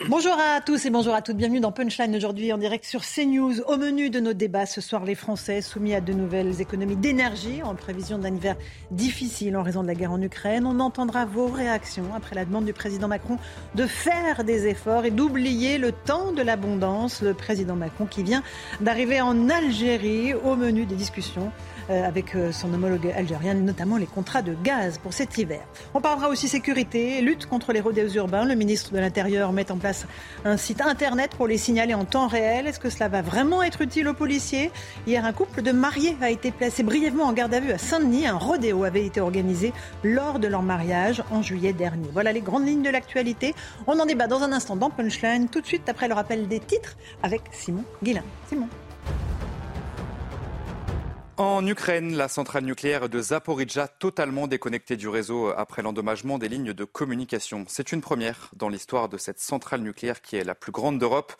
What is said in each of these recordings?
Bonjour à tous et bonjour à toutes. Bienvenue dans Punchline aujourd'hui en direct sur CNews. Au menu de nos débats ce soir, les Français soumis à de nouvelles économies d'énergie en prévision d'un hiver difficile en raison de la guerre en Ukraine. On entendra vos réactions après la demande du président Macron de faire des efforts et d'oublier le temps de l'abondance. Le président Macron qui vient d'arriver en Algérie au menu des discussions avec euh, son homologue algérien, notamment les contrats de gaz pour cet hiver. On parlera aussi sécurité, lutte contre les rodéos urbains. Le ministre de l'Intérieur met en place un site internet pour les signaler en temps réel. Est-ce que cela va vraiment être utile aux policiers? Hier, un couple de mariés a été placé brièvement en garde à vue à Saint-Denis. Un rodéo avait été organisé lors de leur mariage en juillet dernier. Voilà les grandes lignes de l'actualité. On en débat dans un instant dans Punchline, tout de suite après le rappel des titres avec Simon Guillain. Simon. En Ukraine, la centrale nucléaire de Zaporizhzhia totalement déconnectée du réseau après l'endommagement des lignes de communication. C'est une première dans l'histoire de cette centrale nucléaire qui est la plus grande d'Europe.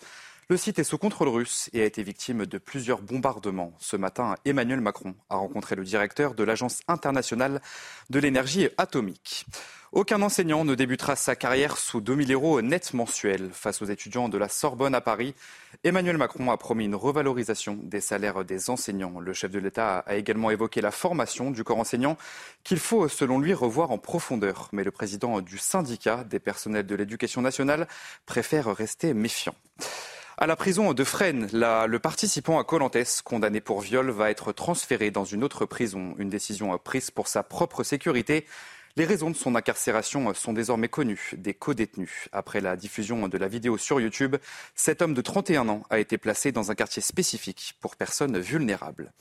Le site est sous contrôle russe et a été victime de plusieurs bombardements. Ce matin, Emmanuel Macron a rencontré le directeur de l'Agence internationale de l'énergie atomique. Aucun enseignant ne débutera sa carrière sous 2000 euros net mensuels. Face aux étudiants de la Sorbonne à Paris, Emmanuel Macron a promis une revalorisation des salaires des enseignants. Le chef de l'État a également évoqué la formation du corps enseignant qu'il faut, selon lui, revoir en profondeur. Mais le président du syndicat des personnels de l'éducation nationale préfère rester méfiant. À la prison de Fresnes, le participant à Colantes, condamné pour viol, va être transféré dans une autre prison. Une décision prise pour sa propre sécurité. Les raisons de son incarcération sont désormais connues, des co-détenus. Après la diffusion de la vidéo sur YouTube, cet homme de 31 ans a été placé dans un quartier spécifique pour personnes vulnérables.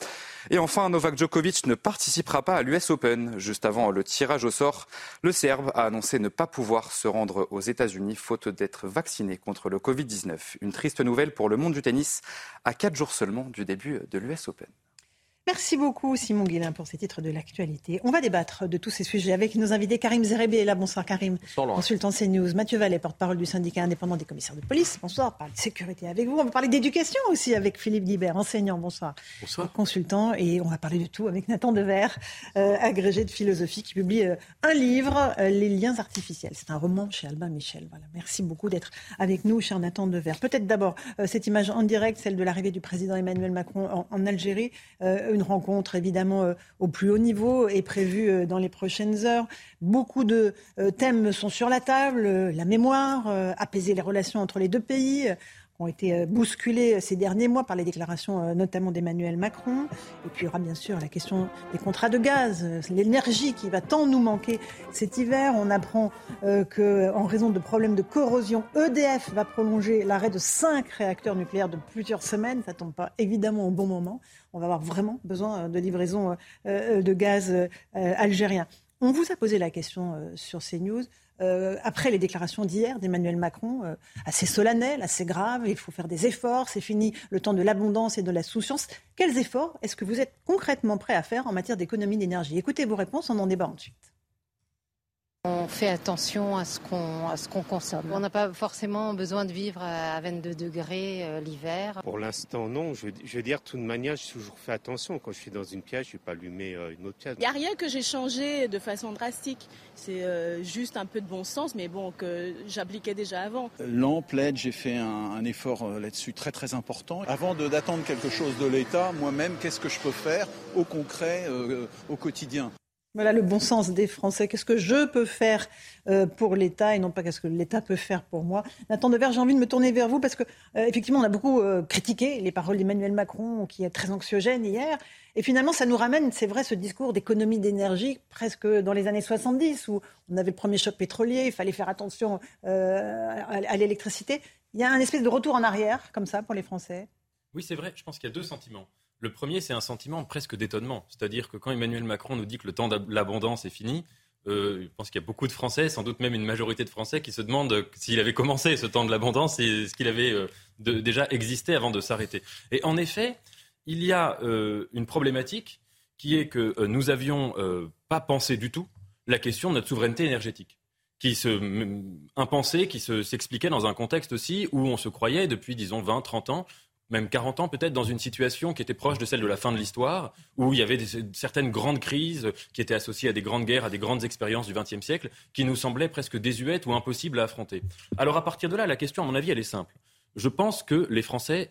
Et enfin, Novak Djokovic ne participera pas à l'US Open. Juste avant le tirage au sort, le Serbe a annoncé ne pas pouvoir se rendre aux États-Unis faute d'être vacciné contre le Covid-19. Une triste nouvelle pour le monde du tennis à quatre jours seulement du début de l'US Open. Merci beaucoup Simon Guillain pour ces titres de l'actualité. On va débattre de tous ces sujets avec nos invités. Karim Zerébé est là. Bonsoir Karim. Consultant CNews. Mathieu Vallet, porte-parole du syndicat indépendant des commissaires de police. Bonsoir. On parle de sécurité avec vous. On va parler d'éducation aussi avec Philippe Guibert, enseignant. Bonsoir. Bonsoir. Consultant. Et on va parler de tout avec Nathan Dever, euh, agrégé de philosophie, qui publie euh, un livre, euh, Les liens artificiels. C'est un roman chez Albin Michel. Voilà. Merci beaucoup d'être avec nous, cher Nathan Dever. Peut-être d'abord cette image en direct, celle de l'arrivée du président Emmanuel Macron en, en Algérie. Une rencontre évidemment euh, au plus haut niveau est prévue euh, dans les prochaines heures. Beaucoup de euh, thèmes sont sur la table, la mémoire, apaiser les relations entre les deux pays. Euh, ont été euh, bousculés ces derniers mois par les déclarations euh, notamment d'Emmanuel Macron. Et puis il y aura bien sûr la question des contrats de gaz, euh, l'énergie qui va tant nous manquer cet hiver. On apprend euh, que, en raison de problèmes de corrosion, EDF va prolonger l'arrêt de cinq réacteurs nucléaires de plusieurs semaines. Ça tombe pas évidemment au bon moment. On va avoir vraiment besoin euh, de livraison euh, euh, de gaz euh, euh, algérien. On vous a posé la question euh, sur CNews. Euh, après les déclarations d'hier d'Emmanuel Macron, euh, assez solennelles, assez graves, il faut faire des efforts, c'est fini le temps de l'abondance et de la souciance. Quels efforts est-ce que vous êtes concrètement prêt à faire en matière d'économie d'énergie? Écoutez vos réponses, on en débat ensuite. On fait attention à ce qu'on à ce qu'on consomme. On n'a pas forcément besoin de vivre à 22 degrés euh, l'hiver. Pour l'instant, non. Je, veux- je veux dire, de toute manière, j'ai toujours fait attention. Quand je suis dans une pièce, je ne vais pas allumer euh, une autre pièce. Il n'y a rien que j'ai changé de façon drastique. C'est euh, juste un peu de bon sens, mais bon, que j'appliquais déjà avant. Lampe, LED, j'ai fait un, un effort euh, là-dessus très très important. Avant de- d'attendre quelque chose de l'État, moi-même, qu'est-ce que je peux faire au concret, euh, au quotidien? Voilà le bon sens des Français. Qu'est-ce que je peux faire euh, pour l'État et non pas qu'est-ce que l'État peut faire pour moi? Nathan Dever, j'ai envie de me tourner vers vous parce que euh, effectivement, on a beaucoup euh, critiqué les paroles d'Emmanuel Macron qui est très anxiogène hier. Et finalement, ça nous ramène, c'est vrai, ce discours d'économie d'énergie presque dans les années 70 où on avait le premier choc pétrolier, il fallait faire attention à l'électricité. Il y a un espèce de retour en arrière comme ça pour les Français. Oui, c'est vrai. Je pense qu'il y a deux sentiments. Le premier, c'est un sentiment presque d'étonnement. C'est-à-dire que quand Emmanuel Macron nous dit que le temps de l'abondance est fini, Euh, je pense qu'il y a beaucoup de Français, sans doute même une majorité de Français, qui se demandent s'il avait commencé ce temps de l'abondance et ce qu'il avait euh, déjà existé avant de s'arrêter. Et en effet, il y a euh, une problématique qui est que nous n'avions pas pensé du tout la question de notre souveraineté énergétique qui se qui s'expliquait dans un contexte aussi où on se croyait depuis, disons, 20, 30 ans même 40 ans peut-être, dans une situation qui était proche de celle de la fin de l'histoire, où il y avait certaines grandes crises qui étaient associées à des grandes guerres, à des grandes expériences du XXe siècle, qui nous semblaient presque désuètes ou impossibles à affronter. Alors à partir de là, la question, à mon avis, elle est simple. Je pense que les Français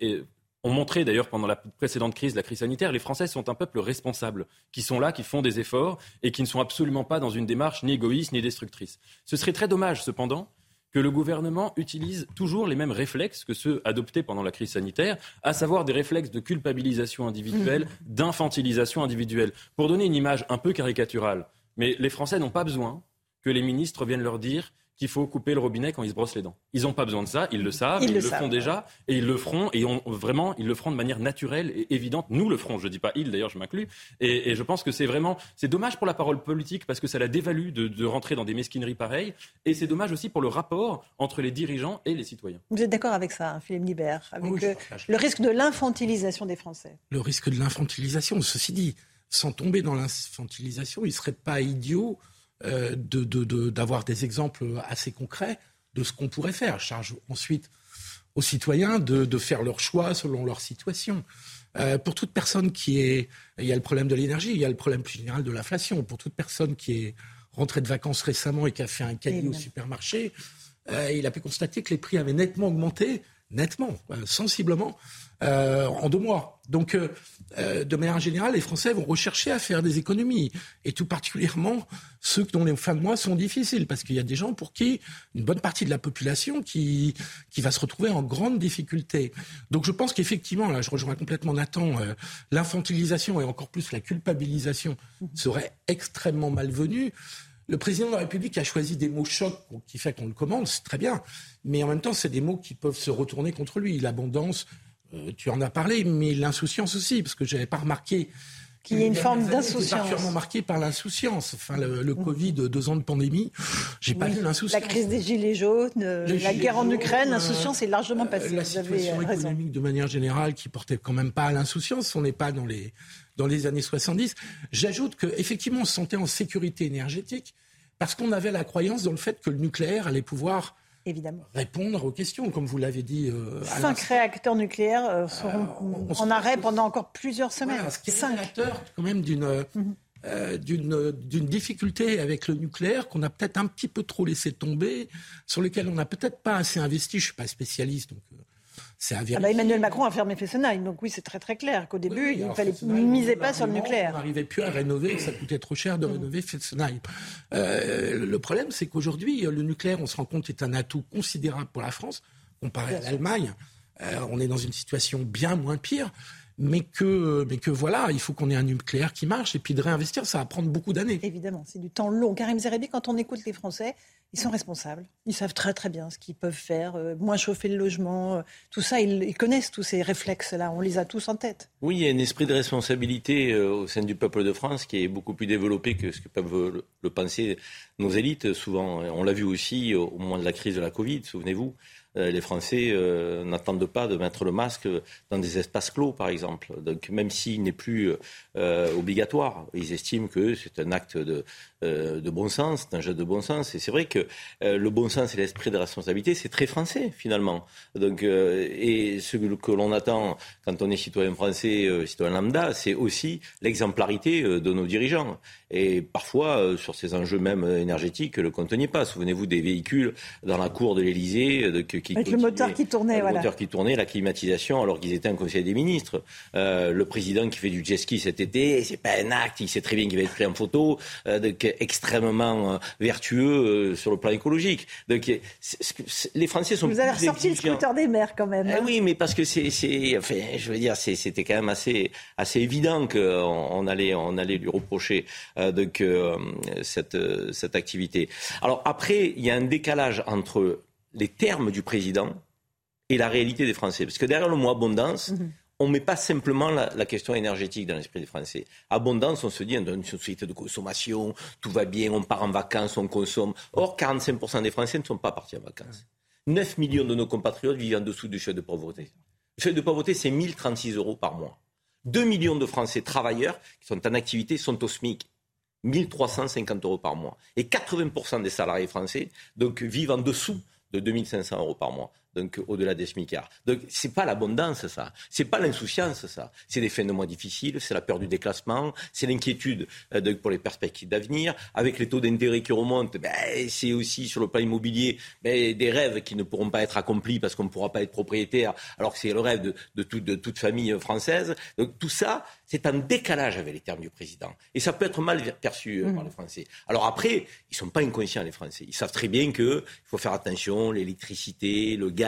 ont montré d'ailleurs pendant la précédente crise, la crise sanitaire, les Français sont un peuple responsable, qui sont là, qui font des efforts et qui ne sont absolument pas dans une démarche ni égoïste ni destructrice. Ce serait très dommage cependant que le gouvernement utilise toujours les mêmes réflexes que ceux adoptés pendant la crise sanitaire, à savoir des réflexes de culpabilisation individuelle, mmh. d'infantilisation individuelle. Pour donner une image un peu caricaturale, mais les Français n'ont pas besoin que les ministres viennent leur dire qu'il faut couper le robinet quand ils se brossent les dents. Ils n'ont pas besoin de ça, ils le savent, ils, le, font déjà, et ils le feront, et vraiment, ils le feront de manière naturelle et évidente. Nous le ferons, je ne dis pas ils, d'ailleurs, je m'inclus. Et, je pense que c'est vraiment, c'est dommage pour la parole politique parce que ça la dévalue de, rentrer dans des mesquineries pareilles, et c'est dommage aussi pour le rapport entre les dirigeants et les citoyens. Vous êtes d'accord avec ça, hein, Philippe Libert, avec euh, le risque de l'infantilisation des Français? Le risque de l'infantilisation, ceci dit, sans tomber dans l'infantilisation, il ne serait pas idiot euh, d'avoir des exemples assez concrets de ce qu'on pourrait faire. Charge ensuite aux citoyens de, faire leur choix selon leur situation. Euh, pour toute personne qui est... Il y a le problème de l'énergie, il y a le problème plus général de l'inflation. Pour toute personne qui est rentrée de vacances récemment et qui a fait un cahier au supermarché, euh, il a pu constater que les prix avaient nettement augmenté, nettement, sensiblement, euh, en deux mois. Donc, euh, euh, de manière générale, les Français vont rechercher à faire des économies, et tout particulièrement ceux dont les fins de mois sont difficiles, parce qu'il y a des gens pour qui une bonne partie de la population qui qui va se retrouver en grande difficulté. Donc, je pense qu'effectivement, là, je rejoins complètement Nathan, l'infantilisation et encore plus la culpabilisation serait extrêmement malvenue. Le président de la République a choisi des mots chocs qui fait qu'on le commande, c'est très bien, mais en même temps, c'est des mots qui peuvent se retourner contre lui. L'abondance, euh, tu en as parlé, mais l'insouciance aussi, parce que je n'avais pas remarqué qu'il y ait une forme d'insouciance. particulièrement marqué par l'insouciance. Enfin, le, le, Covid, deux ans de pandémie, j'ai pas vu l'insouciance. La crise des gilets jaunes, euh, la guerre en Ukraine, euh, l'insouciance est largement passée. La situation économique de manière générale qui portait quand même pas à l'insouciance. On n'est pas dans les dans les années 70. J'ajoute qu'effectivement, on se sentait en sécurité énergétique parce qu'on avait la croyance dans le fait que le nucléaire allait pouvoir Évidemment. répondre aux questions, comme vous l'avez dit. Euh, Cinq réacteurs nucléaires euh, seront euh, en arrêt pendant encore plusieurs semaines. Voilà, ce qui est réacteur quand même d'une mhm. d'une difficulté avec le nucléaire qu'on a peut-être un petit peu trop laissé tomber, sur lequel on n'a peut-être pas assez investi. Je suis pas spécialiste, donc ah bah, Emmanuel Macron a fermé Fessenheim, donc oui, c'est très très clair qu'au début, il ne fallait miser pas sur le nucléaire. On n'arrivait plus à rénover, ça coûtait trop cher de rénover Fessenheim. Euh, le problème, c'est qu'aujourd'hui, le nucléaire, on se rend compte, est un atout considérable pour la France, comparé à l'Allemagne. Euh, on est dans une situation bien moins pire mais que, mais que voilà, il faut qu'on ait un nucléaire qui marche et puis de réinvestir, ça va prendre beaucoup d'années. Évidemment, c'est du temps long. Karim Zerebi, quand on écoute les Français, ils sont responsables. Ils savent très très bien ce qu'ils peuvent faire, euh, moins chauffer le logement, euh, tout ça, ils, connaissent tous ces réflexes-là. On les a tous en tête. Oui, il y a un esprit de responsabilité euh, au sein du peuple de France qui est beaucoup plus développé que ce que peuvent le penser nos élites. Souvent, on l'a vu aussi au moment de la crise de la Covid. Souvenez-vous, les Français n'attendent pas de mettre le masque dans des espaces clos, par exemple. Donc, même s'il n'est plus obligatoire, ils estiment que c'est un acte de, de bon sens, c'est un jeu de bon sens. Et c'est vrai que le bon sens et l'esprit de responsabilité, c'est très français, finalement. Donc, et ce que l'on attend quand on est citoyen français, citoyen lambda, c'est aussi l'exemplarité de nos dirigeants. Et parfois, sur ces enjeux même énergétiques, le compte n'y pas. Souvenez-vous des véhicules dans la cour de l'Élysée, avec le moteur qui tournait, le moteur qui tournait, la climatisation, alors qu'ils étaient un conseil des ministres. Euh, le président qui fait du jet ski cet été, c'est pas un acte, il sait très bien qu'il va être pris en photo, euh, extrêmement euh, vertueux sur le plan écologique. Donc les Français sont. Vous avez ressorti le scooter des mers quand même. Eh hein. oui, mais parce que c'est, enfin, je veux dire, c'était quand même assez, assez évident qu'on on allait, on allait lui reprocher donc cette, cette activité. Alors après, il y a un décalage entre les termes du président et la réalité des Français. Parce que derrière le mot abondance, mhm. On ne met pas simplement la, question énergétique dans l'esprit des Français. Abondance, on se dit, dans une société de consommation, tout va bien, on part en vacances, on consomme. Or, 45% des Français ne sont pas partis en vacances. 9 millions de nos compatriotes vivent en dessous du seuil de pauvreté. Le seuil de pauvreté, c'est 1036 euros par mois. 2 millions de Français travailleurs qui sont en activité sont au SMIC. 1350 euros par mois. Et 80% des salariés français vivent en dessous de 2500 euros par mois donc au-delà des smicards. Donc c'est pas l'abondance ça, c'est pas l'insouciance ça, c'est des fins de mois difficiles, c'est la peur du déclassement, c'est l'inquiétude euh, pour les perspectives d'avenir. Avec les taux d'intérêt qui remontent, ben, c'est aussi sur le plan immobilier ben, des rêves qui ne pourront pas être accomplis parce qu'on ne pourra pas être propriétaire, alors que c'est le rêve de, de toute famille française. Donc tout ça, c'est un décalage avec les termes du président. Et ça peut être mal perçu euh, par mmh. les Français. Alors après, ils ne sont pas inconscients, les Français. Ils savent très bien qu'il faut faire attention, l'électricité, le gaz,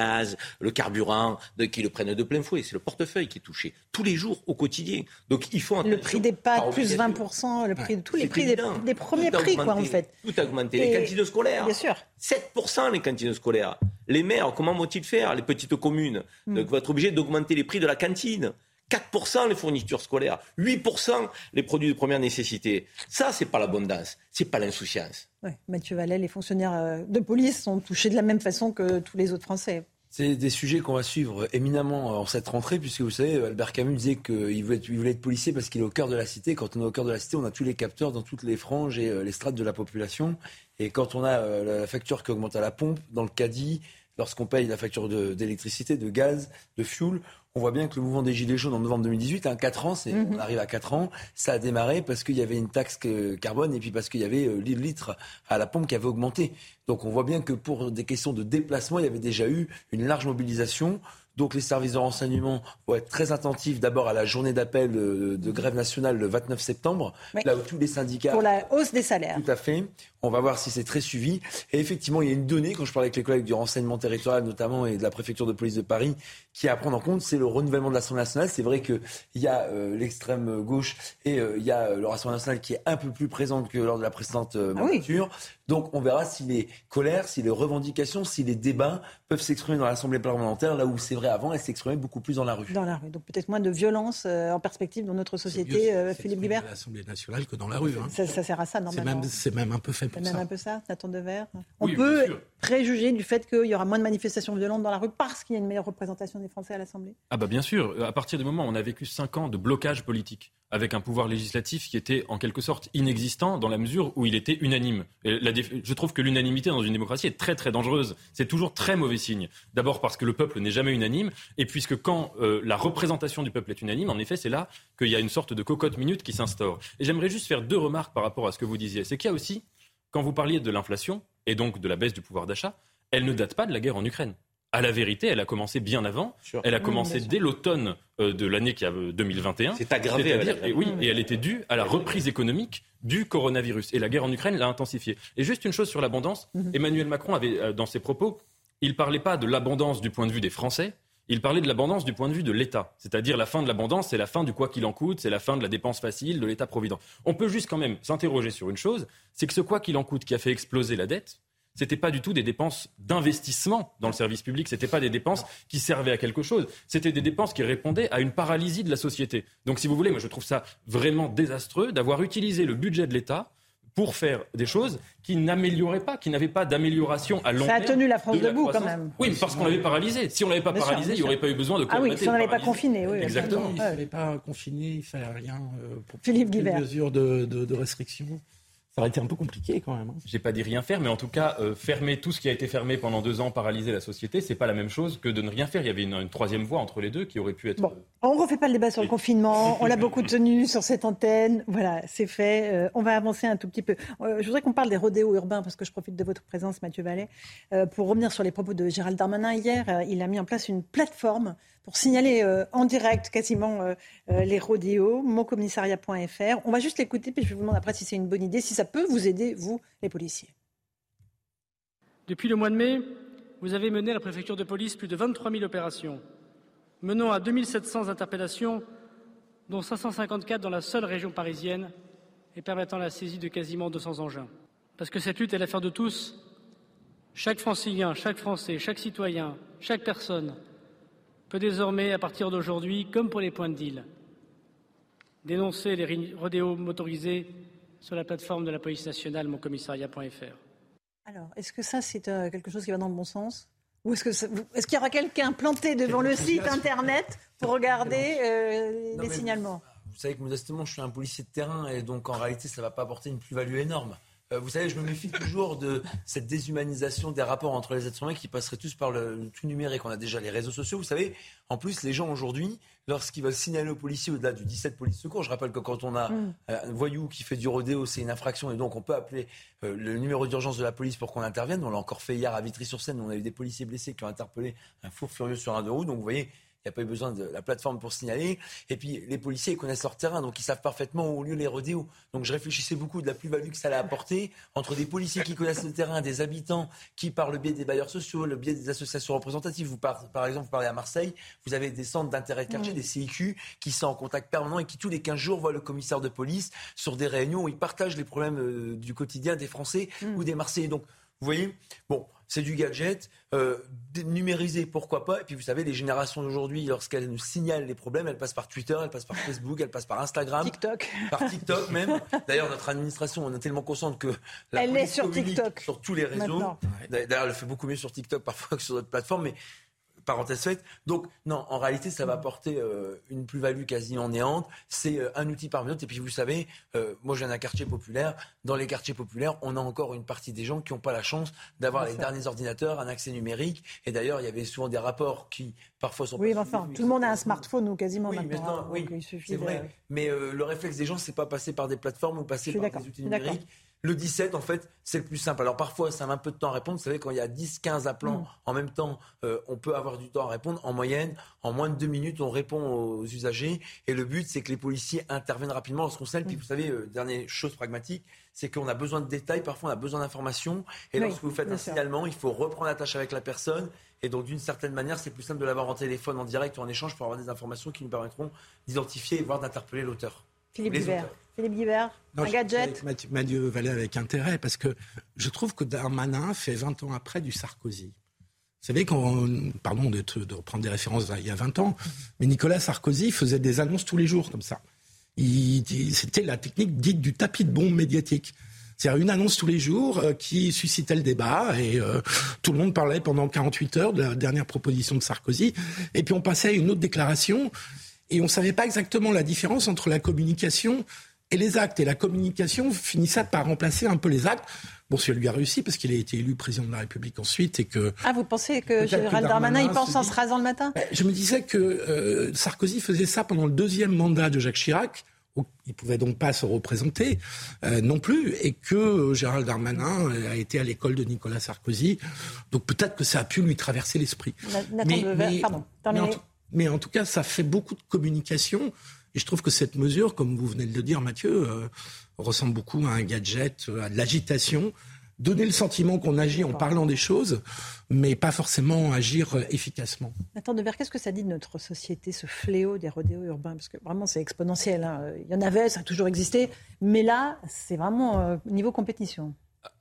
le carburant, qu'ils le prennent de plein fouet. C'est le portefeuille qui est touché tous les jours, au quotidien. Donc il faut Le prix des pâtes, plus 20%, le prix de tous les prix des, premiers prix, quoi, en fait. Tout a augmenté. les cantines scolaires. Bien sûr. 7% les cantines scolaires. Les maires, comment vont-ils faire, les petites communes? Mmh. Donc, vont être obligés d'augmenter les prix de la cantine. 4% les fournitures scolaires, 8% les produits de première nécessité. Ça, c'est pas l'abondance, c'est pas l'insouciance. Mathieu Vallet, les fonctionnaires euh, de police sont touchés de la même façon que tous les autres Français. C'est des sujets qu'on va suivre éminemment en cette rentrée, puisque vous savez, Albert Camus disait qu'il voulait, être, voulait être policier parce qu'il est au cœur de la cité. Quand on est au cœur de la cité, on a tous les capteurs dans toutes les franges et euh, les strates de la population. Et quand on a euh, la facture qui augmente à la pompe, dans le caddie, lorsqu'on paye la facture d'électricité, de, de, gaz, de fuel, on voit bien que le mouvement des Gilets jaunes en novembre 2018, hein, 4 ans, c'est, mhm. on arrive à 4 ans, ça a démarré parce qu'il y avait une taxe carbone et puis parce qu'il y avait euh, le litre à la pompe qui avait augmenté. Donc on voit bien que pour des questions de déplacement, il y avait déjà eu une large mobilisation. Donc les services de renseignement vont être très attentifs d'abord à la journée d'appel euh, de, grève nationale le 29 septembre, là où tous les syndicats... Pour la hausse des salaires. Tout à fait. On va voir si c'est très suivi. Et effectivement, il y a une donnée, quand je parlais avec les collègues du renseignement territorial notamment et de la préfecture de police de Paris, qui est à prendre en compte, c'est le renouvellement de l'Assemblée nationale. C'est vrai qu'il y a euh, l'extrême gauche et euh, il y a le Rassemblement national qui est un peu plus présente que lors de la précédente ah Donc on verra si les colères, si les revendications, si les débats peuvent s'exprimer dans l'Assemblée parlementaire, là où c'est vrai avant, elles s'exprimaient beaucoup plus dans la rue. Dans la rue. Donc peut-être moins de violence en perspective dans notre société, Philippe Guibert. l'Assemblée nationale que dans la rue. Hein. Ça, sert à ça normalement. C'est même, même un peu fait c'est même un peu ça, Nathan Devers On peut préjuger du fait qu'il y aura moins de manifestations violentes dans la rue parce qu'il y a une meilleure représentation des Français à l'Assemblée Ah bah bien sûr. À partir du moment où on a vécu cinq ans de blocage politique, avec un pouvoir législatif qui était en quelque sorte inexistant dans la mesure où il était unanime. je trouve que l'unanimité dans une démocratie est très très dangereuse. C'est toujours très mauvais signe. D'abord parce que le peuple n'est jamais unanime, et puisque quand euh, la représentation du peuple est unanime, en effet, c'est là qu'il y a une sorte de cocotte minute qui s'instaure. Et j'aimerais juste faire deux remarques par rapport à ce que vous disiez. C'est qu'il y a aussi quand vous parliez de l'inflation et donc de la baisse du pouvoir d'achat, elle ne date pas de la guerre en Ukraine. À la vérité, elle a commencé bien avant. Elle a commencé dès l'automne euh, de l'année qui a 2021. C'est aggravé. Et oui, et elle était due à la reprise économique du coronavirus. Et la guerre en Ukraine l'a intensifiée. Et juste une chose sur l'abondance. Mhm. Emmanuel Macron avait, euh, dans ses propos, il ne parlait pas de l'abondance du point de vue des Français, il parlait de l'abondance du point de vue de l'État. C'est-à-dire la fin de l'abondance, c'est la fin du quoi qu'il en coûte, c'est la fin de la dépense facile, de l'État-provident. On peut juste quand même s'interroger sur une chose, c'est que ce quoi qu'il en coûte qui a fait exploser la dette, c'était pas du tout des dépenses d'investissement dans le service public, c'était pas des dépenses qui servaient à quelque chose, c'était des dépenses qui répondaient à une paralysie de la société. Donc si vous voulez, moi je trouve ça vraiment désastreux d'avoir utilisé le budget de l'État pour faire des choses qui n'amélioraient pas, qui n'avaient pas d'amélioration à long terme. Ça a tenu la France debout quand même. Oui, parce qu'on l'avait paralysé. Si on l'avait pas paralysé, il n'y aurait pas eu besoin de Ah oui, si on n'avait pas confiné, oui. Exactement. Il ne fallait pas confiner, il ne fallait rien euh, pour Philippe Guibert. mesures de, de, de restriction. Ça aurait été un peu compliqué quand même. Hein. J'ai pas dit rien faire, mais en tout cas, euh, fermer tout ce qui a été fermé pendant deux ans, paralyser la société, c'est pas la même chose que de ne rien faire. Il y avait une, troisième voie entre les deux qui aurait pu être. Bon, on refait pas le débat sur le confinement. On l'a beaucoup tenu sur cette antenne. Voilà, c'est fait. Euh, on va avancer un tout petit peu. Euh, je voudrais qu'on parle des rodéos urbains parce que je profite de votre présence, Mathieu Vallet, pour revenir sur les propos de Gérald Darmanin hier. il a mis en place une plateforme pour signaler euh, en direct quasiment euh, euh, les rodéos, moncommissariat.fr. On va juste l'écouter, puis je vais vous demander après si c'est une bonne idée, si ça peut vous aider, vous, les policiers. Depuis le mois de mai, vous avez mené à la préfecture de police plus de 23 000 opérations, menant à 2700 interpellations, dont 554 dans la seule région parisienne, et permettant la saisie de quasiment 200 engins. Parce que cette lutte est l'affaire de tous. Chaque francilien, chaque Français, chaque citoyen, chaque personne peut désormais, à partir d'aujourd'hui, comme pour les points de deal, dénoncer les rodéos motorisés sur la plateforme de la police nationale moncommissariat.fr. Alors, est-ce que ça, c'est euh, quelque chose qui va dans le bon sens? Ou est-ce qu'il y aura quelqu'un planté devant le site internet pour regarder euh, les signalements? Vous savez que modestement, je suis un policier de terrain et donc en réalité, ça ne va pas apporter une plus-value énorme. Euh, vous savez, je me méfie toujours de cette déshumanisation des rapports entre les êtres humains qui passeraient tous par le, tout numérique. On a déjà les réseaux sociaux. Vous savez, en plus, les gens aujourd'hui, lorsqu'ils veulent signaler aux policiers au-delà du 17 police secours, je rappelle que quand on a mm. un voyou qui fait du rodéo, c'est une infraction et donc on peut appeler euh, le numéro d'urgence de la police pour qu'on intervienne. On l'a encore fait hier à Vitry-sur-Seine. On a eu des policiers blessés qui ont interpellé un four furieux sur un de roues. Donc vous voyez, n'y a pas eu besoin de la plateforme pour signaler. Et puis, les policiers connaissent leur terrain, donc ils savent parfaitement où ont lieu les rodéos. Donc, je réfléchissais beaucoup de la plus-value que ça allait apporter entre des policiers qui connaissent le terrain, des habitants qui, par le biais des bailleurs sociaux, le biais des associations représentatives, vous par, par exemple, vous parlez à Marseille, vous avez des centres d'intérêt de quartier, des CIQ, qui sont en contact permanent et qui, tous les 15 jours, voient le commissaire de police sur des réunions où ils partagent les problèmes euh, du quotidien des Français mm. ou des Marseillais. Donc, vous voyez Bon, c'est du gadget, euh, numérisé, pourquoi pas. Et puis vous savez, les générations d'aujourd'hui, lorsqu'elles nous signalent les problèmes, elles passent par Twitter, elles passent par Facebook, elles passent par Instagram. TikTok. Par TikTok même. D'ailleurs, notre administration, on est tellement consciente que la elle est sur TikTok. Sur tous les réseaux. D'ailleurs, elle fait beaucoup mieux sur TikTok parfois que sur d'autres plateformes. Mais parenthèse faite. Donc, non, en réalité, ça va apporter euh, une plus-value quasiment néante. C'est euh, un outil parmi d'autres. Et puis, vous savez, euh, moi, je viens d'un quartier populaire. Dans les quartiers populaires, on a encore une partie des gens qui n'ont pas la chance d'avoir les derniers ordinateurs, un accès numérique. Et d'ailleurs, il y avait souvent des rapports qui, parfois, sont oui, pas enfin, tout le monde a un smartphone ou quasiment oui, maintenant. Hein. oui, c'est vrai. Mais le réflexe des gens, c'est pas passer par des plateformes ou passer par des outils numériques. Le 17, en fait, c'est le plus simple. Alors parfois, ça met un peu de temps à répondre. Vous savez, quand il y a 10, 15 appelants mm. en même temps, euh, on peut avoir du temps à répondre. En moyenne, en moins de deux minutes, on répond aux usagers. Et le but, c'est que les policiers interviennent rapidement lorsqu'on scelle. Puis mm. vous savez, euh, dernière chose pragmatique, c'est qu'on a besoin de détails, parfois on a besoin d'informations. Et lorsque vous faites un signalement, il faut reprendre la tâche avec la personne. Et donc, d'une certaine manière, c'est plus simple de l'avoir en téléphone, en direct ou en échange pour avoir des informations qui nous permettront d'identifier et voire d'interpeller l'auteur. Philippe Guibert. Philippe Guibert, un gadget. Mathieu Vallée avec intérêt, parce que je trouve que Darmanin fait 20 ans après du Sarkozy. Vous savez, quand, pardon de, de, reprendre des références il y a 20 ans, mais Nicolas Sarkozy faisait des annonces tous les jours comme ça. C'était la technique dite du tapis de bombe médiatique. C'est-à-dire une annonce tous les jours euh, qui suscitait le débat et euh, tout le monde parlait pendant 48 heures de la dernière proposition de Sarkozy. Et puis on passait à une autre déclaration et on ne savait pas exactement la différence entre la communication et les actes. Et la communication finissait par remplacer un peu les actes. Bon, si elle lui a réussi, parce qu'il a été élu président de la République ensuite et que... Ah, vous pensez que Gérald Darmanin, il pense en se rasant le matin? Ben, Je me disais que euh, Sarkozy faisait ça pendant le deuxième mandat de Jacques Chirac, où il pouvait donc pas se représenter euh, non plus, et que Gérald Darmanin a été à l'école de Nicolas Sarkozy. Donc peut-être que ça a pu lui traverser l'esprit. Mais, pardon, mais en tout cas, ça fait beaucoup de communication. Et je trouve que cette mesure, comme vous venez de le dire, Mathieu, euh, ressemble beaucoup à un gadget, à de l'agitation. Donner le sentiment qu'on agit en parlant des choses, mais pas forcément agir euh, efficacement. Nathan Devers, qu'est-ce que ça dit de notre société, ce fléau des rodéos urbains? Parce que vraiment, c'est exponentiel. Hein. Il y en avait, ça a toujours existé. Mais là, c'est vraiment euh, niveau compétition.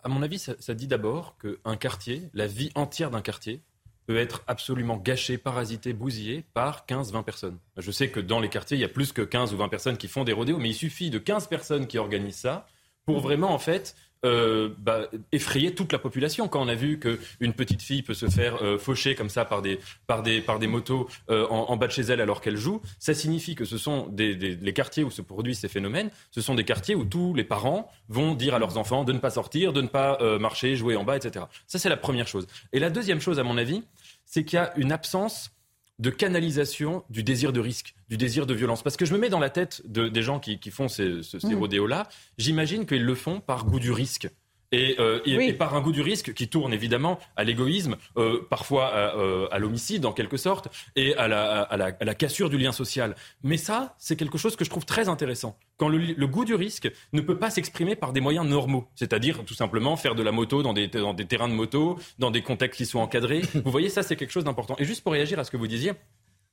À mon avis, ça, ça dit d'abord qu'un quartier, la vie entière d'un quartier, peut être absolument gâché, parasité, bousillé par 15-20 personnes. Je sais que dans les quartiers, il y a plus que 15 ou 20 personnes qui font des rodéos, mais il suffit de 15 personnes qui organisent ça pour vraiment, en fait, euh, bah, effrayer toute la population. Quand on a vu qu'une petite fille peut se faire euh, faucher comme ça par des, par des, par des motos euh, en, bas de chez elle alors qu'elle joue, ça signifie que ce sont des, les quartiers où se produisent ces phénomènes, ce sont des quartiers où tous les parents vont dire à leurs enfants de ne pas sortir, de ne pas marcher, jouer en bas, etc. Ça, c'est la première chose. Et la deuxième chose, à mon avis, c'est qu'il y a une absence de canalisation du désir de risque, du désir de violence. Parce que je me mets dans la tête de, des gens qui, font ces, mmh. rodéos-là, j'imagine qu'ils le font par goût du risque. Euh, et, par un goût du risque qui tourne évidemment à l'égoïsme, euh, parfois euh, à, l'homicide en quelque sorte, et à la, cassure du lien social. Mais ça, c'est quelque chose que je trouve très intéressant. Quand le, goût du risque ne peut pas s'exprimer par des moyens normaux, c'est-à-dire tout simplement faire de la moto dans des, dans des terrains de moto, dans des contextes qui sont encadrés. Vous voyez, ça c'est quelque chose d'important. Et juste pour réagir à ce que vous disiez,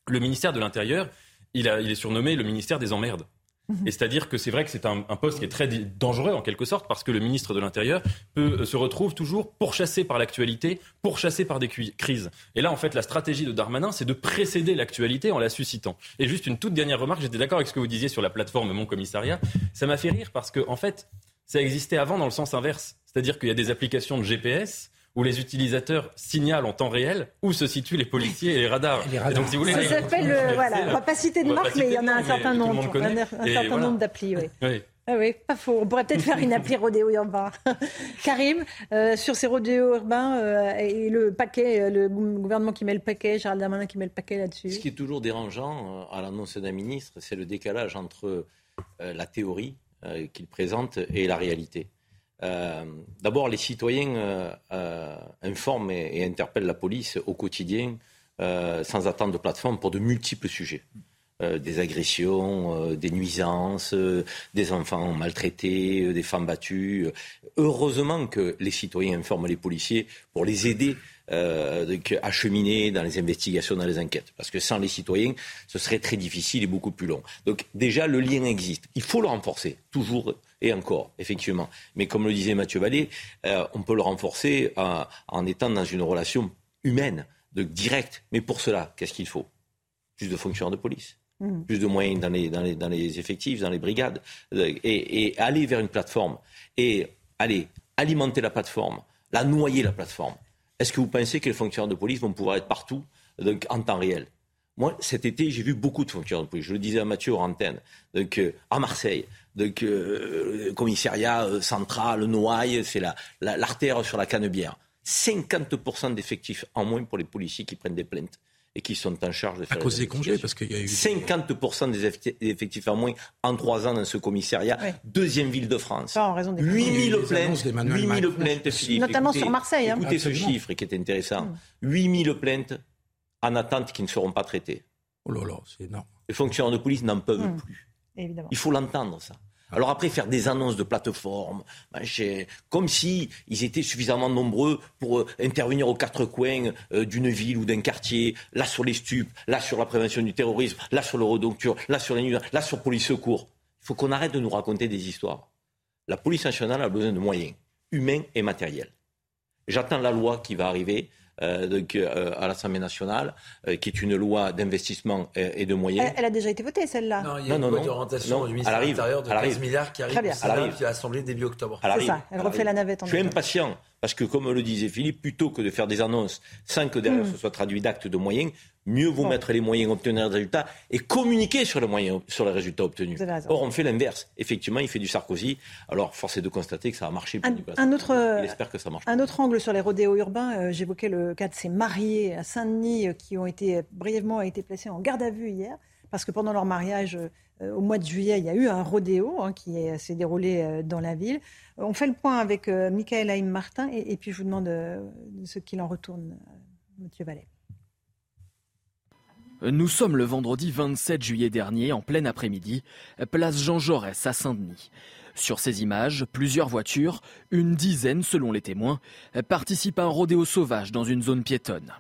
le ministère de l'Intérieur, il, il est surnommé le ministère des emmerdes. Mhm. Et c'est-à-dire que c'est vrai que c'est un, poste qui est très dangereux en quelque sorte parce que le ministre de l'Intérieur peut, euh, se retrouve toujours pourchassé par l'actualité, pourchassé par des crises. Et là, en fait, la stratégie de Darmanin, c'est de précéder l'actualité en la suscitant. Et juste une toute dernière remarque, j'étais d'accord avec ce que vous disiez sur la plateforme Mon Commissariat. Ça m'a fait rire parce que, en fait, ça existait avant dans le sens inverse. C'est-à-dire qu'il y a des applications de GPS où les utilisateurs signalent en temps réel où se situent les policiers et les radars. donc, si vous voulez, ça s'appelle, le, voilà, on va pas citer de marque, mais il y en a un certain nombre, un, certain nombre d'applis. Oui. oui. Ah oui, pas faux. On pourrait peut-être faire une appli rodéo urbain. Karim, euh, sur ces rodéos urbains euh, et le paquet, euh, le gouvernement qui met le paquet, Gérald Darmanin qui met le paquet là-dessus. Ce qui est toujours dérangeant à l'annonce d'un ministre, c'est le décalage entre la théorie qu'il présente et la réalité. Euh, d'abord, les citoyens euh, euh, informent et, interpellent la police au quotidien sans attendre de plateforme pour de multiples sujets. des agressions, des nuisances, des enfants maltraités, des femmes battues. Heureusement que les citoyens informent les policiers pour les aider à cheminer dans les investigations, dans les enquêtes. Parce que sans les citoyens, ce serait très difficile et beaucoup plus long. Donc déjà, le lien existe. Il faut le renforcer, toujours et encore, effectivement. Mais comme le disait Mathieu Vallée, euh, on peut le renforcer euh, en étant dans une relation humaine, de directe. Mais pour cela, qu'est-ce qu'il faut? Plus de fonctionnaires de police. Mmh. Plus de moyens dans les, dans, les, dans les, effectifs, dans les brigades, euh, et, et aller vers une plateforme, et aller alimenter la plateforme, la noyer la plateforme. Est-ce que vous pensez que les fonctionnaires de police vont pouvoir être partout donc, en temps réel? Moi, cet été, j'ai vu beaucoup de fonctionnaires de police. Je le disais à Mathieu en antenne. Donc, à Marseille, donc, euh, le commissariat euh, central, Noailles, c'est l'artère la, sur la Canebière. 50% d'effectifs en moins pour les policiers qui prennent des plaintes et qui sont en charge de faire. À cause des congés, parce qu'il y a eu. 50% des effectifs en moins en trois ans dans ce commissariat. Deuxième ville de France. en raison des 8000 plaintes. 8000 plaintes, Philippe. Notamment sur Marseille. Hein. Écoutez ce chiffre qui est intéressant. 8000 plaintes en attente qui ne seront pas traitées. Oh là là, c'est énorme. Les fonctionnaires de police n'en peuvent hum. plus. Il faut l'entendre, ça. Alors après, faire des annonces de plateforme, comme si ils étaient suffisamment nombreux pour euh, intervenir aux quatre coins euh, d'une ville ou d'un quartier, là sur les stupes, là sur la prévention du terrorisme, là sur le redocture, là sur les nuits, là sur police secours. Il faut qu'on arrête de nous raconter des histoires. La police nationale a besoin de moyens humains et matériels. J'attends la loi qui va arriver. Euh, donc, euh, à l'Assemblée nationale, euh, qui est une loi d'investissement et, de moyens. Elle, a déjà été votée, celle-là Non, il y a une loi d'orientation du ministère de l'Intérieur de 15 milliards qui arrive, Très bien. à l'Assemblée début octobre. C'est ça, elle refait la navette. En Je suis impatient parce que, comme le disait Philippe, plutôt que de faire des annonces sans que derrière hmm. ce soit traduit d'actes de moyens, mieux vaut mettre les moyens, obtenir des résultats et communiquer sur les moyens, sur les résultats obtenus. Or, on fait l'inverse. Effectivement, il fait du Sarkozy. Alors, force est de constater que ça a marché pour un, un autre, il espère que ça marche. Un autre angle sur les rodéos urbains. Euh, j'évoquais le cas de ces mariés à Saint-Denis euh, qui ont été brièvement été placés en garde à vue hier parce que pendant leur mariage, euh, au mois de juillet, il y a eu un rodéo hein, qui s'est déroulé dans la ville. On fait le point avec Michael Haïm Martin et, puis je vous demande ce qu'il en retourne, Monsieur Vallet. Nous sommes le vendredi 27 juillet dernier, en plein après-midi, place Jean Jaurès à Saint-Denis. Sur ces images, plusieurs voitures, une dizaine selon les témoins, participent à un rodéo sauvage dans une zone piétonne.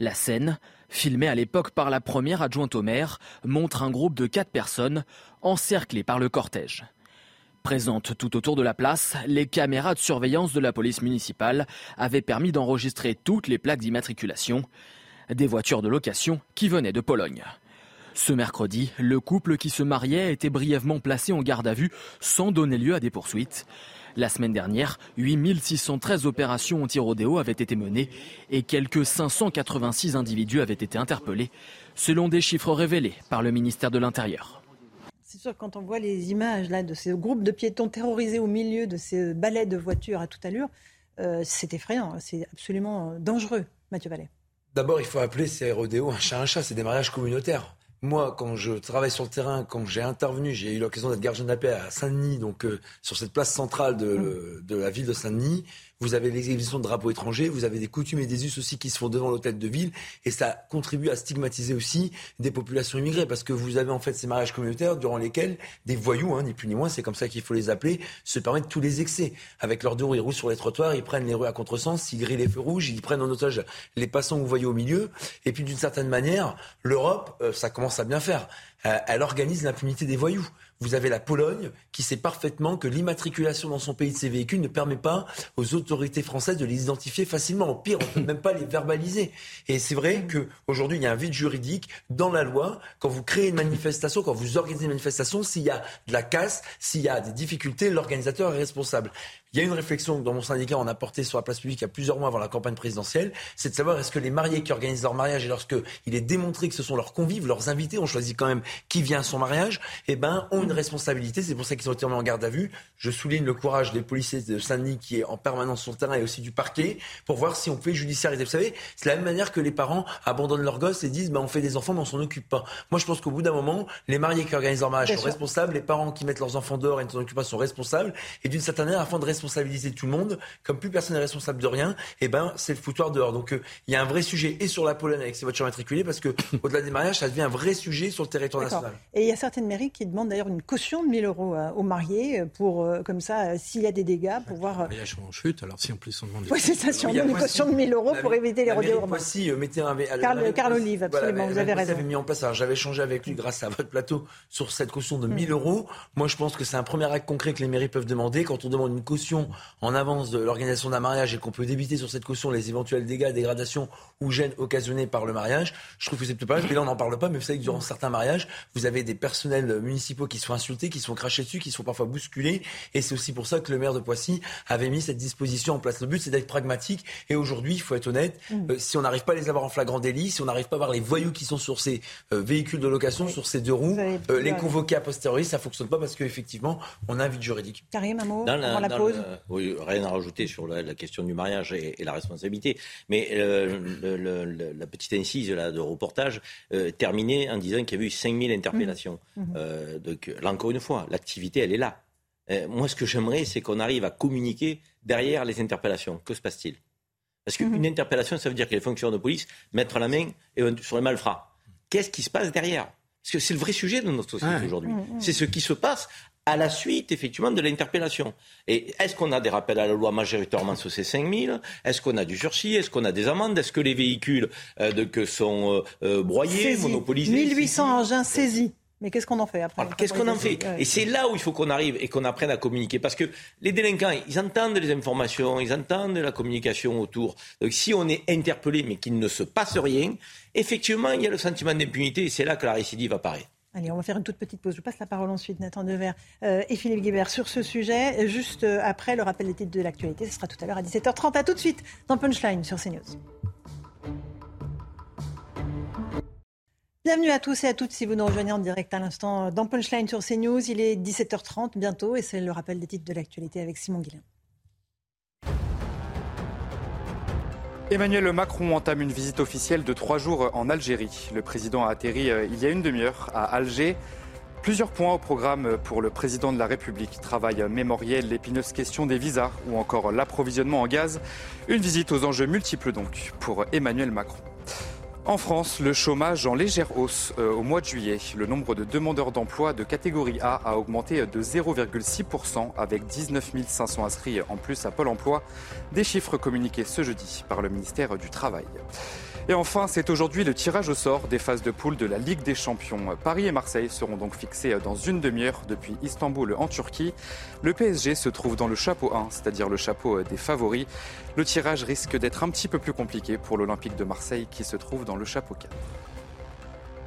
La scène, filmée à l'époque par la première adjointe au maire, montre un groupe de quatre personnes encerclées par le cortège. Présentes tout autour de la place, les caméras de surveillance de la police municipale avaient permis d'enregistrer toutes les plaques d'immatriculation des voitures de location qui venaient de Pologne. Ce mercredi, le couple qui se mariait a été brièvement placé en garde à vue sans donner lieu à des poursuites. La semaine dernière, 8613 opérations anti-rodéo avaient été menées et quelques 586 individus avaient été interpellés, selon des chiffres révélés par le ministère de l'Intérieur c'est sûr, quand on voit les images là, de ces groupes de piétons terrorisés au milieu de ces balais de voitures à toute allure, euh, c'est effrayant, c'est absolument dangereux, Mathieu Vallet. D'abord, il faut appeler ces rodéos un chat un chat, c'est des mariages communautaires. moi, quand je travaille sur le terrain, quand j'ai intervenu, j'ai eu l'occasion d'être gardien de la paix à Saint-Denis, donc euh, sur cette place centrale de, de la ville de Saint-Denis. Vous avez l'exhibition de drapeaux étrangers, vous avez des coutumes et des us aussi qui se font devant l'hôtel de ville, et ça contribue à stigmatiser aussi des populations immigrées, parce que vous avez en fait ces mariages communautaires durant lesquels des voyous, hein, ni plus ni moins, c'est comme ça qu'il faut les appeler, se permettent tous les excès. Avec leurs deux roues, ils roulent sur les trottoirs, ils prennent les rues à contresens, ils grillent les feux rouges, ils prennent en otage les passants que vous voyez au milieu, et puis d'une certaine manière, l'Europe, euh, ça commence à bien faire. Euh, elle organise l'impunité des voyous. Vous avez la Pologne qui sait parfaitement que l'immatriculation dans son pays de ces véhicules ne permet pas aux autorités françaises de les identifier facilement. Au pire, on ne peut même pas les verbaliser. Et c'est vrai qu'aujourd'hui, il y a un vide juridique dans la loi. Quand vous créez une manifestation, quand vous organisez une manifestation, s'il y a de la casse, s'il y a des difficultés, l'organisateur est responsable. Il y a une réflexion que dans mon syndicat on a portée sur la place publique il y a plusieurs mois avant la campagne présidentielle, c'est de savoir est-ce que les mariés qui organisent leur mariage et lorsque il est démontré que ce sont leurs convives, leurs invités, on choisit quand même qui vient à son mariage, eh ben ont une responsabilité. C'est pour ça qu'ils ont été mis en garde à vue. Je souligne le courage des policiers de Saint-Denis qui est en permanence sur le terrain et aussi du parquet pour voir si on peut judiciariser. Vous savez, c'est la même manière que les parents abandonnent leurs gosses et disent ben, on fait des enfants mais on s'en occupe pas. Moi je pense qu'au bout d'un moment, les mariés qui organisent leur mariage sont responsables, les parents qui mettent leurs enfants dehors et ne s'en occupent pas sont responsables et d'une certaine manière afin de responsabiliser tout le monde comme plus personne n'est responsable de rien, et eh ben c'est le foutoir dehors. Donc euh, il y a un vrai sujet et sur la Pologne avec ses voitures matriculées, parce que au-delà des mariages, ça devient un vrai sujet sur le territoire national. Et il y a certaines mairies qui demandent d'ailleurs une caution de 1000 euros euh, aux mariés euh, pour, comme ça, s'il y a des dégâts, pouvoir. Les mariages en chute, alors si en plus on demande. Oui, c'est ça, si on demande une caution de 1000 euros pour éviter les rodéos urbains. Voici, mettez un. Carl, Carl Olive, absolument, vous avez raison. Avait mis en place, j'avais échangé avec lui grâce à votre plateau sur cette caution de 1000 mm. euros. Moi, je pense que c'est un premier acte concret que les mairies peuvent demander quand on demande une caution en avance de l'organisation d'un mariage et qu'on peut débiter sur cette caution les éventuels dégâts, dégradations ou gênes occasionnés par le mariage, je trouve que c'est plutôt pas mal. Mais là, on n'en parle pas, mais vous savez que durant certains mariages, vous avez des personnels municipaux qui sont insultés, qui sont crachés dessus, qui sont parfois bousculés. Et c'est aussi pour ça que le maire de Poissy avait mis cette disposition en place. Le but, c'est d'être pragmatique. Et aujourd'hui, il faut être honnête, mmh. euh, si on n'arrive pas à les avoir en flagrant délit, si on n'arrive pas à voir les voyous qui sont sur ces euh, véhicules de location, sur ces deux roues, euh, les convoquer a posteriori, ça fonctionne pas parce qu'effectivement, on a un vide juridique. Karim, un mot dans la, pause. Oui, rien à rajouter sur la, la question du mariage et, la responsabilité. Mais euh, la petite incise là, de reportage euh, terminait en disant qu'il y avait eu 5000 interpellations. Mmh. Mmh. Euh, donc là encore une fois, l'activité, elle est là. moi, ce que j'aimerais, c'est qu'on arrive à communiquer derrière les interpellations. Que se passe-t-il? Parce qu'une mmh. interpellation, ça veut dire que les fonctionnaires de police mettent la main sur les malfrats. Qu'est-ce qui se passe derrière? Parce que c'est le vrai sujet de notre société aujourd'hui. C'est ce qui se passe à la suite, effectivement, de l'interpellation. Et est-ce qu'on a des rappels à la loi majoritairement sur ces 5000 Est-ce qu'on a du sursis? Est-ce qu'on a des amendes? Est-ce que les véhicules euh, de, que sont euh, euh broyés, monopolisés 1800 engins saisis. Mais qu'est-ce qu'on en fait après Qu'est-ce qu'on en fait? Et c'est là où il faut qu'on arrive et qu'on apprenne à communiquer. Parce que les délinquants, ils entendent les informations, ils entendent la communication autour. Donc si on est interpellé mais qu'il ne se passe rien, effectivement, il y a le sentiment d'impunité et c'est là que la récidive apparaît. Allez, on va faire une toute petite pause. Je passe la parole ensuite, Nathan Dever euh, et Philippe Guibert, sur ce sujet. Juste euh, après le rappel des titres de l'actualité, ce sera tout à l'heure à 17h30. À tout de suite dans Punchline sur CNews. Bienvenue à tous et à toutes si vous nous rejoignez en direct à l'instant dans Punchline sur CNews. Il est 17h30 bientôt et c'est le rappel des titres de l'actualité avec Simon Guillain. Emmanuel Macron entame une visite officielle de trois jours en Algérie. Le président a atterri euh, il y a une demi-heure à Alger. Plusieurs points au programme pour le président de la République. Travail mémoriel, l'épineuse question des visas ou encore l'approvisionnement en gaz. Une visite aux enjeux multiples donc pour Emmanuel Macron. En France, le chômage en légère hausse euh, au mois de juillet. Le nombre de demandeurs d'emploi de catégorie A a augmenté de 0,6% avec 19 500 inscrits en plus à Pôle emploi. Des chiffres communiqués ce jeudi par le ministère du Travail. Et enfin, c'est aujourd'hui le tirage au sort des phases de poule de la Ligue des Champions. Paris et Marseille seront donc fixés dans une demi-heure depuis Istanbul en Turquie. Le PSG se trouve dans le chapeau 1, c'est-à-dire le chapeau des favoris. Le tirage risque d'être un petit peu plus compliqué pour l'Olympique de Marseille qui se trouve dans le chapeau 4.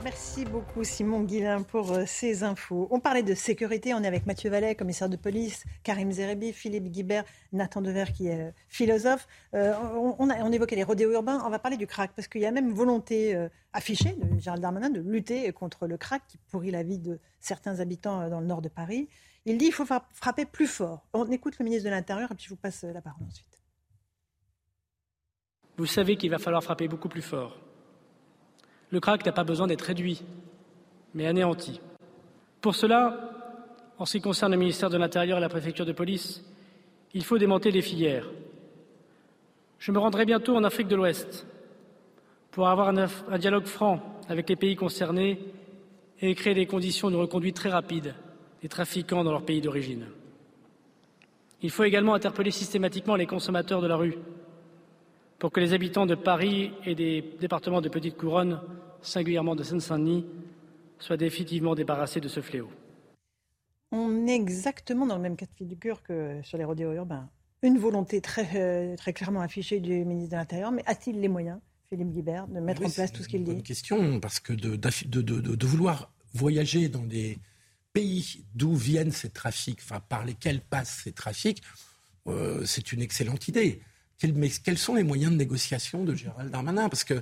Merci beaucoup Simon Guillain pour euh, ces infos. On parlait de sécurité, on est avec Mathieu Vallet, commissaire de police, Karim Zerebi, Philippe Guibert, Nathan Dever qui est euh, philosophe. Euh, on, a, on, évoquait les rodéos urbains, on va parler du crack parce qu'il y a même volonté affichée de Gérald Darmanin de lutter contre le crack qui pourrit la vie de certains habitants dans le nord de Paris. Il dit qu'il faut frapper plus fort. On écoute le ministre de l'Intérieur et puis je vous passe la parole ensuite. Vous savez qu'il va falloir frapper beaucoup plus fort. Le crack n'a pas besoin d'être réduit. mais anéanti. Pour cela, en ce qui concerne le ministère de l'Intérieur et la préfecture de police, il faut démonter les filières. Je me rendrai bientôt en Afrique de l'Ouest pour avoir un, dialogue franc avec les pays concernés et créer des conditions de reconduite très rapide des trafiquants dans leur pays d'origine. Il faut également interpeller systématiquement les consommateurs de la rue pour que les habitants de Paris et des départements de Petite Couronne, singulièrement de Seine-Saint-Denis, soient définitivement débarrassés de ce fléau. On est exactement dans le même cas de figure que sur les rodéos urbains. Une volonté très, euh, très clairement affichée du ministre de l'Intérieur, mais a-t-il les moyens, Philippe Guibert, de mettre oui, en place tout ce qu'il dit C'est une question, parce que de, de, de, de, vouloir voyager dans des pays d'où viennent ces trafics, enfin par lesquels passent ces trafics, euh, c'est une excellente idée. Quels, sont les moyens de négociation de Gérald Darmanin? Parce que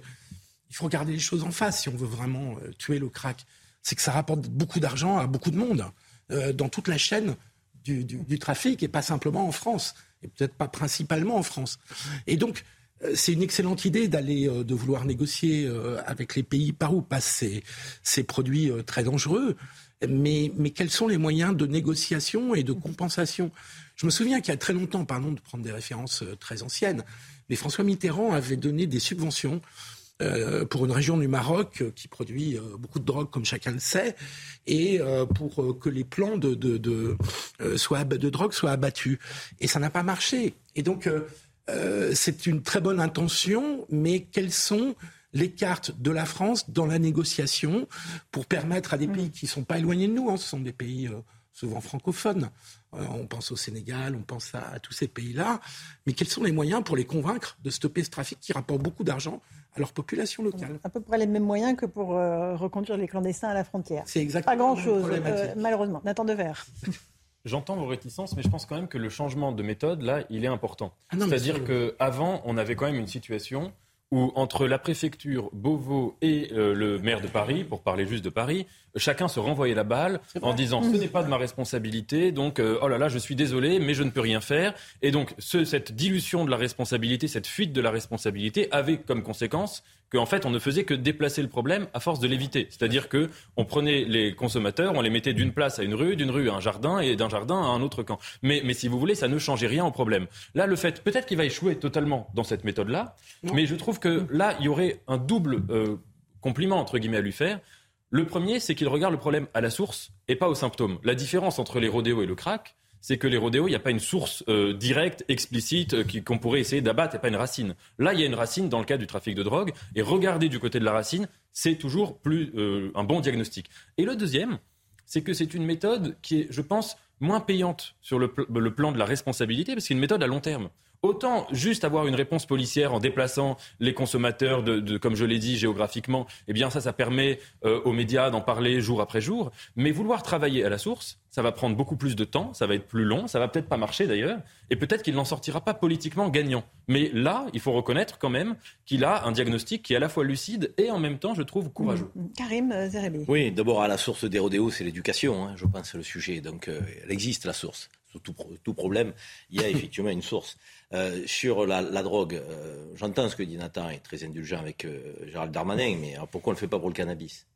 il faut regarder les choses en face si on veut vraiment euh, tuer le crack. C'est que ça rapporte beaucoup d'argent à beaucoup de monde euh, dans toute la chaîne du, trafic et pas simplement en France et peut-être pas principalement en France. Et donc euh, c'est une excellente idée d'aller de vouloir négocier avec les pays par où passent ces, produits très dangereux. Mais, quels sont les moyens de négociation et de compensation? Je me souviens qu'il y a très longtemps, pardon de prendre des références euh, très anciennes, mais François Mitterrand avait donné des subventions euh, pour une région du Maroc euh, qui produit beaucoup de drogue, comme chacun le sait, et pour que les plans de, de, de, soient, de drogue soient abattus. Et ça n'a pas marché. Et donc, c'est une très bonne intention, mais quelles sont les cartes de la France dans la négociation pour permettre à des pays qui ne sont pas éloignés de nous, hein, ce sont des pays souvent francophones, euh, on pense au Sénégal, on pense à, à tous ces pays-là, mais quels sont les moyens pour les convaincre de stopper ce trafic qui rapporte beaucoup d'argent à leur population locale? À peu près les mêmes moyens que pour euh, reconduire les clandestins à la frontière. C'est exactement Pas grand-chose, euh, malheureusement. Nathan Devers. J'entends vos réticences, mais je pense quand même que le changement de méthode, là, il est important. Ah C'est-à-dire qu'avant, on avait quand même une situation où entre la préfecture, Beauvau et euh, le maire de Paris, pour parler juste de Paris, chacun se renvoyait la balle en disant ce n'est pas de ma responsabilité, donc euh, oh là là, je suis désolé, mais je ne peux rien faire. Et donc ce, cette dilution de la responsabilité, cette fuite de la responsabilité avait comme conséquence qu'en fait on ne faisait que déplacer le problème à force de l'éviter. C'est-à-dire que on prenait les consommateurs, on les mettait d'une place à une rue, d'une rue à un jardin et d'un jardin à un autre camp. Mais, mais si vous voulez, ça ne changeait rien au problème. Là, le fait, peut-être qu'il va échouer totalement dans cette méthode-là, mais je trouve que là, il y aurait un double euh, compliment entre guillemets à lui faire. Le premier, c'est qu'il regarde le problème à la source et pas aux symptômes. La différence entre les rodéos et le crack, c'est que les rodéos, il n'y a pas une source euh, directe, explicite, euh, qu'on pourrait essayer d'abattre, il n'y a pas une racine. Là, il y a une racine dans le cas du trafic de drogue, et regarder du côté de la racine, c'est toujours plus euh, un bon diagnostic. Et le deuxième, c'est que c'est une méthode qui est, je pense, moins payante sur le, pl le plan de la responsabilité, parce que c'est une méthode à long terme. Autant juste avoir une réponse policière en déplaçant les consommateurs, de, de comme je l'ai dit, géographiquement, eh bien ça, ça permet euh, aux médias d'en parler jour après jour. Mais vouloir travailler à la source, ça va prendre beaucoup plus de temps, ça va être plus long, ça va peut-être pas marcher d'ailleurs, et peut-être qu'il n'en sortira pas politiquement gagnant. Mais là, il faut reconnaître quand même qu'il a un diagnostic qui est à la fois lucide et en même temps, je trouve, courageux. Mmh. Karim Zerebi. Oui, d'abord à la source des rodéos, c'est l'éducation, hein, je pense, le sujet. Donc euh, elle existe la source. Tout, tout problème, il y a effectivement une source. Euh, sur la, la drogue, euh, j'entends ce que dit Nathan, est très indulgent avec euh, Gérald Darmanin, mais alors pourquoi on ne le fait pas pour le cannabis?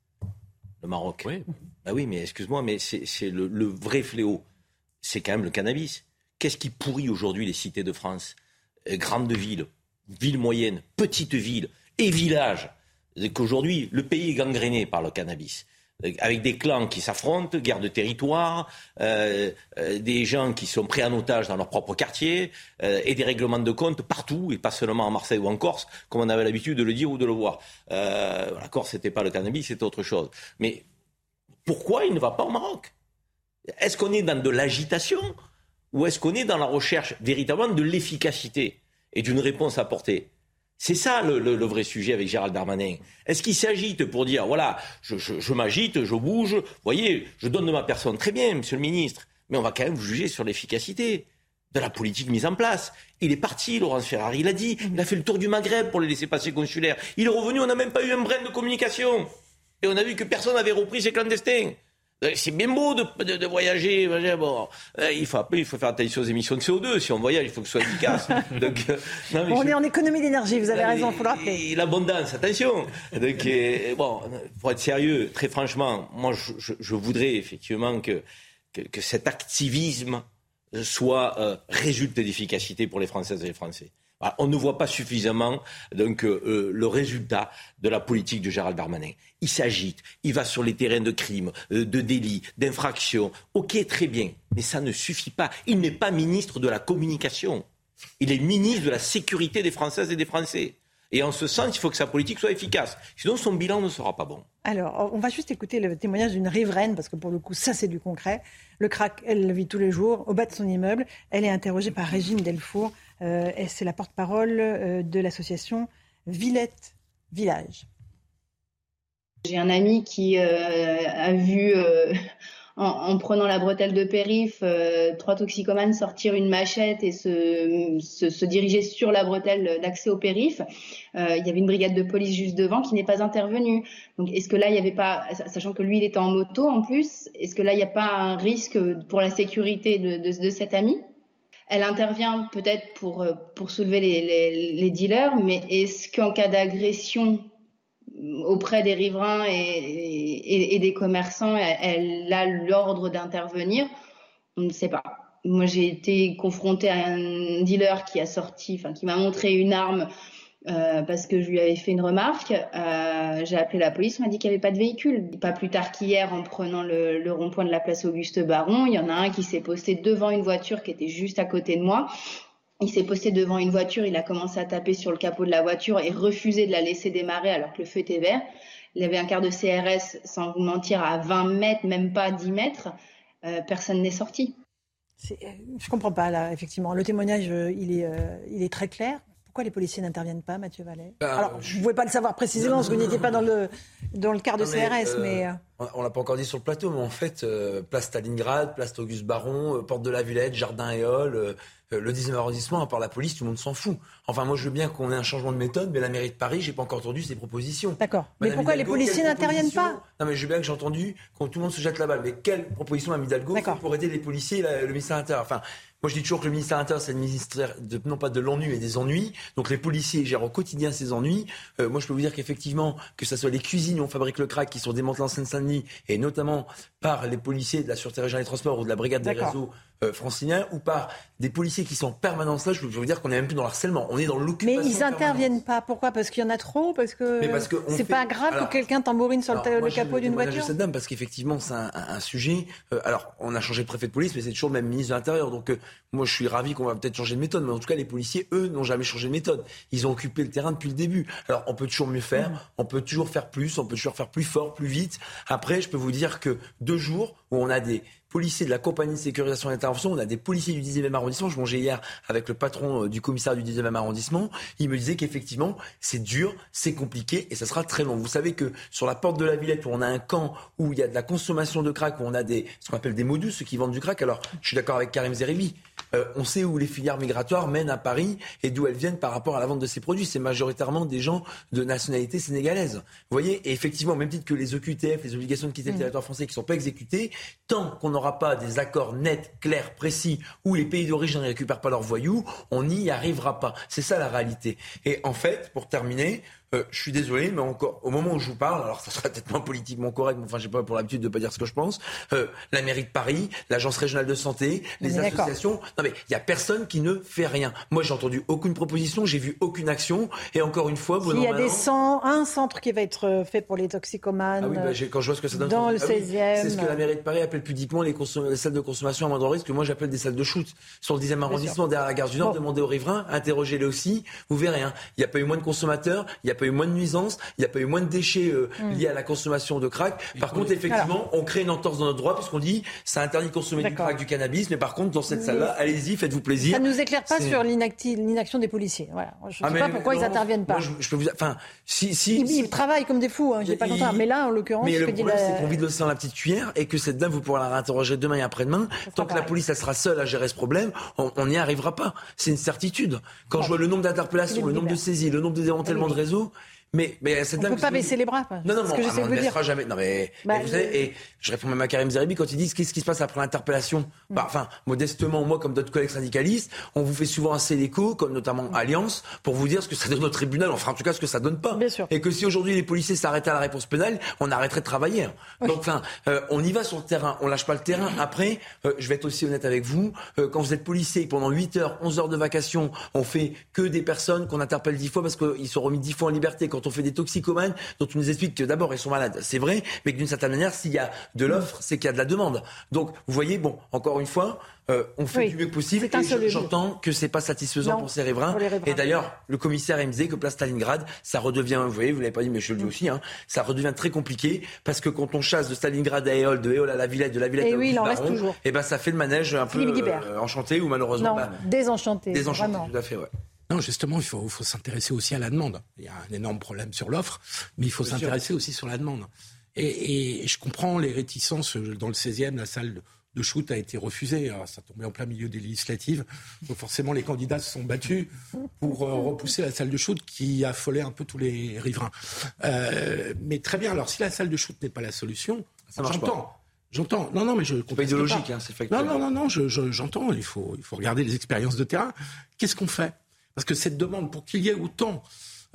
Le Maroc? Oui. Bah oui, mais excuse-moi, mais c'est le, le, vrai fléau, c'est quand même le cannabis. Qu'est-ce qui pourrit aujourd'hui les cités de France? Grandes villes, villes moyennes, petites villes et villages. Qu'aujourd'hui, le pays est gangréné par le cannabis avec des clans qui s'affrontent, guerre de territoire, euh, euh, des gens qui sont pris en otage dans leur propre quartier, euh, et des règlements de compte partout, et pas seulement à Marseille ou en Corse, comme on avait l'habitude de le dire ou de le voir. Euh, la Corse, c'était pas le cannabis, c'était autre chose. Mais pourquoi il ne va pas au Maroc? Est-ce qu'on est dans de l'agitation ou est-ce qu'on est dans la recherche véritablement de l'efficacité et d'une réponse apportée? C'est ça le, vrai sujet avec Gérald Darmanin. Est-ce qu'il s'agite pour dire, voilà, je, m'agite, je bouge, voyez, je donne de ma personne, très bien, monsieur le ministre, mais on va quand même vous juger sur l'efficacité de la politique mise en place. Il est parti, Laurence Ferrari, il a dit, il a fait le tour du Maghreb pour les laisser passer consulaires. Il est revenu, on n'a même pas eu un brin de communication. Et on a vu que personne n'avait repris ses clandestins. Euh, c'est bien beau de, voyager. Bon, euh, il, faut, il faut faire attention aux émissions de CO2. Si on voyage, il faut que ce soit efficace. Donc, euh, on est en économie d'énergie, vous avez raison, il faut le rappeler. L'abondance, attention. Donc, bon, pour être sérieux, très franchement, moi, je, voudrais effectivement que, que, cet activisme soit résulte d'efficacité pour les Françaises et les Français. On ne voit pas suffisamment donc, le résultat de la politique de Gérald Darmanin il s'agite, il va sur les terrains de crimes, euh, de délits, d'infractions. Ok, très bien, mais ça ne suffit pas. Il n'est pas ministre de la communication. Il est ministre de la sécurité des Françaises et des Français. Et en ce sens, il faut que sa politique soit efficace. Sinon, son bilan ne sera pas bon. Alors, on va juste écouter le témoignage d'une riveraine, parce que pour le coup, ça, c'est du concret. Le crack, elle le vit tous les jours, au bas de son immeuble. Elle est interrogée par Régine Delfour. Euh, c'est la porte-parole euh, de l'association Villette Village. J'ai un ami qui euh, a vu, en, prenant la bretelle de périph, trois toxicomanes sortir une machette et se, diriger sur la bretelle d'accès au périph. il y avait une brigade de police juste devant qui n'est pas intervenue. Est-ce que là, il n'y avait pas, sachant que lui, il était en moto en plus, est-ce que là, il n'y a pas un risque pour la sécurité de cet ami? Elle intervient peut-être pour, pour soulever les, les, dealers, mais est-ce qu'en cas d'agression auprès des riverains et, des commerçants, elle, a l'ordre d'intervenir? On ne sait pas. Moi, j'ai été confrontée à un dealer qui a sorti, enfin, qui m'a montré une arme euh, parce que je lui avais fait une remarque. Euh, j'ai appelé la police, on m'a dit qu'il n'y avait pas de véhicule. Pas plus tard qu'hier, en prenant le, rond-point de la place Auguste Baron, il y en a un qui s'est posté devant une voiture qui était juste à côté de moi il s'est posté devant une voiture, il a commencé à taper sur le capot de la voiture et refusé de la laisser démarrer alors que le feu était vert. Il avait un quart de CRS, sans vous mentir, à 20 mètres, même pas 10 mètres. Euh, personne n'est sorti. Je comprends pas là, effectivement. Le témoignage, il est très clair. Pourquoi les policiers n'interviennent pas, Mathieu Vallet? Bah, Alors, je ne pouvais pas le savoir précisément, parce que vous n'étiez pas dans le, dans le quart de CRS, mais... On l'a pas encore dit sur le plateau, mais en fait, place Stalingrad, place Auguste Baron, porte de la Villette, Jardin et Hall, euh, le 19e arrondissement, à part la police, tout le monde s'en fout. Enfin, moi, je veux bien qu'on ait un changement de méthode, mais la mairie de Paris, j'ai pas encore entendu ses propositions. D'accord. Mais pourquoi les policiers n'interviennent pas Non, mais je veux bien que j'ai entendu quand tout le monde se jette la balle. Mais quelle proposition a Hidalgo pour aider les policiers et le ministère de l'Intérieur? Enfin, moi, je dis toujours que le ministère de l'Intérieur, c'est le ministère de, non pas de l'ennui, mais des ennuis. Donc, les policiers gèrent au quotidien ces ennuis. Euh, moi, je peux vous dire qu'effectivement, que ce soit les cuisines où on fabrique le crack qui sont démantelées en Seine-Saint-Denis, et notamment par les policiers de la Sûreté régionale des transports ou de la brigade des réseaux euh, franciliens, ou par des policiers qui sont en permanence là, je peux vous dire qu'on est même plus dans le harcèlement, on est dans l'occupation. Mais ils n'interviennent pas. Pourquoi? Parce qu'il y en a trop? Parce que, c'est pas grave que quelqu'un tambourine sur le, capot d'une voiture cette dame, parce qu'effectivement, c'est un, sujet. Euh, alors, on a changé de préfet de police, mais c'est toujours le même ministre de l'Intérieur. Donc, euh, moi, je suis ravi qu'on va peut-être changer de méthode. Mais en tout cas, les policiers, eux, n'ont jamais changé de méthode. Ils ont occupé le terrain depuis le début. Alors, on peut toujours mieux faire, mmh. on peut toujours faire plus, on peut toujours faire plus fort, plus vite. Après, je peux vous dire que deux jours où on a des policiers de la compagnie de sécurisation d'intervention, on a des policiers du 19e arrondissement. Je mangeais hier avec le patron euh, du commissariat du 19e arrondissement. Il me disait qu'effectivement, c'est dur, c'est compliqué et ça sera très long. Vous savez que sur la porte de la Villette, où on a un camp où il y a de la consommation de crack, où on a des, ce qu'on appelle des modus, ceux qui vendent du crack. Alors, je suis d'accord avec Karim Zeribi. Euh, on sait où les filières migratoires mènent à Paris et d'où elles viennent par rapport à la vente de ces produits. C'est majoritairement des gens de nationalité sénégalaise. Vous voyez, et effectivement, même titre que les OQTF, les obligations de quitter le mmh. territoire français qui ne sont pas exécutées, tant qu'on n'aura pas des accords nets, clairs, précis, où les pays d'origine ne récupèrent pas leurs voyous, on n'y arrivera pas. C'est ça la réalité. Et en fait, pour terminer, euh, je suis désolé, mais encore au moment où je vous parle, alors ça sera peut-être moins politiquement correct, mais enfin j'ai pas pour l'habitude de pas dire ce que je pense. Euh, la mairie de Paris, l'agence régionale de santé, les associations. Non mais il y a personne qui ne fait rien. Moi j'ai entendu aucune proposition, j'ai vu aucune action, et encore une fois, il y a des un centre qui va être euh, fait pour les toxicomanes. Ah oui, bah, quand je vois ce que ça donne. Dans le 16e. Ah c'est ce que la mairie de Paris appelle pudiquement les, les salles de consommation à moindre risque, que moi j'appelle des salles de shoot. Sur le 10e arrondissement, derrière la gare du Nord, demandez aux riverains, interrogez-les aussi, vous verrez. Hein. Il n'y a pas eu moins de consommateurs, il n'y a pas eu moins de nuisances il n'y a pas eu moins de déchets euh, mm. liés à la consommation de crack. Par contre, effectivement, on crée une entorse dans notre droit puisqu'on dit ça interdit de consommer du crack, du cannabis, mais par contre, dans cette salle-là, allez-y, faites-vous plaisir. Ça ne nous éclaire pas sur l'inaction des policiers. Voilà. Je ne sais ah, pas pourquoi ils n'interviennent pas. je, peux vous... enfin, si, si, ils, travaillent comme des fous, hein, j'ai pas Mais là, en l'occurrence, mais le problème, c'est qu'on vide le sang dans la petite cuillère et que cette dame, vous pourrez la réinterroger demain et après-demain. Tant que la police, elle sera seule à gérer ce problème, on n'y arrivera pas. C'est une certitude. Quand je vois le nombre d'interpellations, le nombre de saisies, le nombre de démantèlements de réseaux, Mais, mais cette On ne peut pas baisser les bras. Non, non, non, que ah, on ne baissera jamais. Non, mais, Bah, mais vous savez, et je réponds même à Karim Zeribi quand ils disent qu'est-ce qui se passe après l'interpellation. Mm. Bah, enfin, modestement, moi, comme d'autres collègues syndicalistes, on vous fait souvent assez d'écho, comme notamment Alliance, pour vous dire ce que ça donne au tribunal, enfin, en tout cas, ce que ça donne pas. Et que si aujourd'hui les policiers s'arrêtaient à la réponse pénale, on arrêterait de travailler. Donc, enfin, euh, on y va sur le terrain, on lâche pas le terrain. Après, euh, je vais être aussi honnête avec vous, euh, quand vous êtes policier pendant 8 heures, 11 heures de vacation, on fait que des personnes qu'on interpelle 10 fois parce qu'ils sont remis 10 fois en liberté, quand on fait des toxicomanes, dont on nous explique que d'abord ils sont malades, c'est vrai, mais que d'une certaine manière, s'il y a de l'offre, c'est qu'il y a de la demande. Donc, vous voyez, bon, encore une fois, euh, on fait Oui, du mieux possible. Et j'entends que c'est pas satisfaisant Non, pour ces riverains. pour les riverains. Et d'ailleurs, le commissaire me disait que place Stalingrad, ça redevient, vous voyez, vous l'avez pas dit, mais je le dis Mm. aussi, hein, ça redevient très compliqué parce que quand on chasse de Stalingrad à Éole, de Éole à la Villette, de la Villette Et à oui, il en reste Baron, toujours. Et ben, ça fait le manège un peu euh, enchanté ou malheureusement Non, bah, désenchanté. désenchanté. Vraiment. Tout à fait, ouais. Non, justement, il faut, s'intéresser aussi à la demande. Il y a un énorme problème sur l'offre, mais il faut s'intéresser aussi sur la demande. Et, et je comprends les réticences. Dans le 16e, la salle de- de shoot a été refusée. Alors, ça tombait en plein milieu des législatives. Donc forcément, les candidats se sont battus pour euh, repousser la salle de shoot qui affolait un peu tous les riverains. Euh, mais très bien. Alors, si la salle de shoot n'est pas la solution, j'entends. pas. J'entends. Non, non, mais je pas conteste idéologique, pas. hein, c'est factuel. Non, non, non, non, je- je- j'entends. il, faut, il faut regarder les expériences de terrain. Qu'est-ce qu'on fait? Parce que cette demande, pour qu'il y ait autant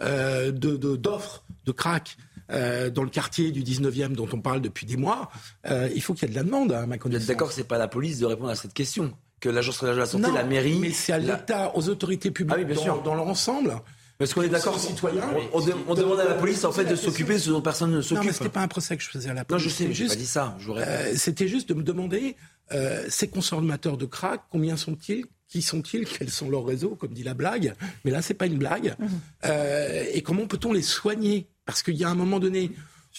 euh, de- de- d'offres de, crack euh, dans le quartier du 19e dont on parle depuis des mois, euh, il faut qu'il y ait de la demande, à ma Vous connaissance. êtes d'accord que c'est pas la police de répondre à cette question? Que l'agence régionale de la santé, Non, la mairie. Mais c'est à la- l'État, aux autorités publiques Ah oui, bien dans, sûr. dans leur ensemble. Parce qu'on est d'accord, aux citoyens. on, on de- on demande à la police en fait de s'occuper de ce dont personne ne Non, mais s'occupe. c'était pas un procès que je faisais à la Non, police. je sais, c'était mais j'ai juste- pas dit ça. Euh, C'était juste de me demander euh, ces consommateurs de crack, combien sont-ils Qui sont-ils Quels sont leurs réseaux Comme dit la blague. Mais là, c'est pas une blague. Mhm. Euh, et comment peut-on les soigner? Parce qu'il y a un moment donné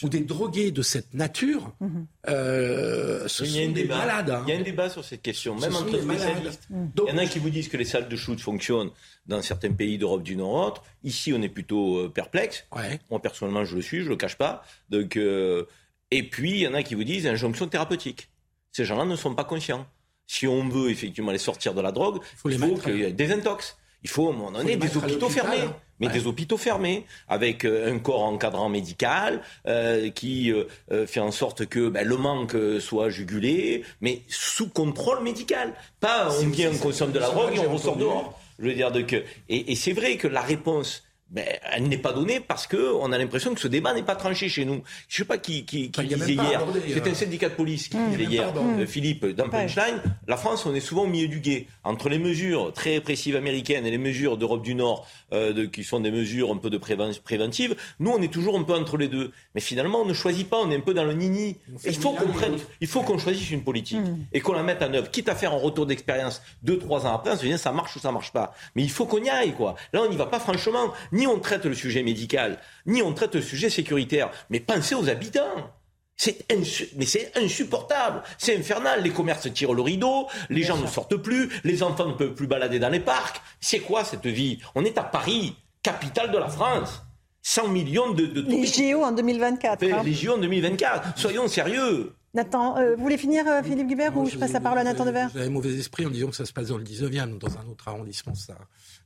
où des drogués de cette nature, Mhm. euh, ce Il y a sont un des débat. malades. hein. Il y a un débat sur cette question, Ce même sont entre spécialistes. Il y en a qui vous disent que les salles de shoot fonctionnent dans certains pays d'Europe du Nord autres. Ici, on est plutôt euh, perplexe. Moi, personnellement, je le suis, je le cache pas. Donc, euh, et puis, il y en a qui vous disent injonction thérapeutique. Ces gens-là ne sont pas conscients. Si on veut effectivement les sortir de la drogue, il faut qu'il y ait des intox. Il faut, à un moment donné, des hôpitaux fermés. hein. Mais Ouais. des hôpitaux fermés, avec euh, un corps encadrant médical, euh, qui euh, fait en sorte que ben, le manque soit jugulé, mais sous contrôle médical. Pas on vient, on consomme de la drogue et on ressort dehors. Je veux dire, donc, et, et c'est vrai que la réponse, ben, elle n'est pas donnée parce que on a l'impression que ce débat n'est pas tranché chez nous. Je sais pas qui, qui, qui Enfin, disait hier. abordé, C'était euh. un syndicat de police qui Mmh. disait hier, euh, Philippe, dans. Punchline, la France, on est souvent au milieu du guet. Entre les mesures très répressives américaines et les mesures d'Europe du Nord, euh, de- qui sont des mesures un peu de préven- préventives, nous, on est toujours un peu entre les deux. Mais finalement, on ne choisit pas, on est un peu dans le nini. Il faut qu'on prenne, l'autre. il faut qu'on choisisse une politique Mmh. et qu'on la mette en œuvre. Quitte à faire un retour d'expérience deux, trois ans après, on se dit ça marche ou ça marche pas. Mais il faut qu'on y aille, quoi. Là, on n'y va pas franchement. Ni on traite le sujet médical, ni on traite le sujet sécuritaire. Mais pensez aux habitants. C'est insu- mais c'est insupportable, c'est infernal. Les commerces tirent le rideau, les gens ne sortent plus, les enfants ne peuvent plus balader dans les parcs. C'est quoi cette vie? On est à Paris, capitale de la France. 100 millions de, de Les. JO en 2024. hein. Les JO en 2024. Soyons sérieux. Nathan, euh, vous voulez finir, euh, Philippe Guibert, ou je passe la parole à Nathan Devers? Vous avez mauvais esprit en disant que ça se passe dans le 19e, dans un autre arrondissement. Ça.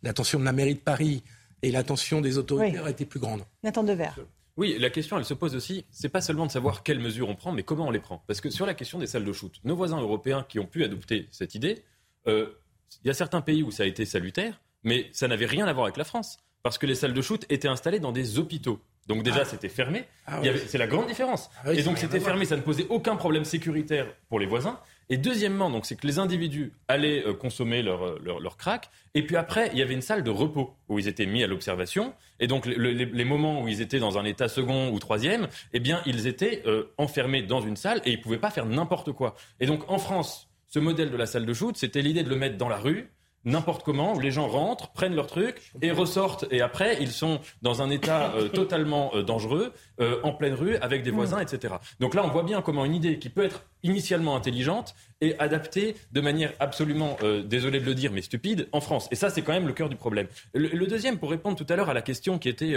L'attention de la mairie de Paris et l'attention des autorités Oui. a été plus grande. Nathan Devers. Oui, la question, elle se pose aussi, c'est pas seulement de savoir quelles mesures on prend, mais comment on les prend. Parce que sur la question des salles de shoot, nos voisins européens qui ont pu adopter cette idée, euh, il y a certains pays où ça a été salutaire, mais ça n'avait rien à voir avec la France. Parce que les salles de shoot étaient installées dans des hôpitaux. Donc déjà, Ah. c'était fermé. Ah oui. C'est la grande différence. Ah oui, et donc c'était fermé, ça ne posait aucun problème sécuritaire pour les voisins. Et deuxièmement, donc c'est que les individus allaient euh, consommer leur, euh, leur, leur crack. Et puis après, il y avait une salle de repos où ils étaient mis à l'observation. Et donc le- le- les, les moments où ils étaient dans un état second ou troisième, eh bien ils étaient euh, enfermés dans une salle et ils pouvaient pas faire n'importe quoi. Et donc en France, ce modèle de la salle de shoot, c'était l'idée de le mettre dans la rue n'importe comment, où les gens rentrent, prennent leur truc et ressortent. Et après, ils sont dans un état euh, totalement euh, dangereux, euh, en pleine rue, avec des voisins, etc. Donc là, on voit bien comment une idée qui peut être initialement intelligente est adaptée de manière absolument, désolé de le dire, mais stupide, en France. Et ça, c'est quand même le cœur du problème. Le, le deuxième, pour répondre tout à l'heure à la question qui était...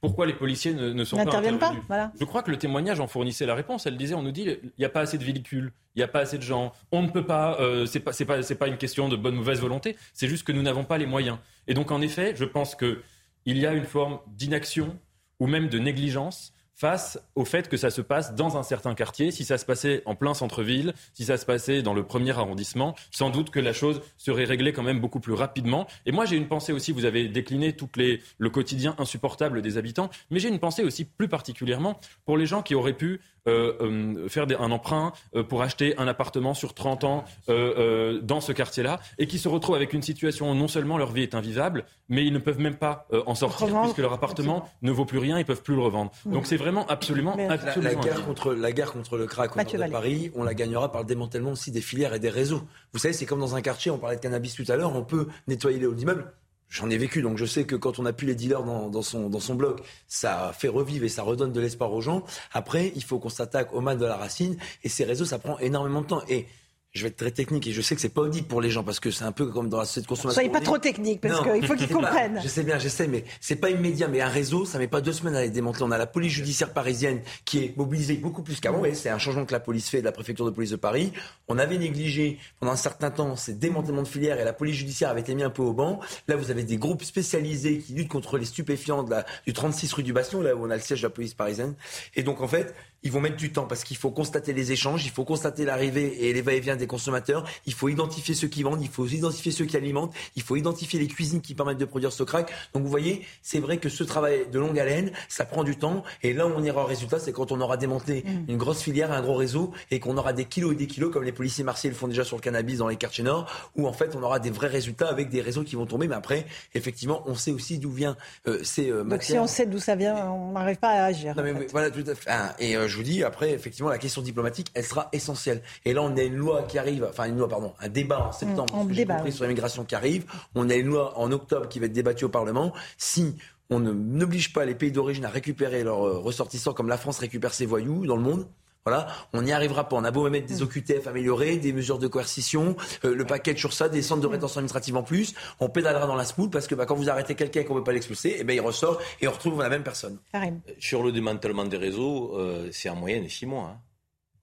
pourquoi les policiers ne, ne sont pas N'interviennent pas, intervenus voilà. je crois que le témoignage en fournissait la réponse. Elle disait, on nous dit, il n'y a pas assez de véhicules, il n'y a pas assez de gens, on ne peut pas, euh, c'est pas, pas, une question de bonne ou mauvaise volonté, c'est juste que nous n'avons pas les moyens. Et donc, en effet, je pense que il y a une forme d'inaction ou même de négligence face au fait que ça se passe dans un certain quartier. Si ça se passait en plein centre-ville, si ça se passait dans le premier arrondissement, sans doute que la chose serait réglée quand même beaucoup plus rapidement. Et moi, j'ai une pensée aussi, vous avez décliné tout les, le quotidien insupportable des habitants, mais j'ai une pensée aussi plus particulièrement pour les gens qui auraient pu euh, euh, faire des, un emprunt euh, pour acheter un appartement sur 30 ans dans ce quartier-là et qui se retrouvent avec une situation où non seulement leur vie est invivable, mais ils ne peuvent même pas en sortir puisque leur appartement ne vaut plus rien, ils peuvent plus le revendre. Donc c'est vraiment absolument, absolument la, la, guerre contre la guerre contre le crack au nord de Paris, on la gagnera par le démantèlement aussi des filières et des réseaux. Vous savez, c'est comme dans un quartier, on parlait de cannabis tout à l'heure, on peut nettoyer les hauts immeubles J'en ai vécu, donc je sais que quand on a pu les dealers dans, dans, son, dans son bloc, ça fait revivre et ça redonne de l'espoir aux gens. Après, il faut qu'on s'attaque au mal de la racine, et ces réseaux, ça prend énormément de temps. Et je vais être très technique et je sais que c'est pas audible pour les gens parce que c'est un peu comme dans la société de consommation. Soyez pas trop technique parce qu'il faut qu'ils comprennent. je sais bien, je sais, mais c'est pas immédiat. Mais un réseau, ça met pas deux semaines à les démanteler. On a la police judiciaire parisienne qui est mobilisée beaucoup plus qu'avant. Et c'est un changement que la police fait de la préfecture de police de Paris. On avait négligé pendant un certain temps ces démantèlements de filières et la police judiciaire avait été mis un peu au banc. Là, vous avez des groupes spécialisés qui luttent contre les stupéfiants de la, du 36 rue du Bastion, là où on a le siège de la police parisienne. Et donc, en fait, ils vont mettre du temps parce qu'il faut constater les échanges, il faut constater l'arrivée et les va-et-vient des consommateurs, il faut identifier ceux qui vendent, il faut identifier ceux qui alimentent, il faut identifier les cuisines qui permettent de produire ce crack. Donc vous voyez, c'est vrai que ce travail de longue haleine, ça prend du temps. Et là où on ira au résultat, c'est quand on aura démantelé mm. une grosse filière, un gros réseau, et qu'on aura des kilos et des kilos, comme les policiers marseillais le font déjà sur le cannabis dans les quartiers nord, où en fait on aura des vrais résultats avec des réseaux qui vont tomber. Mais après, effectivement, on sait aussi d'où vient euh, ces euh, Donc si on sait d'où ça vient, on n'arrive pas à agir. Non, mais, voilà, tout à fait. Ah, et euh, je vous dis, après, effectivement, la question diplomatique, elle sera essentielle. Et là, on a une loi qui arrive, enfin une loi, pardon, un débat en septembre, on débat, sur l'immigration qui arrive. On a une loi en octobre qui va être débattue au Parlement. Si on n'oblige pas les pays d'origine à récupérer leurs euh, ressortissants comme la France récupère ses voyous dans le monde, voilà, on n'y arrivera pas. On a beau mettre des OQTF améliorés, des mesures de coercition, euh, le paquet sur ça, des centres de rétention administrative en plus. On pédalera dans la smoule parce que bah, quand vous arrêtez quelqu'un et qu'on ne peut pas l'expulser, eh ben, il ressort et on retrouve la même personne. Euh, sur le démantèlement des réseaux, c'est en moyenne six mois. Hein,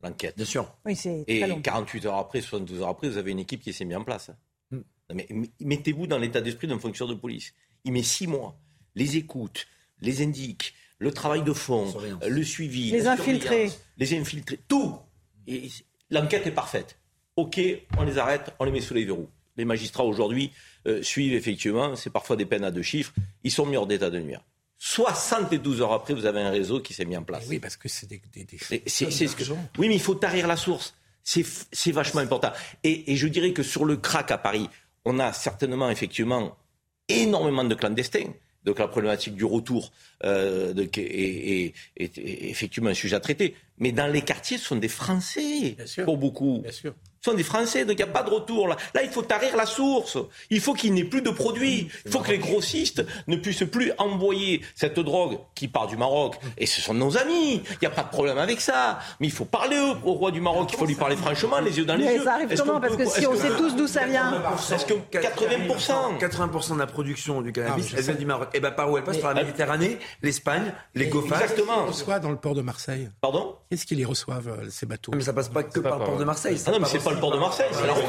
l'enquête. Bien sûr. Oui, c'est et 48 heures après, 72 heures après, vous avez une équipe qui s'est mise en place. Mm. mais, mettez-vous dans l'état d'esprit d'un fonctionnaire de police. Il met six mois, les écoute, les indique, le travail de fond, le suivi, les infiltrés, les infiltrés, tout. Et l'enquête est parfaite. Ok, on les arrête, on les met sous les verrous. Les magistrats aujourd'hui euh, suivent effectivement, c'est parfois des peines à deux chiffres, ils sont mis hors d'état de nuire. 72 heures après, vous avez un réseau qui s'est mis en place. oui, parce que c'est des, des, Oui, mais il faut tarir la source. C'est vachement important. Et, et, je dirais que sur le crack à Paris, on a certainement, effectivement, énormément de clandestins. Donc la problématique du retour euh, de, est, est, effectivement un sujet à traiter. Mais dans les quartiers, ce sont des Français, pour beaucoup. Bien sûr sont des Français, donc il n'y a pas de retour. Là, là il faut tarir la source. Il faut qu'il n'y ait plus de produits. Il faut que les grossistes ne puissent plus envoyer cette drogue qui part du Maroc. Et ce sont nos amis. Il n'y a pas de problème avec ça. Mais il faut parler au, roi du Maroc. Il faut lui parler franchement, les yeux dans les Mais yeux. Ça arrive comment Parce que si on sait tous d'où ça vient. Est-ce que 80% 80% de la production du cannabis, ah, elle vient du Maroc. Et eh bien par où elle passe Par la Méditerranée, l'Espagne, les Gofas. Exactement. reçoit dans le port de Marseille. Pardon? Qu'est-ce qu'ils y reçoivent, euh, ces bateaux? Mais ça passe pas que par le port de Marseille. Ah non, mais c'est pas le port de Marseille, c'est la route.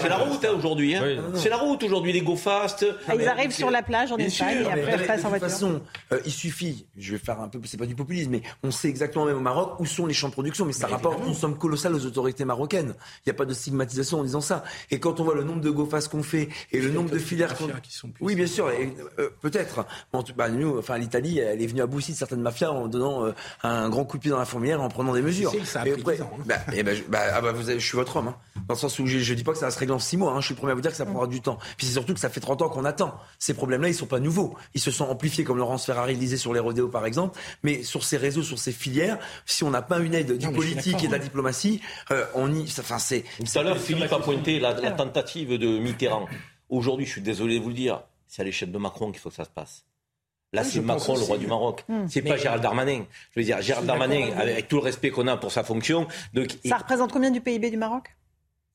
C'est la route hein, aujourd'hui. Hein. C'est la route aujourd'hui, les go fast. Ah, ils arrivent sur la plage en Espagne et après ils passent en voiture. De toute façon, euh, il suffit, je vais faire un peu, c'est pas du populisme, mais on sait exactement même au Maroc où sont les champs de production, mais ça rapporte une somme colossale aux autorités marocaines. Il n'y a pas de stigmatisation en disant ça. Et quand on voit le nombre de go fast qu'on fait et le nombre de filières plus Oui, bien sûr, euh, peut-être. Bon, bah, nous, enfin, l'Italie, elle est venue à bout de certaines mafias en donnant euh, un grand coup de pied dans la fourmilière, en prenant des mesures. Ça a pris après, ans, hein. bah, eh ben, bah, ah bah, vous je suis votre hein, dans le sens où je, je dis pas que ça va se régler en six mois. Hein, je suis le premier à vous dire que ça prendra du temps. Puis c'est surtout que ça fait 30 ans qu'on attend. Ces problèmes-là, ils sont pas nouveaux. Ils se sont amplifiés, comme Laurence Ferrari le disait sur les rodéos, par exemple. Mais sur ces réseaux, sur ces filières, si on n'a pas une aide du politique et de la diplomatie, euh, on y. Enfin, c'est. Tout à l'heure, Philippe a pointé la, la tentative de Mitterrand. Aujourd'hui, je suis désolé de vous le dire, c'est à l'échelle de Macron qu'il faut que ça se passe. Là, c'est Macron, le roi du Maroc. Hmm. C'est pas Gérald Darmanin. Je veux dire, Gérald Darmanin, avec tout le respect qu'on a pour sa fonction. Donc, ça représente combien du PIB du Maroc?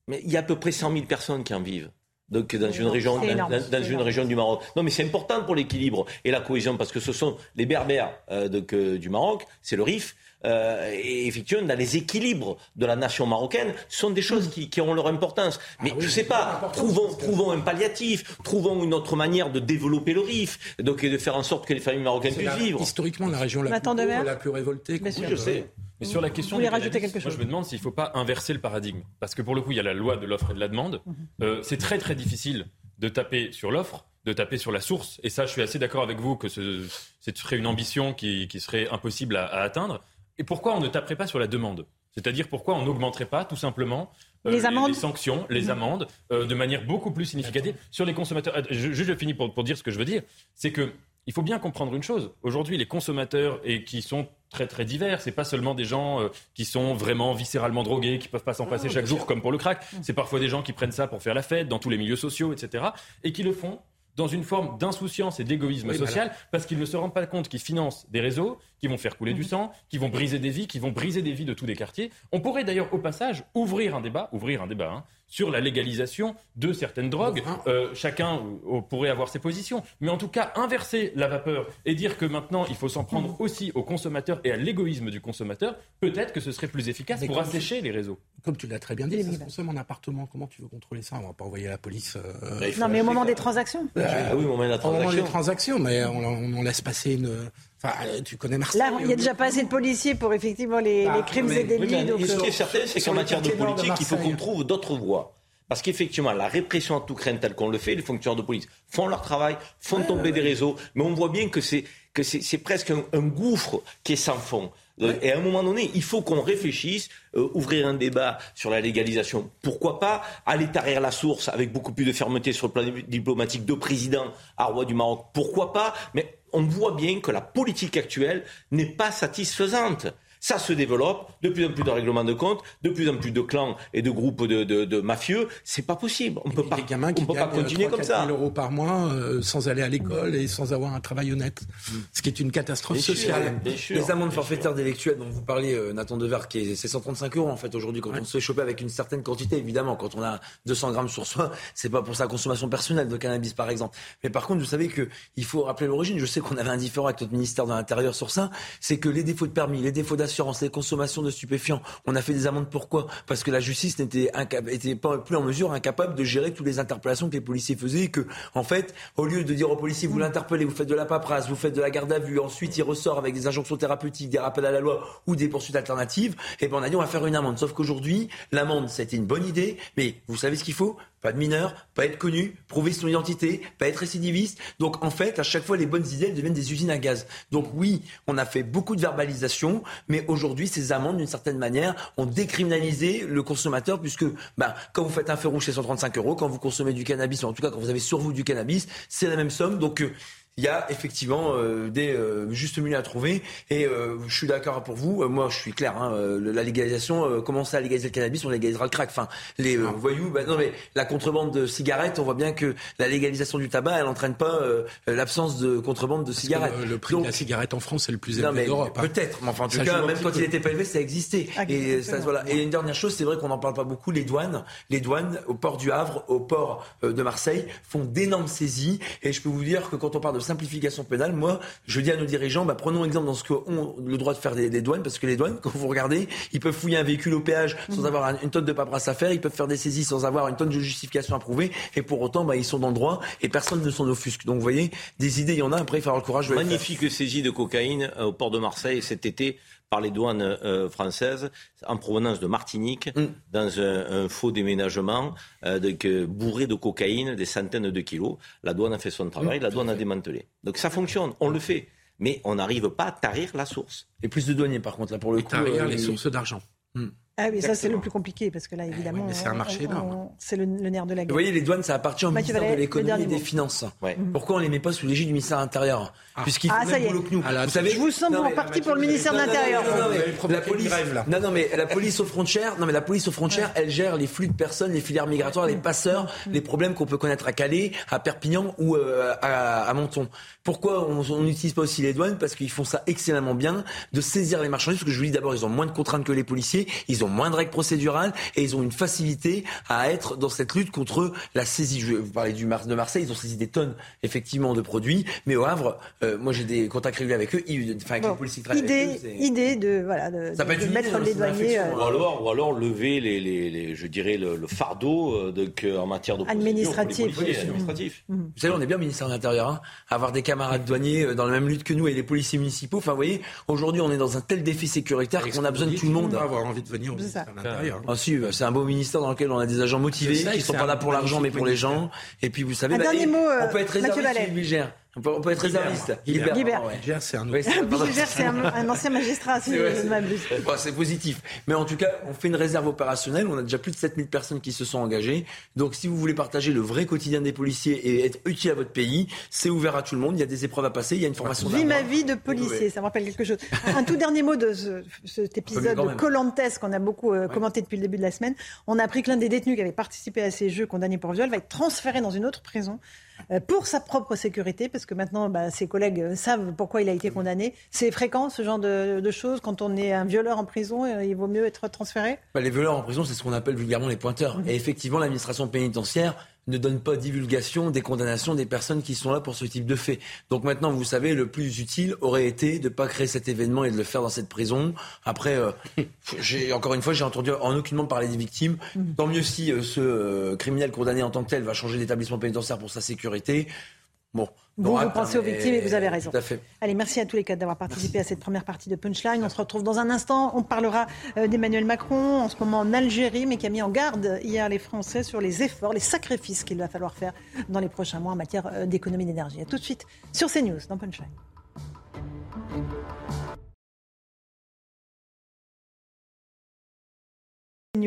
Mais il y a à peu près 100 000 personnes qui en vivent. Donc dans une région, C'est dans, énorme, dans- c'est dans une région du Maroc. Non, mais c'est important pour l'équilibre et la cohésion parce que ce sont les Berbères euh, donc, euh, du Maroc, c'est le Rif. euh, et effectivement, dans les équilibres de la nation marocaine, ce sont des choses qui, qui ont leur importance. Mais je sais pas, trouvons, trouvons un palliatif, trouvons une autre manière de développer le Rif, donc et de faire en sorte que les familles marocaines puissent la- vivre. historiquement la région la plus, la plus révoltée. Bien Oui, je sais. Mais sur la question Vous voulez rajouter quelque moi chose je me demande s'il ne faut pas inverser le paradigme. Parce que pour le coup, il y a la loi de l'offre et de la demande. Mhm. Euh, c'est très très difficile de taper sur l'offre, de taper sur la source. Et ça, je suis assez d'accord avec vous que ce, ce serait une ambition qui, qui serait impossible à, à atteindre. Et pourquoi on ne taperait pas sur la demande? C'est-à-dire pourquoi on n'augmenterait pas tout simplement euh, Les amendes sanctions, les Mhm. amendes, euh, de manière beaucoup plus significative sur les consommateurs. Je, je, je finis pour, pour dire ce que je veux dire. C'est que il faut bien comprendre une chose. Aujourd'hui, les consommateurs et qui sont très très divers, c'est pas seulement des gens euh, qui sont vraiment viscéralement drogués, qui peuvent pas s'en passer chaque jour comme pour le crack. C'est parfois des gens qui prennent ça pour faire la fête dans tous les milieux sociaux, etc. Et qui le font dans une forme d'insouciance et d'égoïsme Oui, social parce qu'ils ne se rendent pas compte qu'ils financent des réseaux qui vont faire couler du sang, qui vont briser des vies, qui vont briser des vies de tous les quartiers. On pourrait d'ailleurs au passage ouvrir un débat, ouvrir un débat hein, sur la légalisation de certaines drogues. Euh, chacun euh, pourrait avoir ses positions, mais en tout cas inverser la vapeur et dire que maintenant il faut s'en prendre Mhm. aussi aux consommateurs et à l'égoïsme du consommateur, peut-être que ce serait plus efficace Mais pour assécher les réseaux. Comme tu l'as très bien dit, ça se consomme en appartement. Comment tu veux contrôler ça? On va pas envoyer la police. euh, Non, mais au moment des transactions. Ah oui, au moment de la Au moment des transaction. transactions, mais on, on laisse passer une. Enfin, euh, tu connais Marseille. Là, il n'y a déjà pas assez de policiers pour effectivement les, les crimes mais- et délits. Oui, mais donc, ce qui euh, est certain, c'est qu'en matière de politique, il faut qu'on trouve d'autres voies. Parce qu'effectivement, la répression à tout crainte telle qu'on le fait, les fonctionnaires de police font leur travail, font tomber des réseaux, mais on voit bien que c'est que c'est c'est presque un, un gouffre qui est sans fond. Euh, Et à un moment donné, il faut qu'on réfléchisse, euh, ouvrir un débat sur la légalisation. Pourquoi pas aller tarir la source avec beaucoup plus de fermeté sur le plan diplomatique de président à roi du Maroc? Pourquoi pas? Mais on voit bien que la politique actuelle n'est pas satisfaisante. Ça se développe, de plus en plus de règlements de compte, de plus en plus de clans et de groupes de, de, de mafieux. C'est pas possible. On peut pas, Des gamins qui on peut pas continuer 3 comme 4 ça. 000 euros par mois euh, sans aller à l'école et sans avoir un travail honnête. Ce qui est une catastrophe Bien sociale. bien sûr. Les amendes forfaitaires délictuelles dont vous parlez, euh, Nathan Dever, qui est, c'est 135 euros en fait aujourd'hui quand on se fait choper avec une certaine quantité, évidemment. Quand on a 200 grammes sur soi, c'est pas pour sa consommation personnelle de cannabis par exemple. Mais par contre, vous savez que il faut rappeler l'origine. Je sais qu'on avait un différent avec notre ministère de l'Intérieur sur ça. C'est que les défauts de permis, les défauts d'assurance, les consommations de stupéfiants, on a fait des amendes. Pourquoi? Parce que la justice n'était était pas plus en mesure, incapable de gérer toutes les interpellations que les policiers faisaient. Et que en fait, au lieu de dire aux policiers vous l'interpellez, vous faites de la paperasse, vous faites de la garde à vue, ensuite il ressort avec des injonctions thérapeutiques, des rappels à la loi ou des poursuites alternatives, et ben on a dit on va faire une amende. Sauf qu'aujourd'hui, l'amende, c'était une bonne idée, mais vous savez ce qu'il faut? Pas de mineur, pas être connu, prouver son identité, pas être récidiviste. Donc en fait, à chaque fois, les bonnes idées, elles deviennent des usines à gaz. Donc oui, on a fait beaucoup de verbalisation, mais aujourd'hui, ces amendes, d'une certaine manière, ont décriminalisé le consommateur, puisque ben, quand vous faites un feu rouge, c'est 135 euros. Quand vous consommez du cannabis, ou en tout cas quand vous avez sur vous du cannabis, c'est la même somme. Donc euh, il y a effectivement euh, des euh, justes milieux à trouver et euh, je suis d'accord pour vous. Euh, moi, je suis clair. Hein, euh, la légalisation, euh, commencer à légaliser le cannabis, on légalisera le crack. Enfin, les euh, voyous, bah, non mais la contrebande de cigarettes, on voit bien que la légalisation du tabac, elle n'entraîne pas euh, l'absence de contrebande de cigarettes. Le, le prix Donc, de la cigarette en France est le plus élevé d'Europe. hein. Peut-être, mais enfin, en tout Ça cas, même quand peu. il était pas élevé, ça existait. Ah, et, exactement. ça, voilà. et une dernière chose, c'est vrai qu'on n'en parle pas beaucoup, les douanes. Les douanes au port du Havre, au port euh, de Marseille, font d'énormes saisies. Et je peux vous dire que quand on parle de simplification pénale, moi, je dis à nos dirigeants, bah, prenons exemple dans ce qu'ont le droit de faire des, des douanes, parce que les douanes, quand vous regardez, ils peuvent fouiller un véhicule au péage sans Mhm. avoir un- une tonne de paperasse à faire, ils peuvent faire des saisies sans avoir une tonne de justification à prouver, et pour autant, bah, ils sont dans le droit, et personne ne s'en offusque. Donc, vous voyez, des idées, il y en a, après, il faut avoir le courage de les faire. Magnifique saisie de cocaïne euh, au port de Marseille cet été par les douanes euh, françaises en provenance de Martinique Mm. dans un, un faux déménagement euh, donc, euh, bourré de cocaïne, des centaines de kilos. La douane a fait son travail, Mm, la douane a démantelé. Donc ça fonctionne, on le fait. Mais on n'arrive pas à tarir la source. Et plus de douaniers, par contre, là, pour le coup. Tarir euh, les les- sources d'argent. Ah oui, ça c'est le plus compliqué parce que là évidemment, ouais, mais c'est un marché on- énorme. c'est le, le nerf de la Vous guerre. voyez, les douanes, ça appartient au Mathieu ministère de l'économie et des mot. finances. Ouais. Pourquoi on les met pas sous l'égide du ministère de l'Intérieur Puisqu'ils font Ah, le ça même boulot que nous. Ah, vous savez, Je vous sens Non, en mais- partie pour le ministère de l'Intérieur. Vous la police, grève, là. non, non, mais la police aux frontières, non, mais la police aux frontières, elle gère les flux de personnes, les filières migratoires, les passeurs, les problèmes qu'on peut connaître à Calais, à Perpignan ou euh, à, Menton. Pourquoi on on n'utilise pas aussi les douanes? Parce qu'ils font ça excellemment bien, de saisir les marchandises. Parce que je vous dis d'abord, ils ont moins de contraintes que les policiers, ils ont moins de règles procédurales et ils ont une facilité à être dans cette lutte contre la saisie. Je, vous parlez du Mar de Marseille, ils ont saisi des tonnes effectivement de produits, mais au Havre, euh, moi j'ai des contacts réguliers avec eux, ils, enfin avec Bon, les policiers idée, avec eux, idée de, voilà, de, Ça mettre idée, les douaniers euh, Ou alors, ou alors lever les, les, les- je dirais le, le fardeau euh, de, que, en matière de Administratif. administratif. Vous savez, on est bien au ministère de l'Intérieur, hein, avoir des camarades douaniers euh, dans la même lutte que nous et les policiers municipaux. Enfin, vous voyez, aujourd'hui, on est dans un tel défi sécuritaire qu'on a besoin de tout le on monde. avoir envie de venir ça. de l'Intérieur. Ah si, bah, c'est un beau ministère dans lequel on a des agents motivés sais qui que sont pas là pour l'argent mais pour les gens. Et puis vous savez, bah, dernier mot, euh, on peut être Bilger. On peut, on peut être réserviste. Guibert. Guibert. Gère, c'est un un, un ancien magistrat, si je m'abuse. Bon, c'est positif. Mais en tout cas, on fait une réserve opérationnelle. On a déjà plus de 7000 personnes qui se sont engagées. Donc, si vous voulez partager le vrai quotidien des policiers et être utile à votre pays, c'est ouvert à tout le monde. Il y a des épreuves à passer. Il y a une formation Vie ma vie de policier, ça me rappelle quelque chose. Un tout dernier mot de ce- cet épisode de. Colantes qu'on a beaucoup euh, commenté depuis le début de la semaine. On a appris que l'un des détenus qui avait participé à ces jeux condamnés pour viol va être transféré dans une autre prison pour sa propre sécurité, parce que maintenant bah, ses collègues euh, savent pourquoi il a été condamné. C'est fréquent ce genre de, de choses quand on est un violeur en prison, euh, il vaut mieux être transféré? Bah, les violeurs en prison, c'est ce qu'on appelle vulgairement les pointeurs. Et effectivement, l'administration pénitentiaire ne donne pas divulgation des condamnations des personnes qui sont là pour ce type de fait. Donc maintenant, vous savez, le plus utile aurait été de ne pas créer cet événement et de le faire dans cette prison. Après, euh, encore une fois, j'ai entendu en aucunement parler des victimes. Tant mieux si euh, ce euh, criminel condamné en tant que tel va changer d'établissement pénitentiaire pour sa sécurité. Bon, Vous, vous pensez aux victimes et vous avez raison. Tout à fait. Allez, merci à tous les quatre d'avoir participé à cette première partie de Punchline. On se retrouve dans un instant. On parlera euh, d'Emmanuel Macron, en ce moment en Algérie, mais qui a mis en garde hier les Français sur les efforts, les sacrifices qu'il va falloir faire dans les prochains mois en matière euh, d'économie d'énergie. À tout de suite sur CNews, dans Punchline.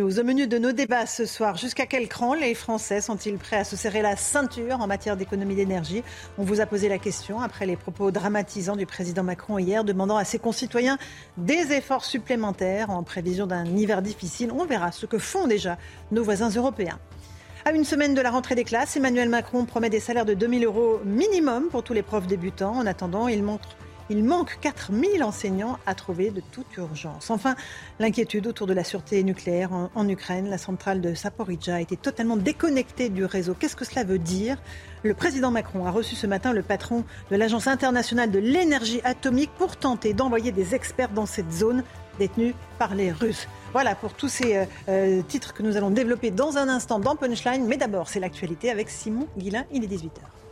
Au menu de nos débats ce soir, jusqu'à quel cran les Français sont-ils prêts à se serrer la ceinture en matière d'économie d'énergie? On vous a posé la question après les propos dramatisants du président Macron hier, demandant à ses concitoyens des efforts supplémentaires en prévision d'un hiver difficile. On verra ce que font déjà nos voisins européens. À une semaine de la rentrée des classes, Emmanuel Macron promet des salaires de 2000 euros minimum pour tous les profs débutants. En attendant, il montre il manque 4000 enseignants à trouver de toute urgence. Enfin, l'inquiétude autour de la sûreté nucléaire en, Ukraine. La centrale de Saporidja a été totalement déconnectée du réseau. Qu'est-ce que cela veut dire? Le président Macron a reçu ce matin le patron de l'Agence internationale de l'énergie atomique pour tenter d'envoyer des experts dans cette zone détenue par les Russes. Voilà pour tous ces euh, euh, titres que nous allons développer dans un instant dans Punchline. Mais d'abord, c'est l'actualité avec Simon Guillain. Il est 18h.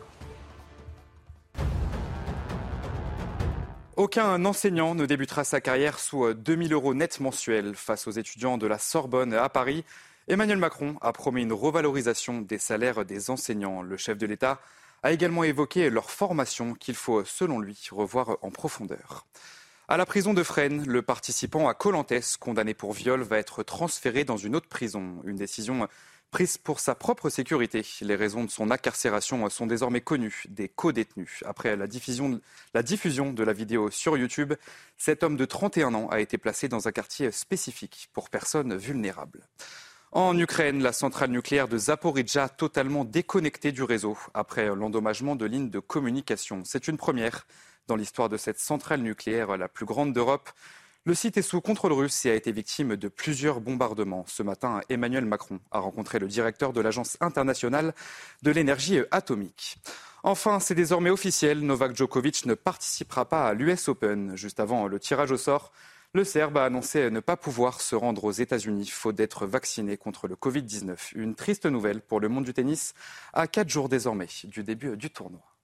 Aucun enseignant ne débutera sa carrière sous 2000 euros net mensuels face aux étudiants de la Sorbonne à Paris. Emmanuel Macron a promis une revalorisation des salaires des enseignants. Le chef de l'État a également évoqué leur formation qu'il faut, selon lui, revoir en profondeur. À la prison de Fresnes, le participant à Colantes, condamné pour viol, va être transféré dans une autre prison. Une décision prise pour sa propre sécurité. Les raisons de son incarcération sont désormais connues des co-détenus. Après la diffusion, de la vidéo sur YouTube, cet homme de 31 ans a été placé dans un quartier spécifique pour personnes vulnérables. En Ukraine, la centrale nucléaire de Zaporizhzhia totalement déconnectée du réseau après l'endommagement de lignes de communication. C'est une première dans l'histoire de cette centrale nucléaire la plus grande d'Europe. Le site est sous contrôle russe et a été victime de plusieurs bombardements. Ce matin, Emmanuel Macron a rencontré le directeur de l'Agence internationale de l'énergie atomique. Enfin, c'est désormais officiel, Novak Djokovic ne participera pas à l'US Open. Juste avant le tirage au sort, le Serbe a annoncé ne pas pouvoir se rendre aux États-Unis faute d'être vacciné contre le Covid-19. Une triste nouvelle pour le monde du tennis à quatre jours désormais du début du tournoi.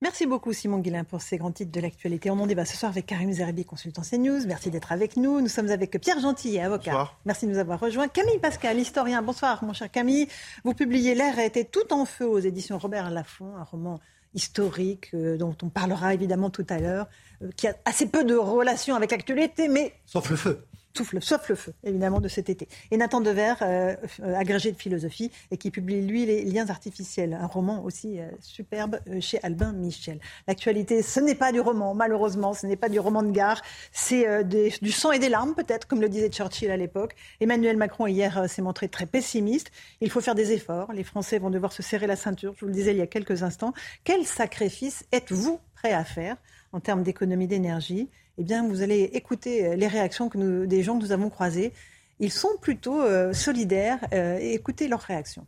Merci beaucoup Simon Guillain pour ces grands titres de l'actualité. On en débat ce soir avec Karim Zeribi, consultant CNews. Merci d'être avec nous. Nous sommes avec Pierre Gentillet, avocat. Bonsoir. Merci de nous avoir rejoints. Camille Pascal, historien. Bonsoir mon cher Camille. Vous publiez L'air a été tout en feu aux éditions Robert Laffont, un roman historique euh, dont on parlera évidemment tout à l'heure, euh, qui a assez peu de relation avec l'actualité, mais Sauf le feu. Sauf le, le feu, évidemment, de cet été. Et Nathan Dever, euh, euh, agrégé de philosophie, et qui publie, lui, Les liens artificiels, un roman aussi euh, superbe euh, chez Albin Michel. L'actualité, ce n'est pas du roman, malheureusement, ce n'est pas du roman de gare, c'est du sang et des larmes, peut-être, comme le disait Churchill à l'époque. Emmanuel Macron, hier, s'est montré très pessimiste. Il faut faire des efforts. Les Français vont devoir se serrer la ceinture, je vous le disais il y a quelques instants. Quel sacrifice êtes-vous prêt à faire en termes d'économie d'énergie eh bien, vous allez écouter euh, les réactions que des gens que nous avons croisés. ils sont plutôt euh, solidaires. Euh, écoutez leur réaction.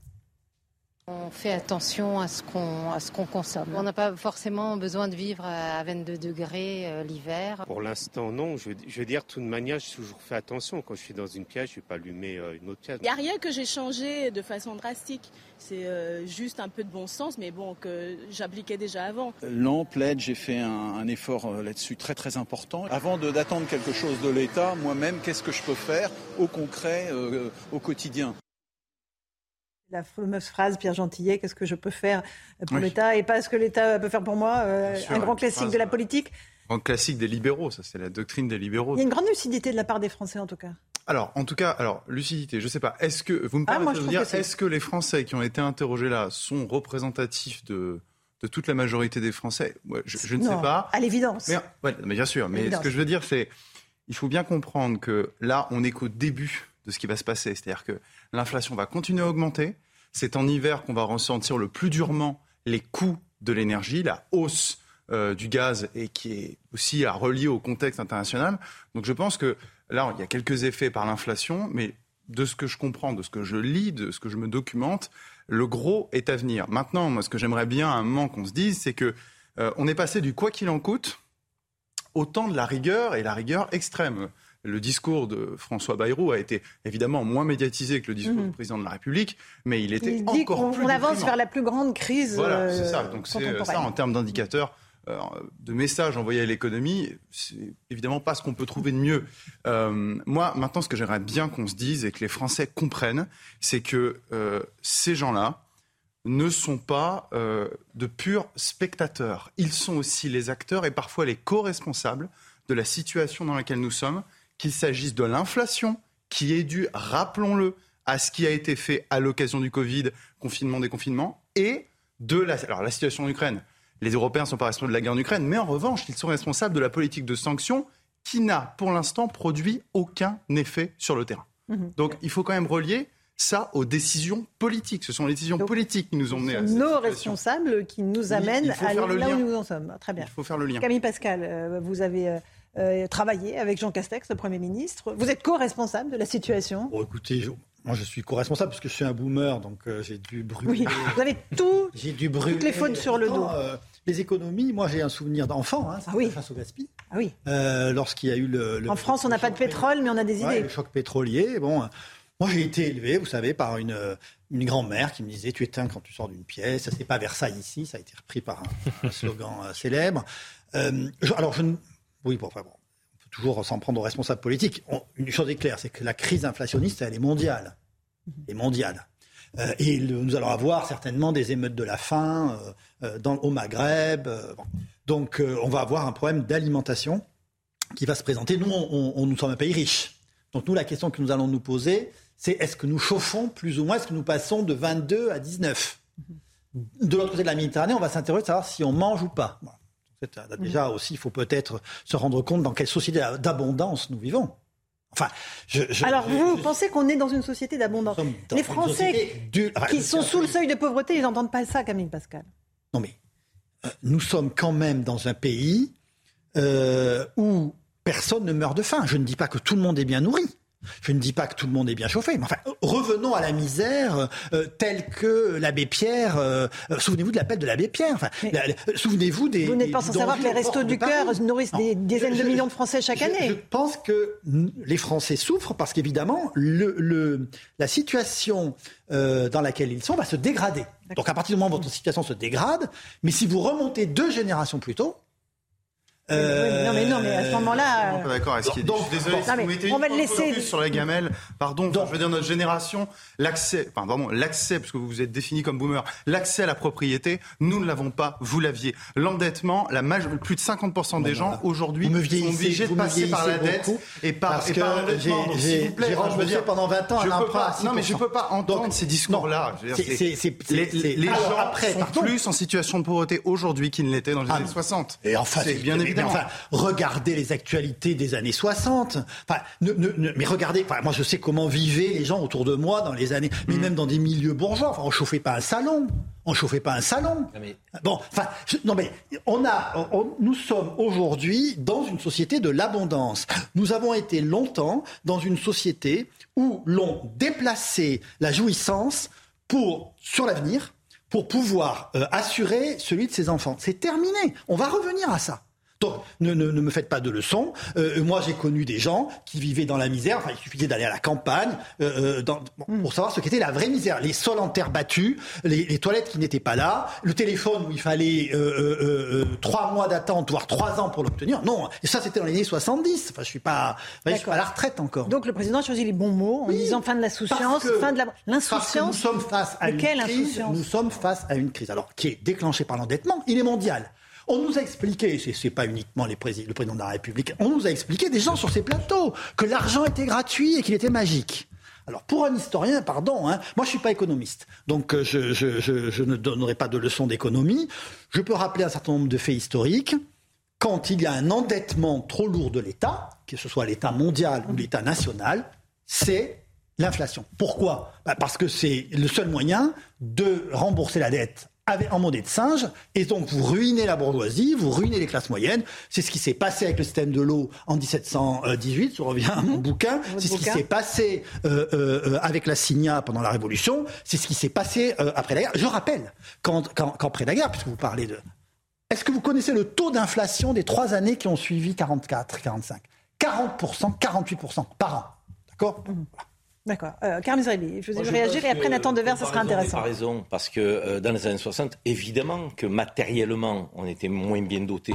On fait attention à ce qu'on à ce qu'on consomme. On n'a pas forcément besoin de vivre à 22 degrés euh, l'hiver. Pour l'instant, non. Je, veux dire, de toute manière, j'ai toujours fait attention. Quand je suis dans une pièce, je ne vais pas allumer euh, une autre pièce. Il n'y a rien que j'ai changé de façon drastique. C'est euh, juste un peu de bon sens, mais bon, que j'appliquais déjà avant. Non, plaide, j'ai fait un, un effort là-dessus très très important. Avant d'attendre quelque chose de l'État, moi-même, qu'est-ce que je peux faire au concret, au quotidien? La fameuse phrase Pierre Gentillet, qu'est-ce que je peux faire pour l'État et pas ce que l'État peut faire pour moi, euh, un grand classique de la politique. Un grand classique des libéraux, ça c'est la doctrine des libéraux. Il y a une grande lucidité de la part des Français en tout cas. Alors, en tout cas, alors lucidité, je sais pas. Est-ce que vous me ah, permettez de dire, est-ce que les Français qui ont été interrogés là sont représentatifs de de toute la majorité des Français? Je, ne sais pas. À l'évidence. Mais, mais, bien sûr. Mais ce que je veux dire, c'est il faut bien comprendre que là, on n'est qu'au début de ce qui va se passer. C'est-à-dire que l'inflation va continuer à augmenter. C'est en hiver qu'on va ressentir le plus durement les coûts de l'énergie, la hausse euh, du gaz et qui est aussi à relier au contexte international. Donc je pense que là, il y a quelques effets par l'inflation, mais de ce que je comprends, de ce que je lis, de ce que je me documente, le gros est à venir. Maintenant, moi, ce que j'aimerais bien à un moment qu'on se dise, c'est que euh, on est passé du quoi qu'il en coûte au temps de la rigueur et la rigueur extrême le discours de François Bayrou a été évidemment moins médiatisé que le discours mhm. du président de la République, mais il était il dit encore plus. On avance vers la plus grande crise. Voilà, c'est ça. Donc c'est ça en termes d'indicateurs. Euh, de messages envoyés à l'économie, c'est évidemment pas ce qu'on peut trouver de mieux. Euh, moi, maintenant, ce que j'aimerais bien qu'on se dise et que les Français comprennent, c'est que euh, ces gens-là ne sont pas de purs spectateurs. Ils sont aussi les acteurs et parfois les co-responsables de la situation dans laquelle nous sommes qu'il s'agisse de l'inflation qui est due, rappelons-le, à ce qui a été fait à l'occasion du Covid, confinement, déconfinement, et de la, alors, la situation en Ukraine. Les Européens ne sont pas responsables de la guerre en Ukraine, mais en revanche, ils sont responsables de la politique de sanctions qui n'a pour l'instant produit aucun effet sur le terrain. Mhm. Donc il faut quand même relier ça aux décisions politiques. Ce sont les décisions politiques qui nous ont menés à Nos responsables qui nous amènent à là où nous en sommes. Très bien. Il faut faire le lien. Camille Pascal, euh, vous avez euh, euh, travailler avec Jean Castex, le Premier ministre. Vous êtes co-responsable de la situation? Bon, Écoutez, moi je suis co-responsable parce que je suis un boomer, donc euh, j'ai dû brûler. Oui, vous avez tout, j'ai dû brûler, toutes les fautes sur le dos. Euh, les économies, moi j'ai un souvenir d'enfant, hein, ah oui. face au gaspillage. Ah oui. Lorsqu'il y a eu le. en France, on n'a pas de pétrole, mais on a des idées. le choc pétrolier, bon. Moi, j'ai été élevé, vous savez, par une, une grand-mère qui me disait Tu éteins quand tu sors d'une pièce. Ça, c'est pas Versailles ici, ça a été repris par un, slogan célèbre. alors, je, oui, bon, enfin bon, on peut toujours s'en prendre aux responsables politiques. une chose est claire, c'est que la crise inflationniste, elle est mondiale. Elle est mondiale. Euh, et nous allons avoir certainement des émeutes de la faim euh, euh, dans, au Maghreb. Donc, on va avoir un problème d'alimentation qui va se présenter. Nous, on, nous sommes un pays riche. Donc, nous, la question que nous allons nous poser, c'est est-ce que nous chauffons plus ou moins Est-ce que nous passons de 22 à 19 De l'autre côté de la Méditerranée, on va s'interroger de savoir si on mange ou pas. Déjà aussi, il faut peut-être se rendre compte dans quelle société d'abondance nous vivons. Enfin, je, Alors, vous pensez qu'on est dans une société d'abondance Les Français qui sont sous le seuil de pauvreté, ils n'entendent pas ça, Camille Pascal. Non, mais euh, nous sommes quand même dans un pays euh, où personne ne meurt de faim. Je ne dis pas que tout le monde est bien nourri. Je ne dis pas que tout le monde est bien chauffé, mais enfin, revenons à la misère euh, telle que l'abbé Pierre. Euh, euh, souvenez-vous de l'appel de l'abbé Pierre. Enfin, souvenez-vous des. Vous n'êtes pas sans savoir que les restos du cœur nourrissent des dizaines de millions de Français chaque année. Je pense que les Français souffrent parce qu'évidemment, le, la situation dans laquelle ils sont va se dégrader. Donc à partir du moment où votre situation se dégrade, mais si vous remontez deux générations plus tôt, non, mais non, mais à ce moment-là. Je suis pas d'accord avec ce qui est dit. Je suis désolé, si vous mettez on va le laisser. sur la gamelle, pardon, je veux dire, notre génération, l'accès, enfin, vraiment, l'accès, parce que vous vous êtes défini comme boomer, l'accès à la propriété, nous ne l'avons pas, vous l'aviez. L'endettement, la plus de 50% des gens, aujourd'hui, sont obligés de passer par la dette et par, parce que J'ai remboursé pendant 20 ans un emprunt Non, mais je peux pas entendre ces discours-là. Les gens sont plus en situation de pauvreté aujourd'hui qu'ils ne l'étaient dans les années 60. Et enfin, c'est bien évidemment Mais enfin, regardez les actualités des années 60. Enfin, mais regardez, enfin, moi je sais comment vivaient les gens autour de moi dans les années, mais mm. même dans des milieux bourgeois. Enfin, on chauffait pas un salon. On chauffait pas un salon. Bon, enfin, non mais on a, nous sommes aujourd'hui dans une société de l'abondance. Nous avons été longtemps dans une société où l'on déplaçait la jouissance pour sur l'avenir pour pouvoir euh, assurer celui de ses enfants. C'est terminé. On va revenir à ça. Donc, ne, ne, ne, me faites pas de leçons. Euh, moi, j'ai connu des gens qui vivaient dans la misère. Enfin, il suffisait d'aller à la campagne euh, euh dans, hmm. pour savoir ce qu'était la vraie misère. Les sols en terre battue, les, les toilettes qui n'étaient pas là, le téléphone où il fallait euh, euh, trois mois d'attente, voire trois ans pour l'obtenir. Non, et ça, c'était dans les années 70. Enfin, je suis pas, je suis pas à la retraite encore. Donc, le président a choisi les bons mots en disant fin de la souciance, fin de l'insouciance. Nous sommes face à une crise. Nous sommes face à une crise. Alors, qui est déclenchée par l'endettement. Il est mondial. On nous a expliqué, ce n'est pas uniquement le président de la République, on nous a expliqué des gens sur ces plateaux que l'argent était gratuit et qu'il était magique. Alors pour un historien, pardon, hein, moi je suis pas économiste, donc euh, je, je, ne donnerai pas de leçons d'économie. Je peux rappeler un certain nombre de faits historiques. Quand il y a un endettement trop lourd de l'État, que ce soit l'État mondial ou l'État national, c'est l'inflation. Pourquoi? Bah, Parce que c'est le seul moyen de rembourser la dette en monnaie de singe, et donc vous ruinez la bourgeoisie, vous ruinez les classes moyennes. C'est ce qui s'est passé avec le système de l'eau en 1718, je reviens à mon mhm. bouquin. C'est ce qui s'est passé euh, euh, avec la Signa pendant la Révolution. C'est ce qui s'est passé euh, après la guerre. Je rappelle qu'après la guerre, puisque vous parlez de... Est-ce que vous connaissez le taux d'inflation des trois années qui ont suivi 44, 45 40%, 48% par an. D'accord? Mhm. D'accord. Euh, Carl je vous ai réagir et après Nathan Devers, ça sera intéressant. Pas raison, parce que euh, dans les années 60, évidemment que matériellement, on était moins bien doté.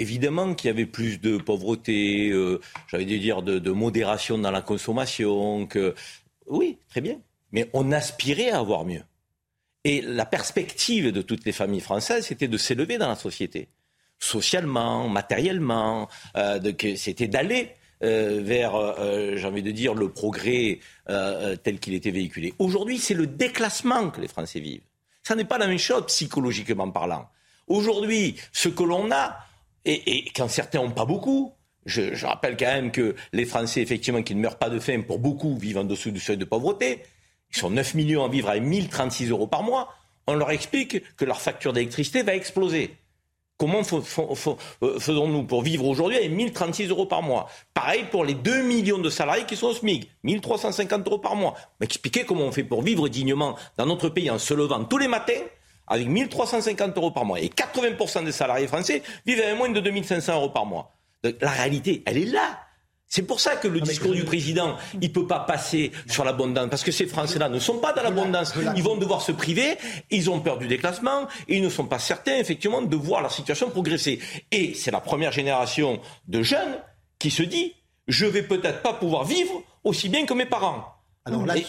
Évidemment qu'il y avait plus de pauvreté, euh, j'avais dû dire de, modération dans la consommation. Que... Oui, très bien. Mais on aspirait à avoir mieux. Et la perspective de toutes les familles françaises, c'était de s'élever dans la société. Socialement, matériellement, euh, c'était d'aller euh, vers, euh, euh, j'ai envie de dire, le progrès tel qu'il était véhiculé. Aujourd'hui, c'est le déclassement que les Français vivent. Ça n'est pas la même chose psychologiquement parlant. Aujourd'hui, ce que l'on a, et, quand certains n'ont pas beaucoup, je, je, rappelle quand même que les Français, effectivement, qui ne meurent pas de faim, pour beaucoup, vivent en dessous du seuil de pauvreté. Ils sont 9 millions à vivre à 1036 euros par mois. On leur explique que leur facture d'électricité va exploser. Comment euh, faisons-nous pour vivre aujourd'hui avec 1036 euros par mois? Pareil pour les 2 millions de salariés qui sont au SMIC, 1350 euros par mois. M'expliquez comment on fait pour vivre dignement dans notre pays en se levant tous les matins avec 1350 euros par mois. Et 80% des salariés français vivent avec moins de 2500 euros par mois. la réalité, elle est là. C'est pour ça que le discours du président, il peut pas passer sur l'abondance, parce que ces Français-là ne sont pas dans l'abondance. Ils vont devoir se priver, ils ont peur du déclassement, et ils ne sont pas certains, effectivement, de voir leur situation progresser. Et c'est la première génération de jeunes qui se dit, je vais peut-être pas pouvoir vivre aussi bien que mes parents.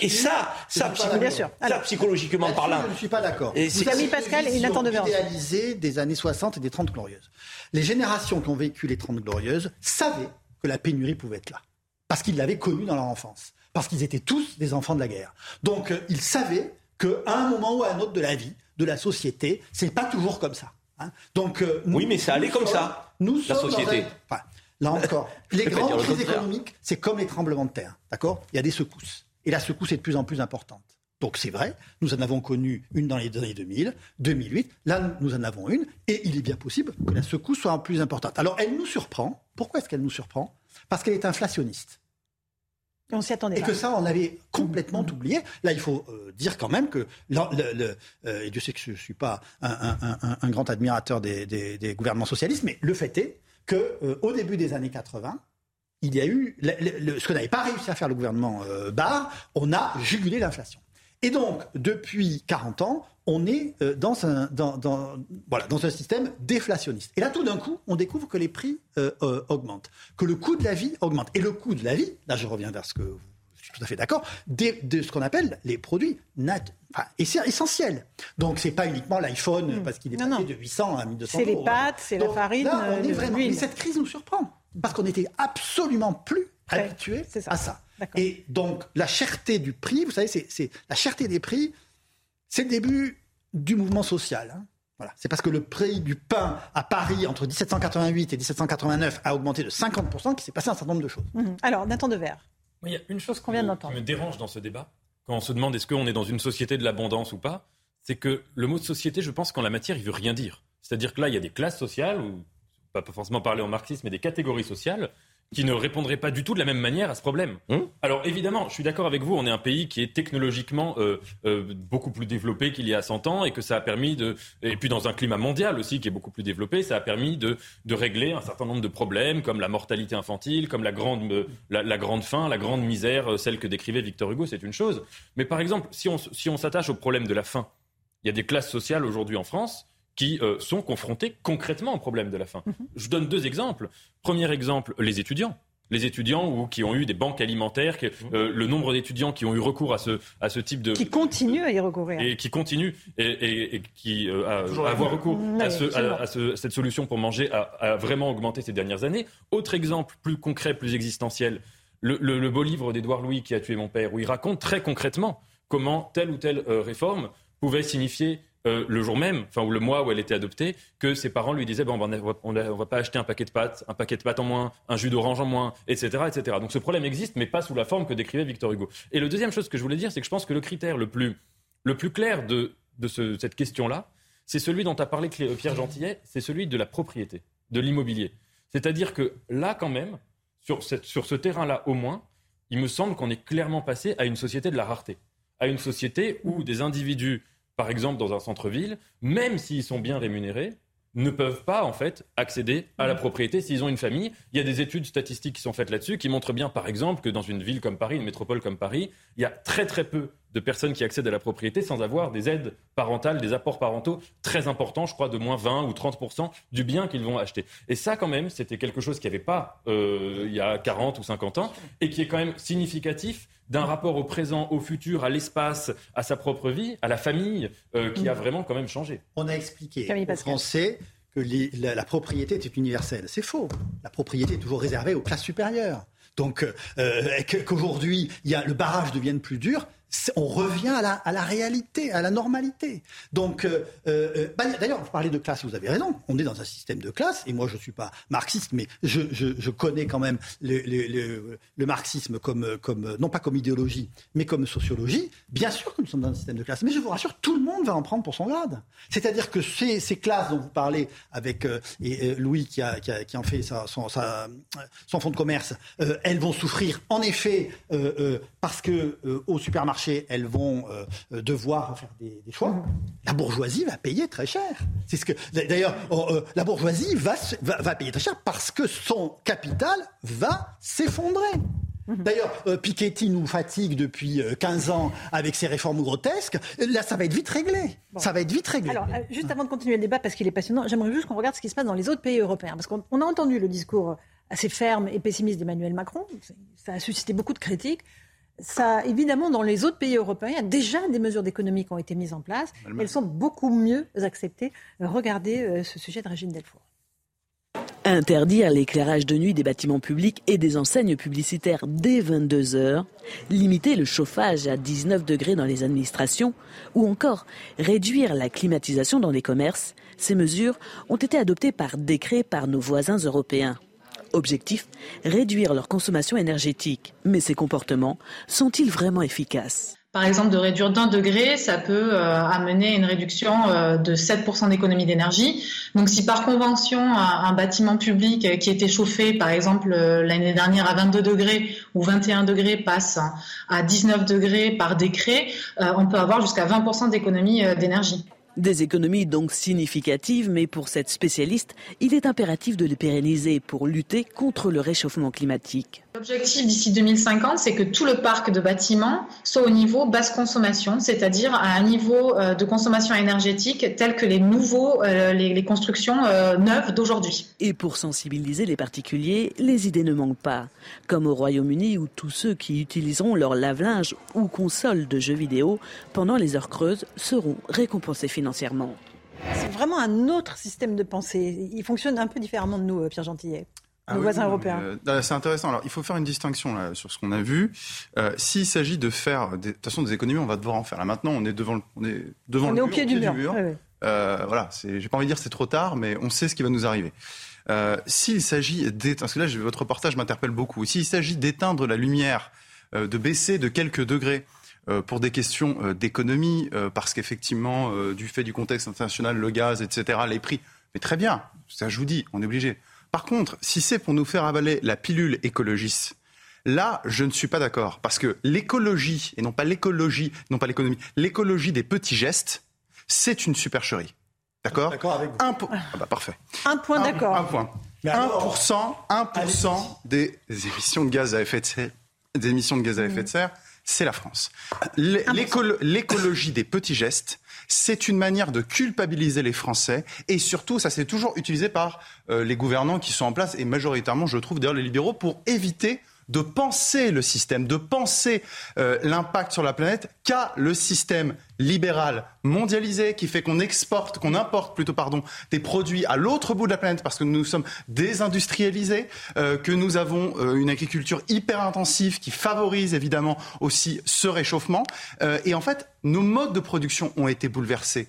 et, ça, ça, psychologiquement parlant. Je ne suis pas d'accord. Vous avez mis Pascal et Nathan Devers. idéalisé des années 60 et des 30 glorieuses. Les générations qui ont vécu les 30 glorieuses savaient que la pénurie pouvait être là. Parce qu'ils l'avaient connue dans leur enfance. Parce qu'ils étaient tous des enfants de la guerre. Donc euh, ils savaient qu'à un moment ou à un autre de la vie, de la société, c'est pas toujours comme ça. Hein. Donc, euh, oui, mais ça allait comme ça. Nous la société. là encore, les grandes crises économiques, c'est comme les tremblements de terre. D'accord? Il y a des secousses. Et la secousse est de plus en plus importante. Donc c'est vrai, nous en avons connu une dans les années 2000, 2008, là nous en avons une, et il est bien possible que la secousse soit plus importante. Alors elle nous surprend. Pourquoi est-ce qu'elle nous surprend? Parce qu'elle est inflationniste. Et on s'y attendait. Et que ça, on avait complètement mmh. oublié. Là, il faut euh, dire quand même que, le, euh, et Dieu sait que je ne suis pas un, grand admirateur des, gouvernements socialistes, mais le fait est qu'au euh, début des années 80, il y a eu ce que n'avait pas réussi à faire le gouvernement Barre, on a jugulé l'inflation. Et donc, depuis 40 ans, on est euh, dans un, dans, voilà, dans un système déflationniste. Et là, tout d'un coup, on découvre que les prix euh, euh, augmentent, que le coût de la vie augmente. Et le coût de la vie, là je reviens vers ce que je suis tout à fait d'accord, de, ce qu'on appelle les produits nat enfin, essentiels. Donc, c'est pas uniquement l'iPhone, hmm. parce qu'il est passé de 800 à 1200 C'est les pâtes, c'est la farine, là, on est vraiment, Mais cette crise nous surprend, parce qu'on n'était absolument plus habitué à ça. Et donc, la cherté du prix, vous savez, c'est la cherté des prix, c'est le début du mouvement social. Hein. Voilà. C'est parce que le prix du pain à Paris entre 1788 et 1789 a augmenté de 50% qu'il s'est passé un certain nombre de choses. Mhm. Alors, Nathan Devers. Il y a une chose qu'on vient qui d'entendre. me dérange dans ce débat, quand on se demande est-ce qu'on est dans une société de l'abondance ou pas, c'est que le mot de société, je pense qu'en la matière, il veut rien dire. C'est-à-dire que là, il y a des classes sociales, ou pas forcément parler en marxisme, mais des catégories sociales qui ne répondraient pas du tout de la même manière à ce problème. Alors évidemment, je suis d'accord avec vous, on est un pays qui est technologiquement euh, euh, beaucoup plus développé qu'il y a 100 ans et que ça a permis de... Et puis dans un climat mondial aussi qui est beaucoup plus développé, ça a permis de, de régler un certain nombre de problèmes comme la mortalité infantile, comme la grande, euh, la, la grande faim, la grande misère, euh, celle que décrivait Victor Hugo, c'est une chose. Mais par exemple, si on, si on s'attache au problème de la faim, il y a des classes sociales aujourd'hui en France qui euh, sont confrontées concrètement au problème de la faim. Je donne deux exemples. Premier exemple, les étudiants. Les étudiants ou qui ont eu des banques alimentaires, que, euh, le nombre d'étudiants qui ont eu recours à ce, à ce type de... Qui continue à y recourir. Et qui continuent et, et- et qui euh, à avoir recours Oui, à, ce- à- à ce- cette solution pour manger a, a vraiment augmenté ces dernières années. Autre exemple plus concret, plus existentiel, le, le- le beau livre d'Édouard Louis qui a tué mon père, où il raconte très concrètement comment telle ou telle euh, réforme pouvait signifier euh, le jour même, enfin ou le mois où elle était adoptée, que ses parents lui disaient bon, on va, on va pas acheter un paquet de pâtes, un paquet de pâtes en moins, un jus d'orange en moins, etc., etc. Donc ce problème existe, mais pas sous la forme que décrivait Victor Hugo. Et le deuxième chose que je voulais dire, c'est que je pense que le critère le plus, le plus clair de, de ce- cette question-là, c'est celui dont a parlé Pierre Gentillet, c'est celui de la propriété, de l'immobilier. C'est-à-dire que là, quand même, sur, sur ce terrain-là au moins, il me semble qu'on est clairement passé à une société de la rareté, à une société où des individus, par exemple dans un centre-ville, même s'ils sont bien rémunérés, ne peuvent pas en fait accéder à la propriété s'ils ont une famille. Il y a des études statistiques qui sont faites là-dessus qui montrent bien, par exemple, que dans une ville comme Paris, une métropole comme Paris, il y a très très peu de personnes qui accèdent à la propriété sans avoir des aides parentales, des apports parentaux très importants, je crois de moins 20 ou 30% du bien qu'ils vont acheter. Et ça quand même, c'était quelque chose qu'il n'y avait pas euh, il y a 40 ou 50 ans et qui est quand même significatif d'un rapport au présent, au futur, à l'espace, à sa propre vie, à la famille, euh, qui a vraiment quand même changé. On a expliqué aux. Français que les- la, la propriété était universelle. C'est faux. La propriété est toujours réservée aux classes supérieures. Donc euh, qu'aujourd'hui, il y a, le barrage devienne plus dur, on revient à la, réalité, à la normalité. Donc, euh, euh, bah, d'ailleurs, vous parlez de classe, vous avez raison. On est dans un système de classe, et moi, je ne suis pas marxiste, mais je, connais quand même le, marxisme comme, non pas comme idéologie, mais comme sociologie. Bien sûr que nous sommes dans un système de classe, mais je vous rassure, tout le monde va en prendre pour son grade. C'est-à-dire que ces, classes dont vous parlez avec euh, euh, Louis qui, a, qui, a- qui en fait son, son fonds de commerce, euh, elles vont souffrir en effet euh, euh, parce que euh, au supermarché elles vont euh, euh, devoir faire des, des choix. La bourgeoisie va payer très cher. C'est ce que d'ailleurs oh, euh, la bourgeoisie va, se- va va payer très cher parce que son capital va s'effondrer. D'ailleurs, euh, Piketty nous fatigue depuis euh, 15 ans avec ses réformes grotesques. Là, ça va être vite réglé. Ça va être vite réglé. Alors, euh, juste avant de continuer le débat, parce qu'il est passionnant, j'aimerais juste qu'on regarde ce qui se passe dans les autres pays européens. Parce qu'on on a entendu le discours assez ferme et pessimiste d'Emmanuel Macron. Ça a suscité beaucoup de critiques. Ça, évidemment, dans les autres pays européens, il y a déjà des mesures d'économie qui ont été mises en place. Allemagne. Elles sont beaucoup mieux acceptées. Regardez euh, ce sujet de Régine Delfour. Interdire l'éclairage de nuit des bâtiments publics et des enseignes publicitaires dès 22 heures, limiter le chauffage à 19 degrés dans les administrations ou encore réduire la climatisation dans les commerces, ces mesures ont été adoptées par décret par nos voisins européens. Objectif, réduire leur consommation énergétique. Mais ces comportements sont-ils vraiment efficaces? Par exemple, de réduire d'un degré, ça peut euh, amener une réduction euh, de 7% d'économie d'énergie. Donc si par convention, un, bâtiment public euh, qui était chauffé, par exemple, euh, l'année dernière à 22 degrés ou 21 degrés passe à 19 degrés par décret, on peut avoir jusqu'à 20% d'économie d'énergie. Des économies donc significatives, mais pour cette spécialiste, il est impératif de les pérenniser pour lutter contre le réchauffement climatique. L'objectif d'ici 2050, c'est que tout le parc de bâtiments soit au niveau basse consommation, c'est-à-dire à un niveau euh, de consommation énergétique tel que les nouveaux, euh, les, constructions euh, neuves d'aujourd'hui. Et pour sensibiliser les particuliers, les idées ne manquent pas. Comme au Royaume-Uni où tous ceux qui utiliseront leur lave-linge ou console de jeux vidéo pendant les heures creuses seront récompensés financièrement. C'est vraiment un autre système de pensée. Il fonctionne un peu différemment de nous, Pierre Gentillet, Ah nos oui, voisins européens. euh, c'est intéressant. Alors, il faut faire une distinction là, sur ce qu'on a vu. Euh, S'il s'agit de faire, des, de toute façon, des économies, on va devoir en faire. Là, maintenant, on est devant le, on est devant On le est au mur, pied du mur. Euh, voilà, j'ai pas envie de dire c'est trop tard, mais on sait ce qui va nous arriver. Euh, s'il s'agit d'éteindre, parce que là, votre reportage m'interpelle beaucoup, s'il s'agit d'éteindre la lumière, euh, de baisser de quelques degrés euh, pour des questions euh, d'économie, parce qu'effectivement, du fait du contexte international, le gaz, etc., les prix, mais très bien, ça je vous dis, on est obligé. Par contre, si c'est pour nous faire avaler la pilule écologiste, Là, je ne suis pas d'accord. Parce que l'écologie, et non pas l'écologie, non pas l'économie, l'écologie des petits gestes, c'est une supercherie. D'accord D'accord avec vous. Un ah bah parfait. Un point d'accord. Un point. 1%, 1% des émissions de gaz à effet de serre, des émissions de gaz à effet de serre, c'est la France. L'écologie des petits gestes, c'est une manière de culpabiliser les Français et surtout, ça s'est toujours utilisé par euh, les gouvernants qui sont en place et majoritairement, je trouve, d'ailleurs, les libéraux pour éviter de penser le système, de penser euh, l'impact sur la planète qu'a le système libéral mondialisé qui fait qu'on exporte, qu'on importe plutôt pardon, des produits à l'autre bout de la planète parce que nous sommes désindustrialisés, euh, que nous avons euh, une agriculture hyper intensive qui favorise évidemment aussi ce réchauffement. et en fait, nos modes de production ont été bouleversés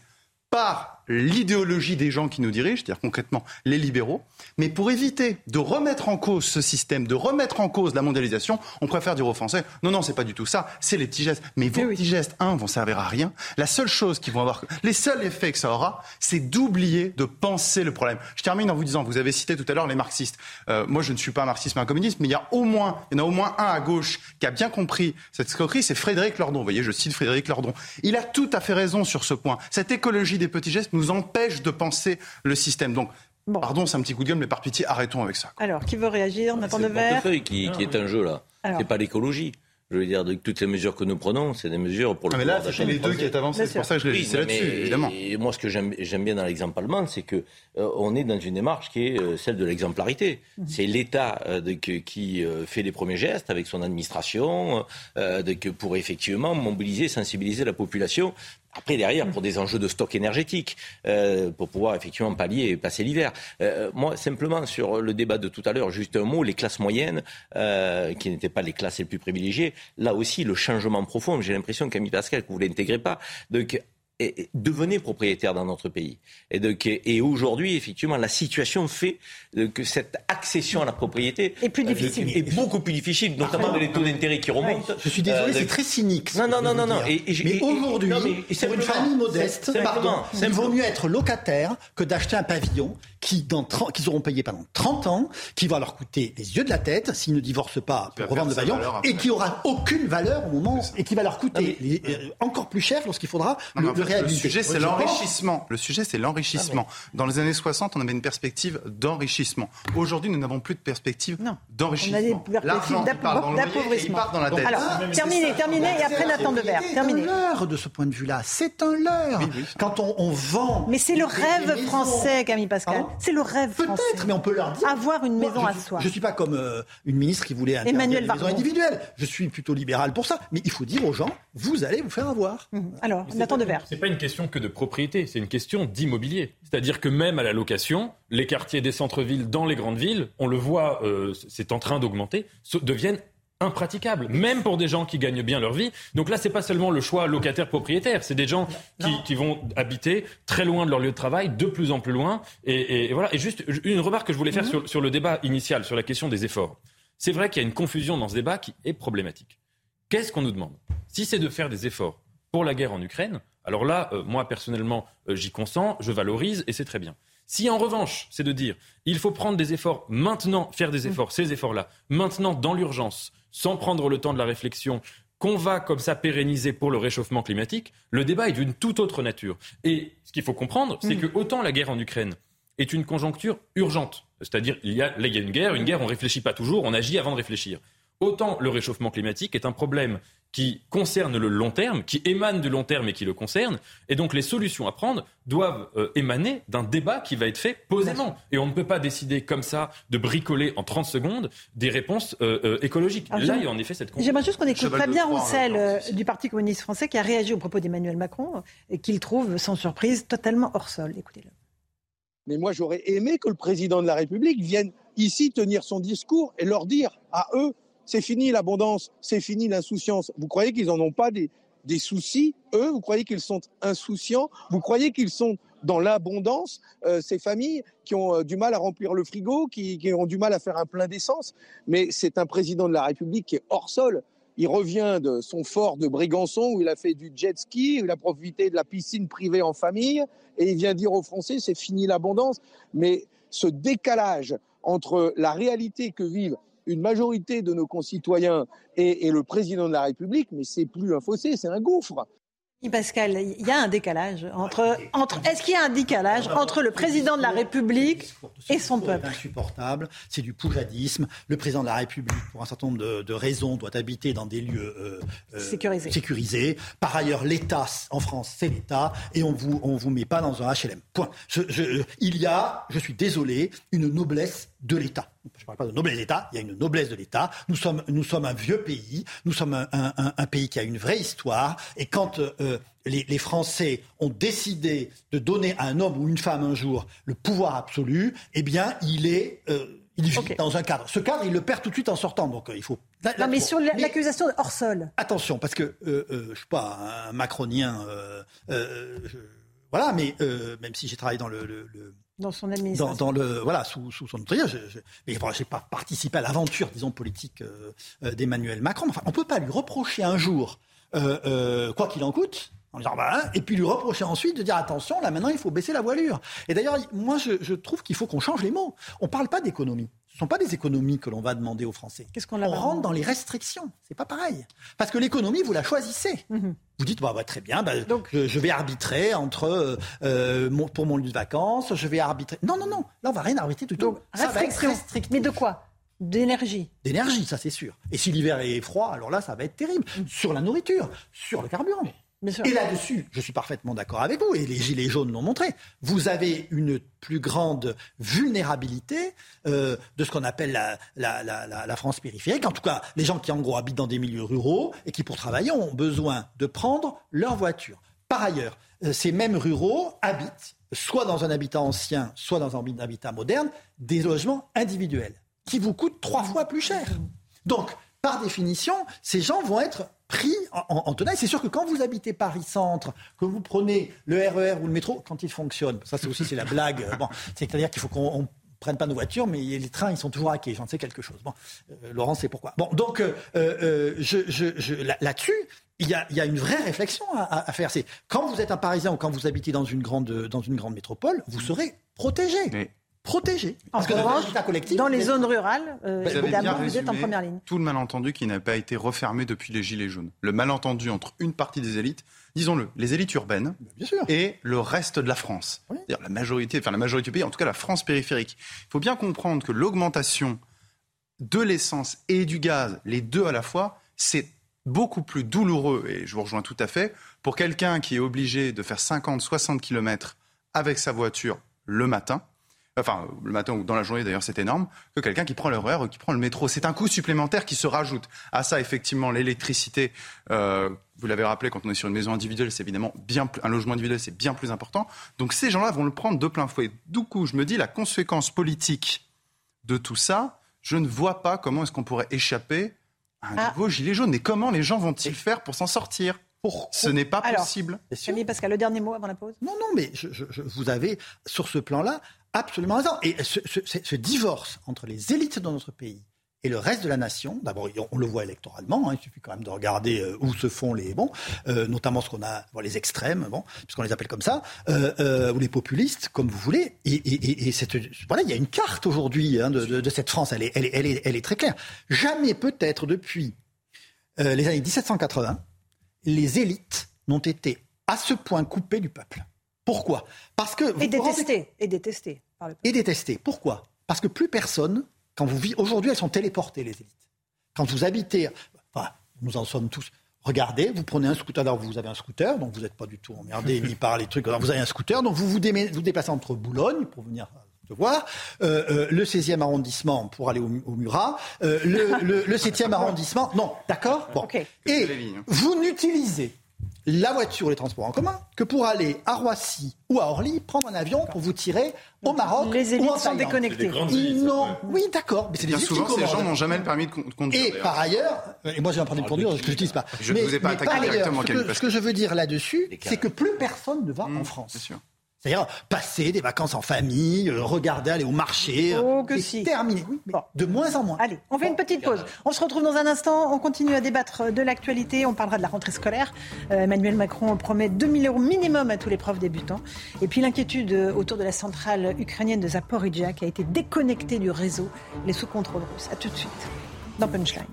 par l'idéologie des gens qui nous dirigent, c'est-à-dire concrètement les libéraux. Mais pour éviter de remettre en cause ce système, de remettre en cause la mondialisation, on préfère dire aux Français non, non, c'est pas du tout ça, c'est les petits gestes. Mais vos petits gestes, un, vont servir à rien. La seule chose qu'ils vont avoir, les seuls effets que ça aura, c'est d'oublier de penser le problème. Je termine en vous disant, vous avez cité tout à l'heure les marxistes. Euh, moi, je ne suis pas un marxiste, mais un communiste, mais il y a au moins, il y en a au moins un à gauche qui a bien compris cette escroquerie, c'est Frédéric Lordon. Vous voyez, je cite Frédéric Lordon. Il a tout à fait raison sur ce point. Cette écologie des petits gestes nous empêche de penser le système. Donc, Pardon, c'est un petit coup de gueule, mais par pitié, arrêtons avec ça. Alors, qui veut réagir On attend de verre. C'est le qui, qui est un jeu, là. C'est pas l'écologie. Je veux dire, de toutes les mesures que nous prenons, c'est des mesures pour le. Ah mais là, c'est les deux qui est avancé. C'est pour ça que je réagissais là-dessus, évidemment. Et moi, ce que j'aime bien dans l'exemple allemand, c'est que euh, on est dans une démarche qui est euh, celle de l'exemplarité. Mhm. C'est l'État euh, qui fait les premiers gestes avec son administration, de, pour effectivement mobiliser, sensibiliser la population après, derrière, pour des enjeux de stock énergétique, euh, pour pouvoir effectivement pallier et passer l'hiver. Euh, moi, simplement, sur le débat de tout à l'heure, juste un mot, les classes moyennes, euh, qui n'étaient pas les classes les plus privilégiées, là aussi, le changement profond, j'ai l'impression, Camille Pascal, que vous ne l'intégrez pas, devenez propriétaire dans notre pays. Et, et aujourd'hui, effectivement, la situation fait que cette accession à la propriété est, plus difficile. est beaucoup plus difficile, notamment avec les taux d'intérêt qui remontent. Je suis désolé, c'est très cynique. Non, non, non, non, non. mais aujourd'hui, pour une famille modeste, pardon, il vaut mieux être locataire que d'acheter un pavillon qui dans qu'ils auront payé pendant 30 ans, qui va leur coûter les yeux de la tête s'ils ne divorcent pas pour revendre le pavillon, et qui aura aucune valeur au moment, et qui va leur coûter euh, encore plus cher lorsqu'il faudra le, le sujet, c'est l'enrichissement. Le sujet, c'est l'enrichissement. Ah dans les années 60, on avait une perspective d'enrichissement. Aujourd'hui, nous n'avons plus de perspective d'enrichissement. L'argent d'appauvrissement. dans la dette. Alors, terminez, terminez, et après Nathan Devers. Terminez. C'est un leurre de ce point de vue-là. C'est un leurre. Quand on, vend. Mais c'est le rêve français, Camille Pascal. C'est le rêve français. Peut-être, mais on peut leur dire. Avoir une maison à soi. Je ne suis pas comme euh, une ministre qui voulait Emmanuel les maisons individuelles. Je suis plutôt libéral pour ça. Mais il faut dire aux gens, vous allez vous faire avoir. Mmh. Alors, Nathan Devers. Pas une question que de propriété, c'est une question d'immobilier. C'est-à-dire que même à la location, les quartiers des centres-villes dans les grandes villes, on le voit, euh, c'est en train d'augmenter, deviennent impraticables, même pour des gens qui gagnent bien leur vie. Donc là, c'est pas seulement le choix locataire-propriétaire, c'est des gens qui, vont habiter très loin de leur lieu de travail, de plus en plus loin. Et, voilà. Et juste une remarque que je voulais faire mhm. sur, sur le débat initial, sur la question des efforts. C'est vrai qu'il y a une confusion dans ce débat qui est problématique. Qu'est-ce qu'on nous demande? Si c'est de faire des efforts pour la guerre en Ukraine, alors là, euh, moi personnellement, euh, j'y consens, je valorise et c'est très bien. Si en revanche, c'est de dire, il faut prendre des efforts maintenant, faire des efforts, ces efforts-là, maintenant dans l'urgence, sans prendre le temps de la réflexion, qu'on va comme ça pérenniser pour le réchauffement climatique, le débat est d'une toute autre nature. Et ce qu'il faut comprendre, c'est que autant la guerre en Ukraine est une conjoncture urgente, c'est-à-dire il y a, là il y a une guerre, une guerre on réfléchit pas toujours, on agit avant de réfléchir. Autant le réchauffement climatique est un problème qui concerne le long terme, qui émane du long terme et qui le concerne. Et donc les solutions à prendre doivent euh, émaner d'un débat qui va être fait posément. Et on ne peut pas décider comme ça de bricoler en 30 secondes des réponses euh, euh, écologiques. Là, il y a en effet cette J'aimerais juste qu'on écoute Fabien Roussel du Parti communiste français qui a réagi au propos d'Emmanuel Macron et qu'il trouve, sans surprise, totalement hors sol. Écoutez-le. Mais moi, j'aurais aimé que le président de la République vienne ici tenir son discours et leur dire à eux c'est fini l'abondance, c'est fini l'insouciance. Vous croyez qu'ils n'en ont pas des, soucis, eux? Vous croyez qu'ils sont insouciants? Vous croyez qu'ils sont dans l'abondance euh, ces familles qui ont euh, du mal à remplir le frigo, qui, qui ont du mal à faire un plein d'essence? Mais c'est un président de la République qui est hors sol. Il revient de son fort de Brégançon où il a fait du jet ski, où il a profité de la piscine privée en famille et il vient dire aux Français c'est fini l'abondance. Mais ce décalage entre la réalité que vivent une majorité de nos concitoyens et, et le président de la République, mais c'est plus un fossé, c'est un gouffre. Pascal, il y a un décalage entre. entre Est-ce qu'il y a un décalage entre le président de la République et son peuple? C'est insupportable, c'est du poujadisme. Le président de la République, pour un certain nombre de, de raisons, doit habiter dans des lieux euh, euh, sécurisés. sécurisés. Par ailleurs, l'État en France, c'est l'État, et on vous, on vous met pas dans un HLM. Point. Je, je, il y a, je suis désolé, une noblesse de l'État. Je ne parle pas de noblesse d'État, il y a une noblesse de l'État. Nous sommes, nous sommes un vieux pays, nous sommes un, un, un pays qui a une vraie histoire. Et quand euh, les, les, Français ont décidé de donner à un homme ou une femme un jour le pouvoir absolu, eh bien, il est... Euh, il vit okay. dans un cadre. Ce cadre, il le perd tout de suite en sortant. Donc, euh, il faut. Non, mais sur l'accusation hors sol. Attention, parce que euh, euh, je ne suis pas un macronien. Je, voilà, mais même si j'ai travaillé dans le, le, le dans son administration. Dans, dans, le voilà sous, sous son autorité. Je, je, mais bon, j'ai pas participé à l'aventure, disons politique euh, euh, d'Emmanuel Macron. Enfin, on peut pas lui reprocher un jour, euh, quoi qu'il en coûte. En disant, bah, et puis lui reprocher ensuite de dire attention, là maintenant il faut baisser la voilure. Et d'ailleurs, moi je, je trouve qu'il faut qu'on change les mots. On parle pas d'économie. Ce ne sont pas des économies que l'on va demander aux Français. Qu'est-ce qu'on On rentre dans les restrictions. C'est pas pareil. Parce que l'économie, vous la choisissez. -hmm. Vous dites, bah, bah, très bien, bah, Donc, je, je, vais arbitrer entre, euh, mon, pour mon lieu de vacances, je vais arbitrer. Non, non, non. Là, on va rien arbitrer du tout. Mais de quoi? D'énergie. D'énergie, ça c'est sûr. Et si l'hiver est froid, alors là, ça va être terrible. Mmh. Sur la nourriture, sur le carburant. Et là-dessus, je suis parfaitement d'accord avec vous, et les Gilets jaunes l'ont montré, vous avez une plus grande vulnérabilité euh, de ce qu'on appelle la, la, la, la, France périphérique. En tout cas, les gens qui en gros habitent dans des milieux ruraux et qui pour travailler ont besoin de prendre leur voiture. Par ailleurs, euh, ces mêmes ruraux habitent, soit dans un habitat ancien, soit dans un habitat moderne, des logements individuels qui vous coûtent trois fois plus cher. Donc, par définition, ces gens vont être pris en, en, en tenaille. C'est sûr que quand vous habitez Paris-Centre, que vous prenez le RER ou le métro, quand il fonctionne, ça c'est aussi c'est la blague, bon, c'est-à-dire qu'il faut qu'on prenne pas nos voitures, mais les trains, ils sont toujours hackés. J'en sais quelque chose. Bon, euh, Laurent sait pourquoi. Bon, donc, euh, euh, là-dessus, il y, a, une vraie réflexion à, à faire. C'est quand vous êtes un Parisien ou quand vous habitez dans une grande, dans une grande métropole, vous serez protégé. Mais protégé. Parce que revanche, dans les zones rurales, euh, vous évidemment, vous êtes en première ligne. Tout le malentendu qui n'a pas été refermé depuis les Gilets jaunes. Le malentendu entre une partie des élites, disons-le, les élites urbaines et le reste de la France. Oui. La majorité, enfin la majorité du pays, en tout cas la France périphérique. Il faut bien comprendre que l'augmentation de l'essence et du gaz, les deux à la fois, c'est beaucoup plus douloureux, et je vous rejoins tout à fait, pour quelqu'un qui est obligé de faire 50, 60 km avec sa voiture le matin, enfin le matin ou dans la journée d'ailleurs c'est énorme, que quelqu'un qui prend l'horaire ou qui prend le métro. C'est un coût supplémentaire qui se rajoute. À ça, effectivement, l'électricité, euh, vous l'avez rappelé, quand on est sur une maison individuelle, c'est évidemment bien plus, un logement individuel, c'est bien plus important. Donc ces gens-là vont le prendre de plein fouet. Du coup, je me dis, la conséquence politique de tout ça, je ne vois pas comment est-ce qu'on pourrait échapper à un ah. nouveau gilet jaune. Et comment les gens vont-ils faire pour s'en sortir? Pour, Ce n'est pas Alors, possible. Camille Pascal, le dernier mot avant la pause Non, non, mais je, je, je, vous avez, sur ce plan-là, absolument raison. Et ce, ce, ce, divorce entre les élites de notre pays et le reste de la nation, d'abord on le voit électoralement, hein, il suffit quand même de regarder euh, où se font les bons, euh, notamment ce qu'on a, bon, les extrêmes, bon, puisqu'on les appelle comme ça, euh, euh, ou les populistes, comme vous voulez. Et, et, et cette, voilà, il y a une carte aujourd'hui hein, de, de, de, cette France, elle est, elle est, elle est, elle est très claire. Jamais peut-être depuis euh, les années 1780, les élites n'ont été à ce point coupées du peuple. Pourquoi? Parce que et détesté, rendez... et détesté par le et détesté. Pourquoi? Parce que plus personne, quand vous vivez aujourd'hui, elles sont téléportées les élites. Quand vous habitez, enfin, nous en sommes tous. Regardez, vous prenez un scooter, alors vous avez un scooter, donc vous n'êtes pas du tout emmerdé ni par les trucs. Alors vous avez un scooter, donc vous vous, dé vous déplacez entre Boulogne pour venir te voir, euh, euh, le 16e arrondissement pour aller au, au Murat, euh, le, le, le 7e arrondissement. Non, d'accord bon. okay. Et vous n'utilisez la voiture, les transports en commun, que pour aller à Roissy ou à Orly, prendre un avion pour vous tirer au Maroc les élites ou en sont déconnectées. Ils n'ont, oui, d'accord, mais c'est des Bien souvent, ces gens n'ont jamais le permis de conduire. Et par ailleurs, et moi j'ai un permis de conduire, ce que je n'utilise pas. Je ne vous ai pas attaqué directement. Ce que, ce que je veux dire là-dessus, c'est que plus personne ne va mmh, en France. C'est-à-dire passer des vacances en famille, euh, regarder, aller au marché. Oh, que c'est terminé. Oui, mais de moins en moins. Allez, on fait une petite pause. On se retrouve dans un instant. On continue à débattre de l'actualité. On parlera de la rentrée scolaire. Euh, Emmanuel Macron promet 2000 euros minimum à tous les profs débutants. Et puis l'inquiétude autour de la centrale ukrainienne de Zaporizhia qui a été déconnectée du réseau. Les sous contrôle russe. À tout de suite dans Punchline.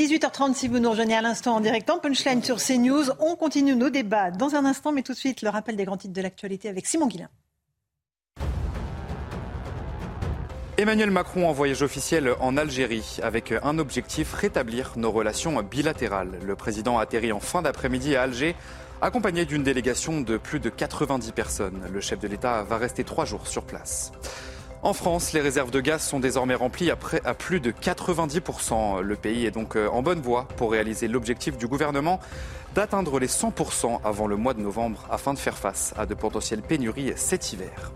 18h30 si vous nous rejoignez à l'instant en direct en punchline sur CNews. On continue nos débats dans un instant, mais tout de suite le rappel des grands titres de l'actualité avec Simon Guillain. Emmanuel Macron en voyage officiel en Algérie avec un objectif, rétablir nos relations bilatérales. Le président atterrit en fin d'après-midi à Alger accompagné d'une délégation de plus de 90 personnes. Le chef de l'État va rester trois jours sur place. En France, les réserves de gaz sont désormais remplies à, plus de 90%. Le pays est donc euh, en bonne voie pour réaliser l'objectif du gouvernement d'atteindre les 100% avant le mois de novembre afin de faire face à de potentielles pénuries cet hiver.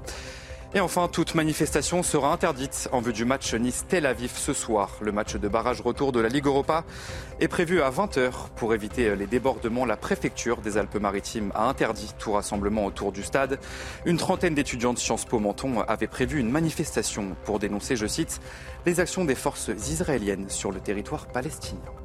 Et enfin, toute manifestation sera interdite en vue du match Nice-Tel Aviv ce soir. Le match de barrage retour de la Ligue Europa est prévu à 20h. Pour éviter les débordements, la préfecture des Alpes-Maritimes a interdit tout rassemblement autour du stade. Une trentaine d'étudiants de Sciences Po Menton avaient prévu une manifestation pour dénoncer, je cite, les actions des forces israéliennes sur le territoire palestinien.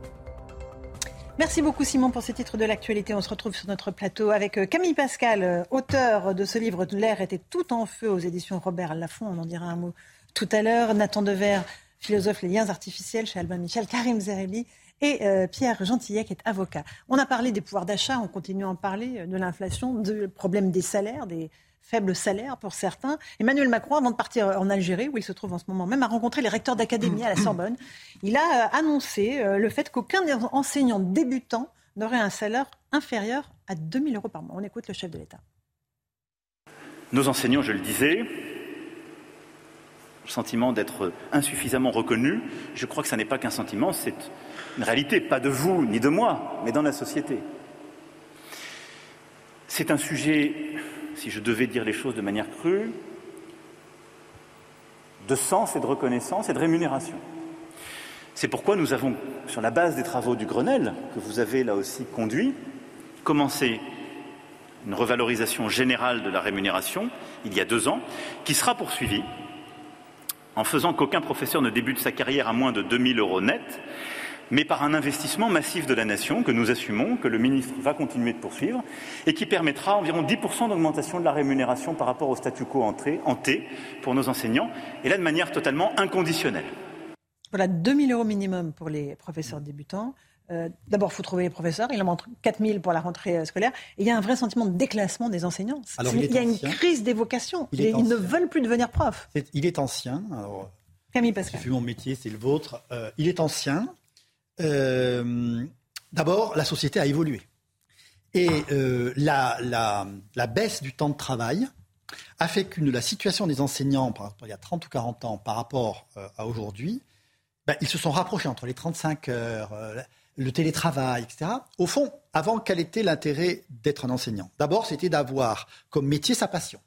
Merci beaucoup Simon pour ces titres de l'actualité. On se retrouve sur notre plateau avec euh, Camille Pascal, euh, auteur de ce livre L'air était tout en feu aux éditions Robert Laffont. On en dira un mot tout à l'heure. Nathan Dever, philosophe Les liens artificiels chez Albin Michel, Karim Zerebi et euh, Pierre Gentillet qui est avocat. On a parlé des pouvoirs d'achat, on continue à en parler, de l'inflation, du problème des salaires, des faible salaire pour certains. Emmanuel Macron, avant de partir en Algérie, où il se trouve en ce moment même, a rencontré les recteurs d'académie à la Sorbonne. Il a euh, annoncé euh, le fait qu'aucun enseignant débutant n'aurait un salaire inférieur à 2000 euros par mois. On écoute le chef de l'État. Nos enseignants, je le disais, le sentiment d'être insuffisamment reconnus, je crois que ce n'est pas qu'un sentiment, c'est une réalité, pas de vous ni de moi, mais dans la société. C'est un sujet si je devais dire les choses de manière crue, de sens et de reconnaissance et de rémunération. C'est pourquoi nous avons, sur la base des travaux du Grenelle, que vous avez là aussi conduit, commencé une revalorisation générale de la rémunération il y a deux ans, qui sera poursuivie en faisant qu'aucun professeur ne débute sa carrière à moins de 2000 euros net, mais par un investissement massif de la nation que nous assumons, que le ministre va continuer de poursuivre, et qui permettra environ 10% d'augmentation de la rémunération par rapport au statu quo en T pour nos enseignants, et là de manière totalement inconditionnelle. Voilà, 2000 euros minimum pour les professeurs débutants. Euh, D'abord, il faut trouver les professeurs. Il en manque 4000 pour la rentrée euh, scolaire. Et il y a un vrai sentiment de déclassement des enseignants. il, y a une crise d'évocation. Ils ne veulent plus devenir profs. il est ancien. Alors, Camille Pascal. mon métier, c'est le vôtre. Euh, il est ancien. Euh, d'abord, la société a évolué. Et euh, la, baisse du temps de travail a fait que la situation des enseignants, par il y a 30 ou 40 ans, par rapport euh, à aujourd'hui, ben, ils se sont rapprochés entre les 35 heures, le télétravail, etc. Au fond, avant, quel était l'intérêt d'être un enseignant? D'abord, c'était d'avoir comme métier sa passion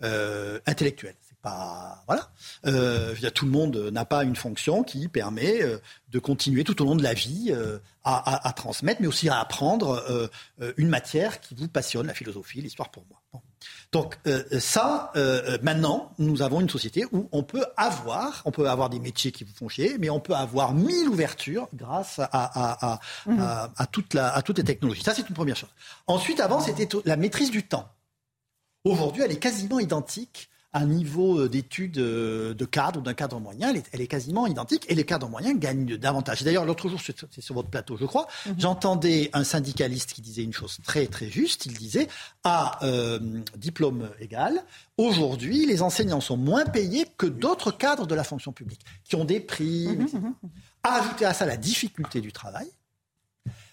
intellectuelle pas voilà. Euh, tout le monde n'a pas une fonction qui permet euh, de continuer tout au long de la vie euh, à, transmettre, mais aussi à apprendre une matière qui vous passionne, la philosophie, l'histoire pour moi. Donc ça, maintenant, nous avons une société où on peut avoir, on peut avoir des métiers qui vous font chier, mais on peut avoir mille ouvertures grâce à, à, mmh. à toute la, à toutes les technologies. Ça, c'est une première chose. Ensuite, avant, c'était la maîtrise du temps. Aujourd'hui, elle est quasiment identique un niveau euh, d'études euh, de cadre ou d'un cadre moyen, elle est, quasiment identique et les cadres moyens gagnent davantage. D'ailleurs, l'autre jour, c'est sur votre plateau, je crois, mhm. j'entendais un syndicaliste qui disait une chose très très juste. Il disait à euh, diplôme égal, aujourd'hui, les enseignants sont moins payés que d'autres cadres de la fonction publique qui ont des primes. Ajouter à ça la difficulté du travail.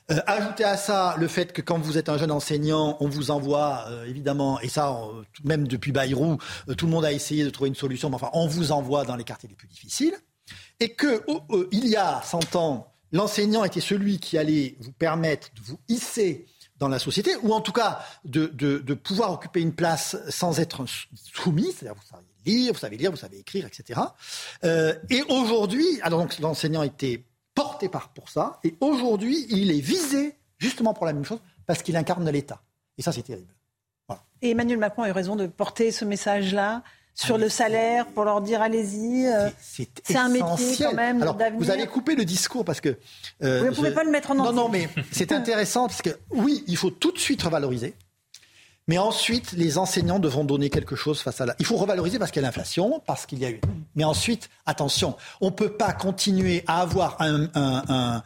Euh, ajoutez à ça le fait que quand vous êtes un jeune enseignant, on vous envoie euh, évidemment, et ça euh, même depuis Bayrou, tout le monde a essayé de trouver une solution, mais enfin on vous envoie dans les quartiers les plus difficiles, et que il y a 100 ans, l'enseignant était celui qui allait vous permettre de vous hisser dans la société, ou en tout cas de pouvoir occuper une place sans être soumis, c'est-à-dire vous savez lire, vous savez lire, vous savez écrire, etc. et aujourd'hui, alors donc l'enseignant était porté par pour ça. Et aujourd'hui, il est visé, justement pour la même chose, parce qu'il incarne l'État. Et ça, c'est terrible. Et Emmanuel Macron a eu raison de porter ce message-là sur le salaire pour leur dire allez-y. Euh, c'est un métier quand même Alors, Vous avez coupé le discours parce que. Euh, vous ne pouvez pas le mettre en entier. Non, non, mais c'est intéressant parce que oui, il faut tout de suite revaloriser. Mais ensuite, les enseignants devront donner quelque chose face à la. Il faut revaloriser parce qu'il y a l'inflation, parce qu'il y a eu. Mais ensuite, attention, on ne peut pas continuer à avoir un, un, un,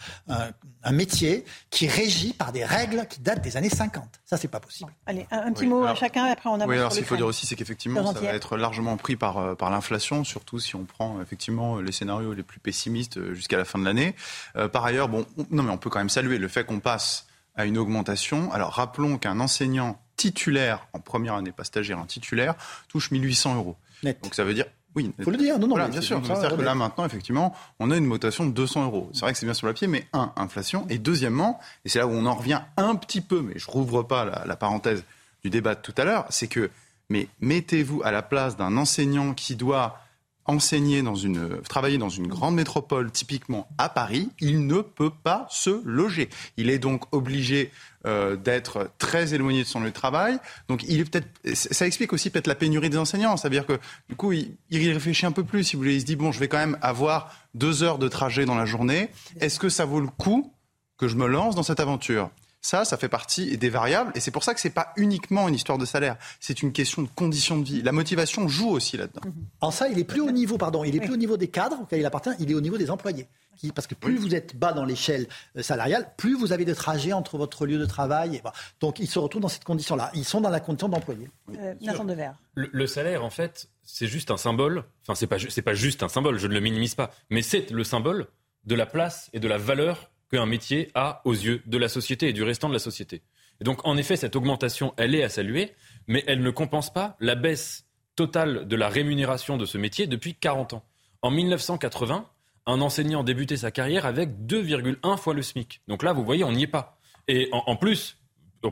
un, métier qui est régi par des règles qui datent des années 50. Ça, c'est pas possible. Allez, un, petit mot à chacun, et après on a. Oui, alors ce qu'il faut dire aussi, c'est qu'effectivement, ça va être largement pris par, euh, par l'inflation, surtout si on prend effectivement les scénarios les plus pessimistes euh, jusqu'à la fin de l'année. Euh, par ailleurs, bon, non, mais on peut quand même saluer le fait qu'on passe à une augmentation. Alors rappelons qu'un enseignant titulaire, en première année, pas stagiaire, un titulaire, touche 1800 euros. Donc ça veut dire oui, il faut le dire. Non, non, bien sûr. C'est-à-dire que là, maintenant, effectivement, on a une motation de 200 euros. C'est vrai que c'est bien sur le papier, mais un, inflation. Et deuxièmement, et c'est là où on en revient un petit peu, mais je rouvre pas la, la parenthèse du débat de tout à l'heure, c'est que, mais mettez-vous à la place d'un enseignant qui doit enseigner dans une, travailler dans une grande métropole, typiquement à Paris, il ne peut pas se loger. Il est donc obligé euh, d'être très éloigné de son lieu de travail. Donc, il est peut-être, ça explique aussi peut-être la pénurie des enseignants. C'est-à-dire que, du coup, il, il, réfléchit un peu plus, si vous voulez. Il se dit, bon, je vais quand même avoir deux heures de trajet dans la journée. Est-ce que ça vaut le coup que je me lance dans cette aventure? Ça, ça fait partie des variables. Et c'est pour ça que ce n'est pas uniquement une histoire de salaire. C'est une question de conditions de vie. La motivation joue aussi là-dedans. En ça, il est plus au niveau, pardon, il est plus au niveau des cadres auxquels il appartient, il est au niveau des employés. Parce que plus vous êtes bas dans l'échelle euh, salariale, plus vous avez de trajets entre votre lieu de travail. Et, donc, ils se retrouvent dans cette condition-là. Ils sont dans la condition d'employé. Euh, de verre. Le, le, salaire, en fait, c'est juste un symbole. Enfin, c'est pas, c'est pas juste un symbole. Je ne le minimise pas. Mais c'est le symbole de la place et de la valeur qu'un métier a aux yeux de la société et du restant de la société. Et donc, en effet, cette augmentation, elle est à saluer, mais elle ne compense pas la baisse totale de la rémunération de ce métier depuis 40 ans. En 1980, un enseignant débutait sa carrière avec 2,1 fois le SMIC. Donc là, vous voyez, on n'y est pas. Et en, plus,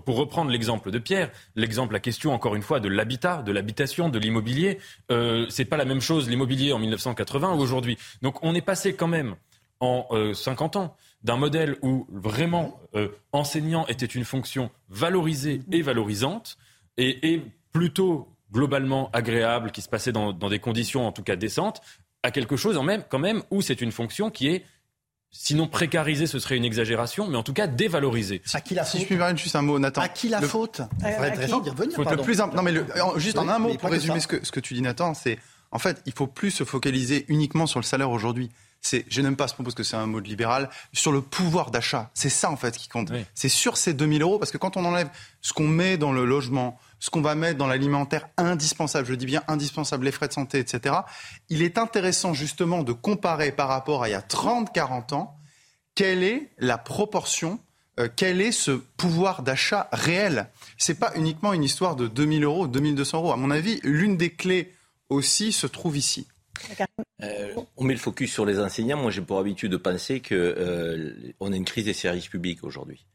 pour reprendre l'exemple de Pierre, l'exemple, la question encore une fois de l'habitat, de l'habitation, de l'immobilier, euh, c'est pas la même chose l'immobilier en 1980 ou aujourd'hui. Donc on est passé quand même en 50 euh, ans d'un modèle où vraiment euh, enseignant était une fonction valorisée et valorisante et, plutôt globalement agréable, qui se passait dans, des conditions en tout cas décentes, à quelque chose en même, quand même où c'est une fonction qui est Sinon, précarisée, ce serait une exagération, mais en tout cas dévalorisée. À qui la faute Si je puis juste un mot, Nathan. À qui la faute d'y revenir. Le plus non, mais juste en un mot pour résumer ce que, ce que tu dis, Nathan, c'est en fait, il faut plus se focaliser uniquement sur le salaire aujourd'hui c'est, je n'aime pas ce mot parce que c'est un mot de libéral, sur le pouvoir d'achat. C'est ça en fait qui compte. C'est sur ces 2000 euros parce que quand on enlève ce qu'on met dans le logement, ce qu'on va mettre dans l'alimentaire indispensable, je dis bien indispensable, les frais de santé, etc., il est intéressant justement de comparer par rapport à il y a 30-40 ans, quelle est la proportion euh, quel est ce pouvoir d'achat réel C'est pas uniquement une histoire de 2000 euros, 2200 euros. À mon avis, l'une des clés aussi se trouve ici. Euh, on met le focus sur les enseignants. Moi, j'ai pour habitude de penser qu'on euh, a une crise des services publics aujourd'hui.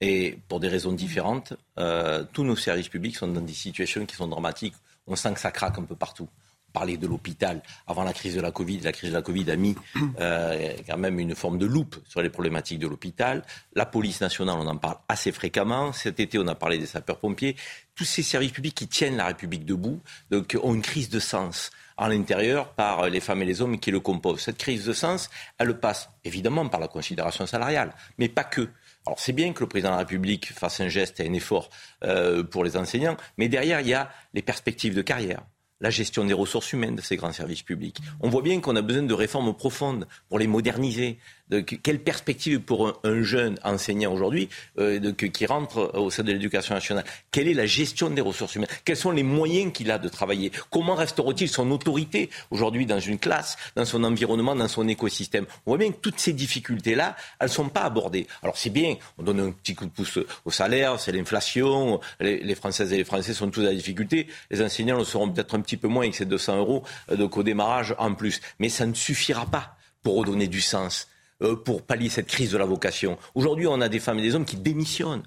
Et pour des raisons différentes, euh, tous nos services publics sont dans des situations qui sont dramatiques. On sent que ça craque un peu partout. On parlait de l'hôpital avant la crise de la Covid. La crise de la Covid a mis quand même une forme de loupe sur les problématiques de l'hôpital. La police nationale, on en parle assez fréquemment. Cet été, on a parlé des sapeurs-pompiers. Tous ces services publics qui tiennent la République debout donc, ont une crise de sens à l'intérieur par les femmes et les hommes qui le composent. Cette crise de sens, elle passe évidemment par la considération salariale, mais pas que. Alors c'est bien que le président de la République fasse un geste et un effort euh, pour les enseignants, mais derrière, il y a les perspectives de carrière la gestion des ressources humaines de ces grands services publics. On voit bien qu'on a besoin de réformes profondes pour les moderniser, de, quelle perspective pour un, jeune enseignant aujourd'hui euh, qui rentre au sein de l'éducation nationale? Quelle est la gestion des ressources humaines? Quels sont les moyens qu'il a de travailler? Comment restaure-t-il son autorité aujourd'hui dans une classe, dans son environnement, dans son écosystème? On voit bien que toutes ces difficultés-là, elles ne sont pas abordées. Alors c'est bien, on donne un petit coup de pouce au salaire, c'est l'inflation, les, les, Françaises et les Français sont tous à la difficulté, les enseignants le seront peut-être un petit peu moins avec ces 200 euros euh, de démarrage en plus. Mais ça ne suffira pas pour redonner du sens pour pallier cette crise de la vocation. Aujourd'hui, on a des femmes et des hommes qui démissionnent.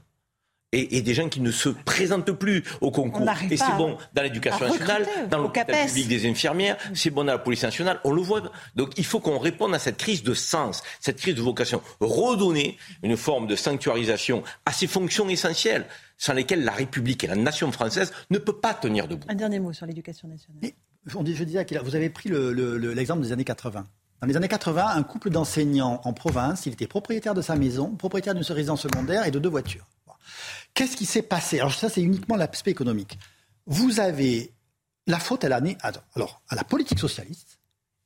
et, des gens qui ne se présentent plus au concours. Et c'est bon dans l'éducation nationale, dans l'hôpital public des infirmières, c'est bon dans la police nationale, on le voit. Donc il faut qu'on réponde à cette crise de sens, cette crise de vocation. Redonner une forme de sanctuarisation à ces fonctions essentielles sans lesquelles la République et la nation française ne peut pas tenir debout. Un dernier mot sur l'éducation nationale. je disais que vous avez pris l'exemple des années 80. Dans les années 80, un couple d'enseignants en province, il était propriétaire de sa maison, propriétaire d'une résidence secondaire et de deux voitures. Qu'est-ce qui s'est passé? Alors ça, c'est uniquement l'aspect économique. Vous avez la faute à l'année, à la politique socialiste,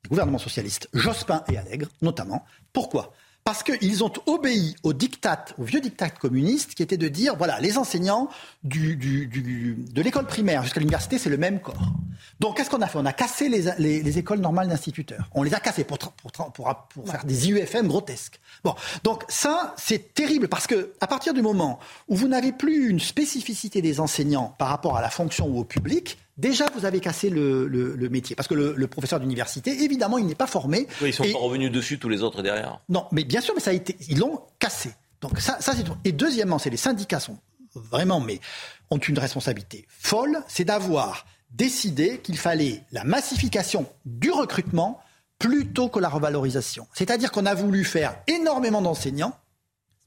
le gouvernement socialiste, Jospin et Allègre notamment. Pourquoi? Parce qu'ils ont obéi au diktat, au vieux diktat communiste, qui était de dire, voilà, les enseignants du, de l'école primaire jusqu'à l'université, c'est le même corps. Donc, qu'est-ce qu'on a fait? On a cassé les, écoles normales d'instituteurs. On les a cassées pour, pour, pour, pour, faire des IUFM grotesques. Bon, donc ça, c'est terrible, parce que à partir du moment où vous n'avez plus une spécificité des enseignants par rapport à la fonction ou au public, Déjà, vous avez cassé le, métier. Parce que le, professeur d'université, évidemment, il n'est pas formé. ils sont pas revenus dessus, tous les autres derrière. Non, mais bien sûr, mais ça a été, ils l'ont cassé. Donc ça, ça c'est Et deuxièmement, c'est les syndicats sont vraiment, mais ont une responsabilité folle, c'est d'avoir décidé qu'il fallait la massification du recrutement plutôt que la revalorisation. C'est-à-dire qu'on a voulu faire énormément d'enseignants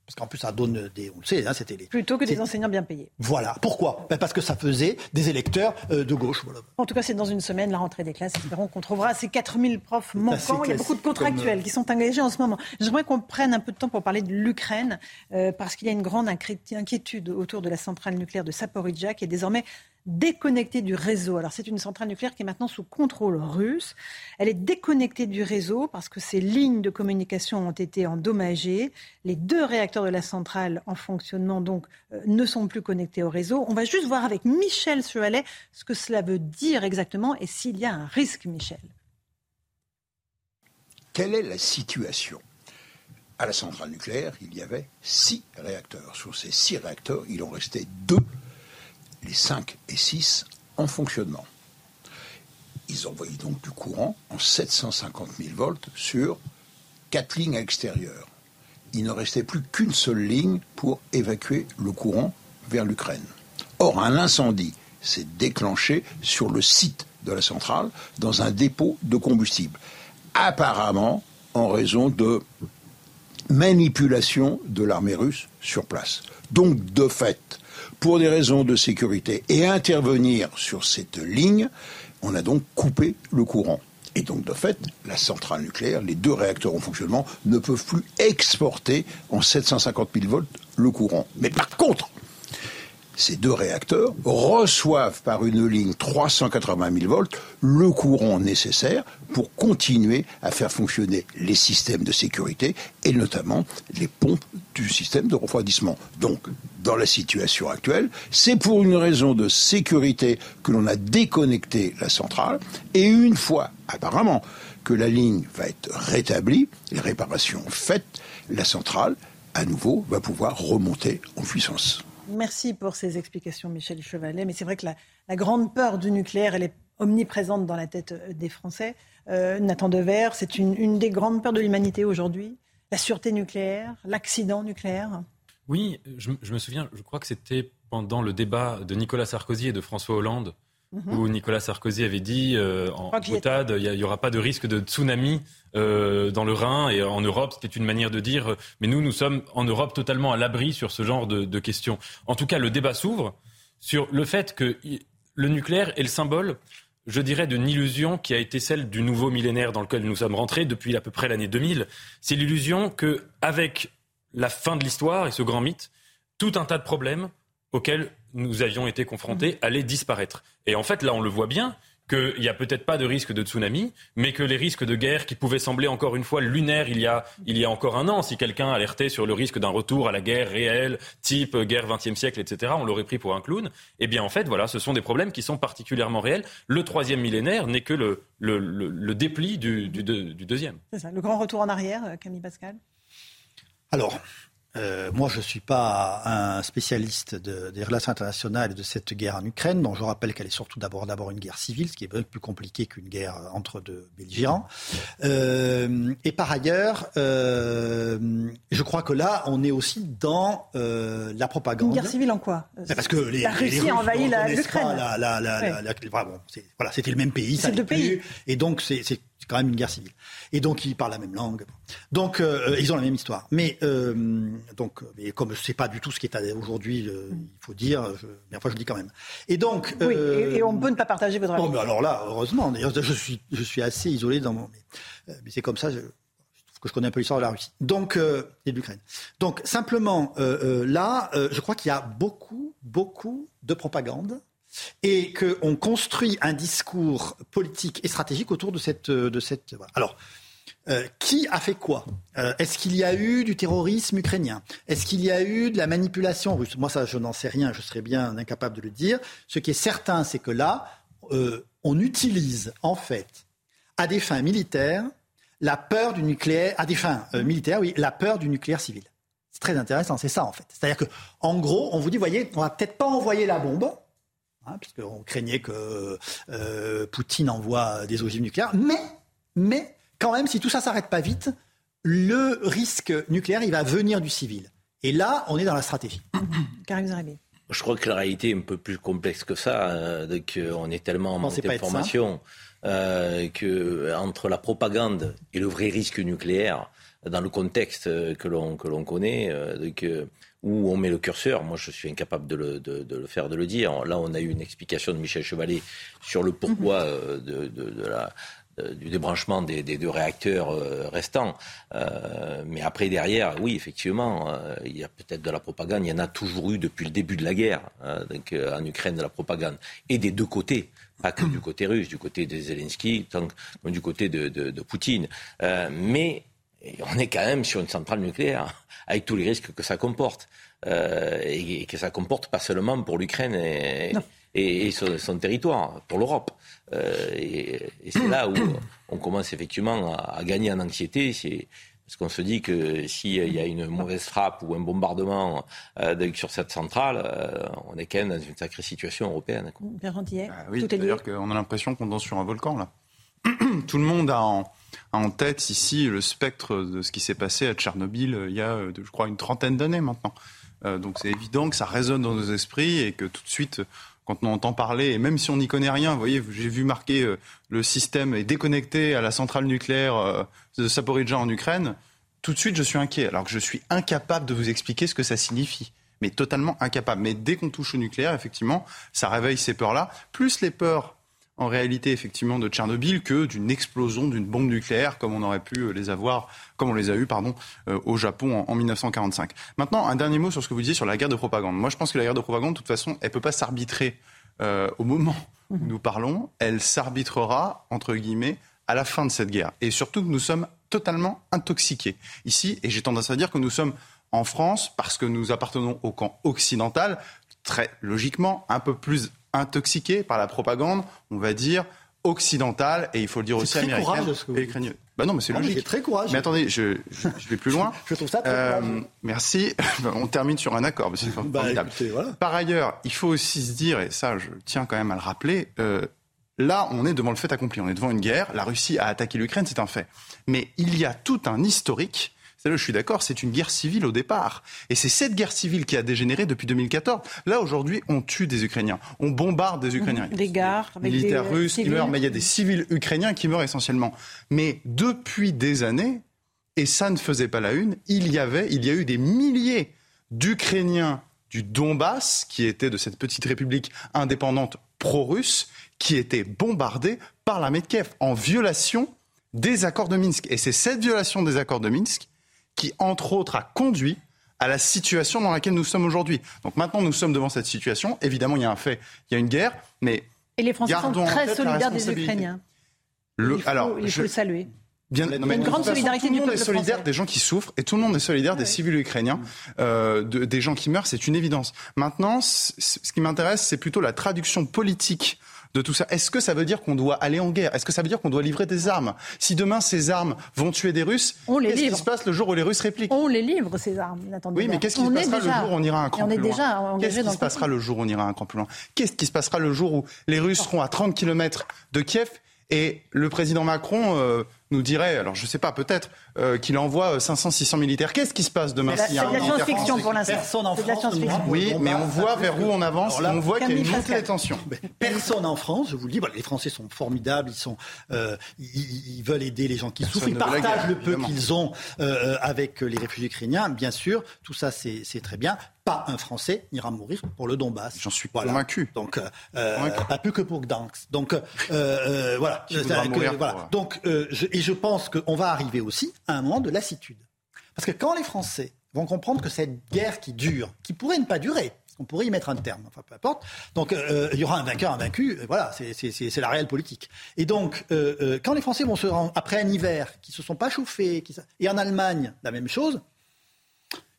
parce qu'en plus, ça donne des. On le sait, hein, c'était les. Plutôt que des enseignants bien payés. Voilà. Pourquoi? Ben Parce que ça faisait des électeurs euh, de gauche. En tout cas, c'est dans une semaine, la rentrée des classes. Espérons qu'on trouvera ces 4000 profs manquants. Il y a beaucoup de contractuels qui sont engagés en ce moment. J'aimerais qu'on prenne un peu de temps pour parler de l'Ukraine, euh, parce qu'il y a une grande inquiétude autour de la centrale nucléaire de Saporidja, qui est désormais déconnectée du réseau. Alors c'est une centrale nucléaire qui est maintenant sous contrôle russe. Elle est déconnectée du réseau parce que ses lignes de communication ont été endommagées. Les deux réacteurs de la centrale en fonctionnement donc euh, ne sont plus connectés au réseau. On va juste voir avec Michel Chevalet ce que cela veut dire exactement et s'il y a un risque, Michel. Quelle est la situation? À la centrale nucléaire, il y avait six réacteurs. Sur ces six réacteurs, il en restait deux les 5 et 6 en fonctionnement. Ils envoyaient donc du courant en 750 000 volts sur quatre lignes extérieures. Il ne restait plus qu'une seule ligne pour évacuer le courant vers l'Ukraine. Or, un incendie s'est déclenché sur le site de la centrale dans un dépôt de combustible. Apparemment en raison de manipulation de l'armée russe sur place. Donc, de fait, pour des raisons de sécurité et intervenir sur cette ligne, on a donc coupé le courant. Et donc, de fait, la centrale nucléaire, les deux réacteurs en fonctionnement, ne peuvent plus exporter en 750 000 volts le courant. Mais par contre, ces deux réacteurs reçoivent par une ligne 380 000 volts le courant nécessaire pour continuer à faire fonctionner les systèmes de sécurité et notamment les pompes du système de refroidissement. Donc, dans la situation actuelle, c'est pour une raison de sécurité que l'on a déconnecté la centrale et une fois, apparemment, que la ligne va être rétablie, les réparations faites, la centrale, à nouveau, va pouvoir remonter en puissance. Merci pour ces explications, Michel Chevalet. Mais c'est vrai que la, grande peur du nucléaire, elle est omniprésente dans la tête euh, des Français. Euh, Nathan Dever, c'est une, des grandes peurs de l'humanité aujourd'hui. La sûreté nucléaire, l'accident nucléaire. Oui, je, me souviens, je crois que c'était pendant le débat de Nicolas Sarkozy et de François Hollande Mhm. où Nicolas Sarkozy avait dit euh, en boutade, il n'y aura pas de risque de tsunami euh, dans le Rhin et en Europe. C'était une manière de dire, mais nous, nous sommes en Europe totalement à l'abri sur ce genre de, questions. En tout cas, le débat s'ouvre sur le fait que le nucléaire est le symbole je dirais, d'une illusion qui a été celle du nouveau millénaire dans lequel nous sommes rentrés depuis à peu près l'année 2000. C'est l'illusion que, avec la fin de l'histoire et ce grand mythe, tout un tas de problèmes auxquels nous avions été confrontés mm. allaient disparaître. Et en fait, là, on le voit bien qu'il n'y a peut-être pas de risque de tsunami, mais que les risques de guerre qui pouvaient sembler encore une fois lunaires il y a, il y a encore un an, si quelqu'un alertait sur le risque d'un retour à la guerre réelle, type guerre 20e siècle, etc., on l'aurait pris pour un clown. Eh bien, en fait, voilà, ce sont des problèmes qui sont particulièrement réels. Le troisième millénaire n'est que le, le, le, dépli du, du, du deuxième. C'est ça, le grand retour en arrière, euh, Camille Pascal? Alors, euh, moi, je ne suis pas un spécialiste des relations internationales et de cette guerre en Ukraine, dont je rappelle qu'elle est surtout d'abord d'abord une guerre civile, ce qui est beaucoup plus compliqué qu'une guerre entre deux belligérants. Euh, et par ailleurs, euh, je crois que là, on est aussi dans la propagande. Une guerre civile en quoi? Parce que les, la Russie a envahi l'Ukraine. voilà, c'était le même pays. C'est deux pays. Et donc, c'est c'est quand même une guerre civile. Et donc ils parlent la même langue. Donc euh, ils ont la même histoire. Mais euh, donc, mais comme je sais pas du tout ce qui est aujourd'hui, euh, il faut dire. Je, mais enfin, je le dis quand même. Et donc. Oui. Et, on peut ne pas partager votre avis. Bon, mais alors là, heureusement. D'ailleurs, je suis, je suis assez isolé dans mon. Mais, c'est comme ça. Je, que je connais un peu l'histoire de la Russie. Donc, et de l'Ukraine. Donc, simplement, là, je crois qu'il y a beaucoup, beaucoup de propagande et qu'on construit un discours politique et stratégique autour de cette. De cette Alors. Euh, qui a fait quoi? Euh, Est-ce qu'il y a eu du terrorisme ukrainien? Est-ce qu'il y a eu de la manipulation russe? Moi, ça, je n'en sais rien, je serais bien incapable de le dire. Ce qui est certain, c'est que là, euh, on utilise, en fait, à des fins militaires, la peur du nucléaire, à des fins militaires, oui, la peur du nucléaire civil. C'est très intéressant, c'est ça, en fait. C'est-à-dire que, en gros, on vous dit, voyez, on va peut-être pas envoyer la bombe, hein, puisqu'on craignait que euh, Poutine envoie des ogives nucléaires. Mais, mais, quand même, si tout ça s'arrête pas vite, le risque nucléaire, il va venir du civil. Et là, on est dans la stratégie. Karim Zarabi. Je crois que la réalité est un peu plus complexe que ça, euh, qu'on est tellement en manque d'informations, euh, que entre la propagande et le vrai risque nucléaire, dans le contexte que l'on que l'on connaît, euh, que où on met le curseur. Moi, je suis incapable de le, de, de le, faire, de le dire. Là, on a eu une explication de Michel Chevalet sur le pourquoi mhm. euh, de, de, la, du débranchement des, des, deux réacteurs euh, restants. Euh, mais après, derrière, oui, effectivement, il y a peut-être de la propagande. Il y en a toujours eu depuis le début de la guerre, hein, donc, en Ukraine, de la propagande. Et des deux côtés. Pas que du côté russe, du côté de Zelensky, tant que du côté de Poutine. mais on est quand même sur une centrale nucléaire avec tous les risques que ça comporte. Euh, et, que ça comporte pas seulement pour l'Ukraine et, et, son, territoire, pour l'Europe. Euh, et, c'est là où on commence effectivement à, gagner en anxiété. Parce qu'on se dit que s'il y a une mauvaise frappe ou un bombardement euh, sur cette centrale, on est quand même dans une sacrée situation européenne. Bah oui, c'est-à-dire qu'on a l'impression qu'on danse sur un volcan là. Tout le monde a en, en tête ici le spectre de ce qui s'est passé à Tchernobyl euh, il y a, euh, je crois, une trentaine d'années maintenant. Euh, donc c'est évident que ça résonne dans nos esprits et que tout de suite, quand on entend parler, et même si on n'y connaît rien, vous voyez, j'ai vu marquer le système est déconnecté à la centrale nucléaire de Saporidja en Ukraine, tout de suite je suis inquiet, alors que je suis incapable de vous expliquer ce que ça signifie. Mais totalement incapable. Mais dès qu'on touche au nucléaire, effectivement, ça réveille ces peurs-là, plus les peurs en réalité effectivement de Tchernobyl que d'une explosion d'une bombe nucléaire comme on aurait pu euh, les avoir, comme on les a eu pardon euh, au Japon en, 1945. Maintenant, un dernier mot sur ce que vous disiez sur la guerre de propagande. Moi, je pense que la guerre de propagande, de toute façon, elle peut pas s'arbitrer euh, au moment où mhm. nous parlons. Elle s'arbitrera entre guillemets à la fin de cette guerre. Et surtout que nous sommes totalement intoxiqués ici. Et j'ai tendance à dire que nous sommes en France parce que nous appartenons au camp occidental très logiquement un peu plus intoxiqué par la propagande, on va dire, occidentale, et il faut le dire aussi américaine et ukrainienne. Bah non, mais c'est logique. C'est très courageux. Mais attendez, je, je, vais plus loin. je trouve ça très euh, Merci. on termine sur un accord. C'est bah, Par ailleurs, il faut aussi se dire, et ça, je tiens quand même à le rappeler, euh, là, on est devant le fait accompli. On est devant une guerre. La Russie a attaqué l'Ukraine, c'est un fait. Mais il y a tout un historique je suis d'accord, c'est une guerre civile au départ. Et c'est cette guerre civile qui a dégénéré depuis 2014. Là, aujourd'hui, on tue des Ukrainiens. On bombarde des Ukrainiens. Des gares, avec militaires des russes qui meurent, mais il y a des civils ukrainiens qui meurent essentiellement. Mais depuis des années, et ça ne faisait pas la une, il y avait, il y a eu des milliers d'Ukrainiens du Donbass, qui étaient de cette petite république indépendante pro-russe, qui étaient bombardés par l'armée de Kiev en violation des accords de Minsk. Et c'est cette violation des accords de Minsk qui, entre autres, a conduit à la situation dans laquelle nous sommes aujourd'hui. Donc maintenant, nous sommes devant cette situation. Évidemment, il y a un fait, il y a une guerre, mais et les Français sont très solidaires des Ukrainiens. Le, il faut, alors, il faut le saluer. Bien, il y a une grande solidarité Tout le monde est solidaire des gens qui souffrent et tout le monde est solidaire des civils ukrainiens, euh, de, des gens qui meurent, c'est une évidence. Maintenant, ce qui m'intéresse, c'est plutôt la traduction politique de tout ça. Est-ce que ça veut dire qu'on doit aller en guerre? Est-ce que ça veut dire qu'on doit livrer des armes? Si demain ces armes vont tuer des Russes, qu'est-ce qui se passe le jour où les Russes répliquent? On les livre ces armes. Oui, mais qu'est-ce qui se passera le jour où on ira un cran plus loin? Qu'est-ce qui se passera le jour où on ira un cran plus loin? Qu'est-ce qui se passera le jour où les Russes seront à 30 km de Kiev? Et le président Macron euh, nous dirait, alors je ne sais pas, peut-être, euh, qu'il envoie 500-600 militaires. Qu'est-ce qui se passe demain C'est de la science-fiction pour l'instant. Personne en France. Oui, mais on voit vers où on avance. on voit qu'il y a une montée des tensions. Personne en France, je vous le dis, les Français sont formidables. Ils sont, euh, ils, veulent aider les gens qui souffrent. Ils partagent le peu qu'ils ont avec les réfugiés ukrainiens. Bien sûr, tout ça c'est très bien pas un Français n'ira mourir pour le Donbass. J'en suis convaincu. Donc, euh, pas plus que pour Gdansk. Donc, euh, euh, voilà. voilà. Donc, je, et je pense qu'on va arriver aussi à un moment de lassitude. Parce que quand les Français vont comprendre que cette guerre qui dure, qui pourrait ne pas durer, on pourrait y mettre un terme, enfin peu importe. Donc il y aura un vainqueur, un vaincu, voilà, c'est la réelle politique. Et donc quand les Français vont se rendre, après un hiver, qui se sont pas chauffés, qui, et en Allemagne, la même chose,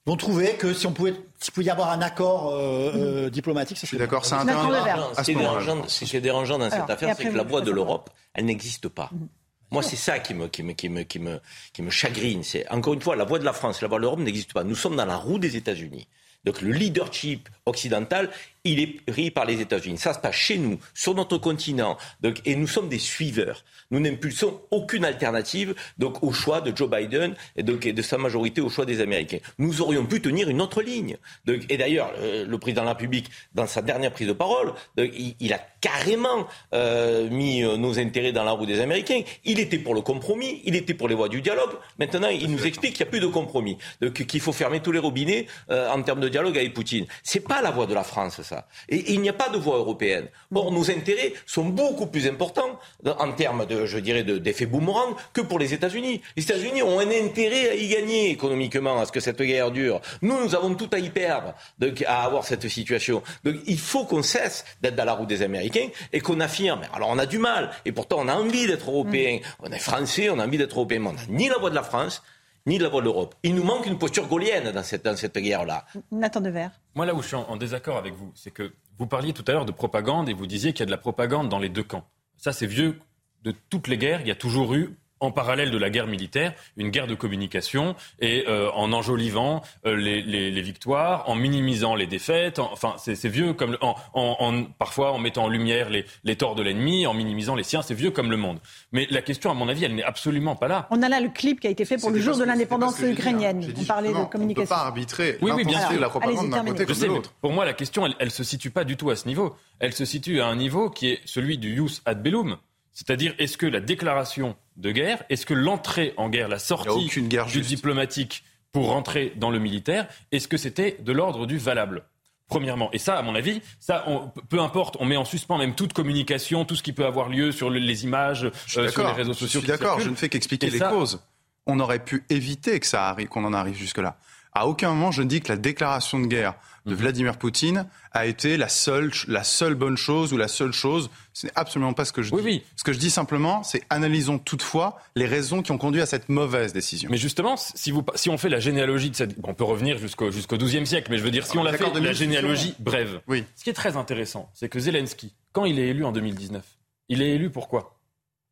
vont trouver que si on pouvait, s'il pouvait y avoir un accord euh, euh, diplomatique, je suis d'accord, c'est un Ce qui est dérangeant, ce qui est dérangeant dans cette affaire, c'est que la voix de l'Europe, elle n'existe pas. Mhm. Moi, c'est ça qui me, chagrine. C'est encore une fois, la voix de la France, la voix de l'Europe n'existe pas. Nous sommes dans la roue des États-Unis. Donc le leadership occidental, il est pris par les États-Unis. Ça se passe chez nous, sur notre continent. Et nous sommes des suiveurs nous n'impulsons aucune alternative donc, au choix de Joe Biden et, donc, de sa majorité au choix des Américains. Nous aurions pu tenir une autre ligne. Et d'ailleurs, euh, le président de la République, dans sa dernière prise de parole, il, a carrément euh, mis euh, nos intérêts dans la roue des Américains. Il était pour le compromis, il était pour les voies du dialogue. Maintenant, il nous explique qu'il n'y a plus de compromis, qu'il faut fermer tous les robinets en termes de dialogue avec Poutine. C'est pas la voie de la France, ça. Et, et il n'y a pas de voie européenne. Bon, nos intérêts sont beaucoup plus importants en termes de je dirais, d'effet boomerang que pour les États-Unis. Les États-Unis ont un intérêt à y gagner économiquement, à ce que cette guerre dure. Nous, nous avons tout à y perdre à avoir cette situation. Donc il faut qu'on cesse d'être dans la roue des Américains et qu'on affirme. Alors on a du mal, et pourtant on a envie d'être européen. Mm. On est français, on a envie d'être européen, mais on n'a ni la voix de la France, ni de la voix de l'Europe. Il nous manque une posture gaulienne dans cette, dans cette guerre-là. Nathan Devers. Moi, là où je suis en désaccord avec vous, c'est que vous parliez tout à l'heure de propagande et vous disiez qu'il y a de la propagande dans les deux camps. Ça, c'est vieux de toutes les guerres, il y a toujours eu en parallèle de la guerre militaire, une guerre de communication et euh, en enjolivant euh, les, les, les, victoires, en minimisant les défaites. enfin, c'est vieux comme en, en, parfois en mettant en lumière les, les torts de l'ennemi, en minimisant les siens. C'est vieux comme le monde. Mais la question, à mon avis, elle n'est absolument pas là. On a là le clip qui a été fait pour le jour de l'indépendance ukrainienne. On parlait de communication. On peut pas arbitrer. Oui, oui, bien sûr. La propagande d'un côté comme de l'autre. Pour moi, la question, elle, elle se situe pas du tout à ce niveau. Elle se situe à un niveau qui est celui du jus ad bellum c'est-à-dire, est-ce que la déclaration de guerre, est-ce que l'entrée en guerre, la sortie du diplomatique pour rentrer dans le militaire, est-ce que c'était de l'ordre du valable? Premièrement, et ça, à mon avis, ça, peu importe, on met en suspens même toute communication, tout ce qui peut avoir lieu sur les images, euh, sur les réseaux sociaux. Je suis d'accord, je ne fais qu'expliquer les causes. On aurait pu éviter que ça arrive, qu'on en arrive jusque-là. À aucun moment, je ne dis que la déclaration de guerre de mhm. Vladimir Poutine a été la seule, la seule bonne chose ou la seule chose. Ce n'est absolument pas ce que je dis. Oui. Ce que je dis simplement, c'est analysons toutefois les raisons qui ont conduit à cette mauvaise décision. Mais justement, si, vous, si on fait la généalogie de cette... On peut revenir jusqu'au jusqu'au XIIe siècle, mais je veux dire, si on la fait la généalogie brève, oui. ce qui est très intéressant, c'est que Zelensky, quand il est élu en 2019, il est élu pourquoi?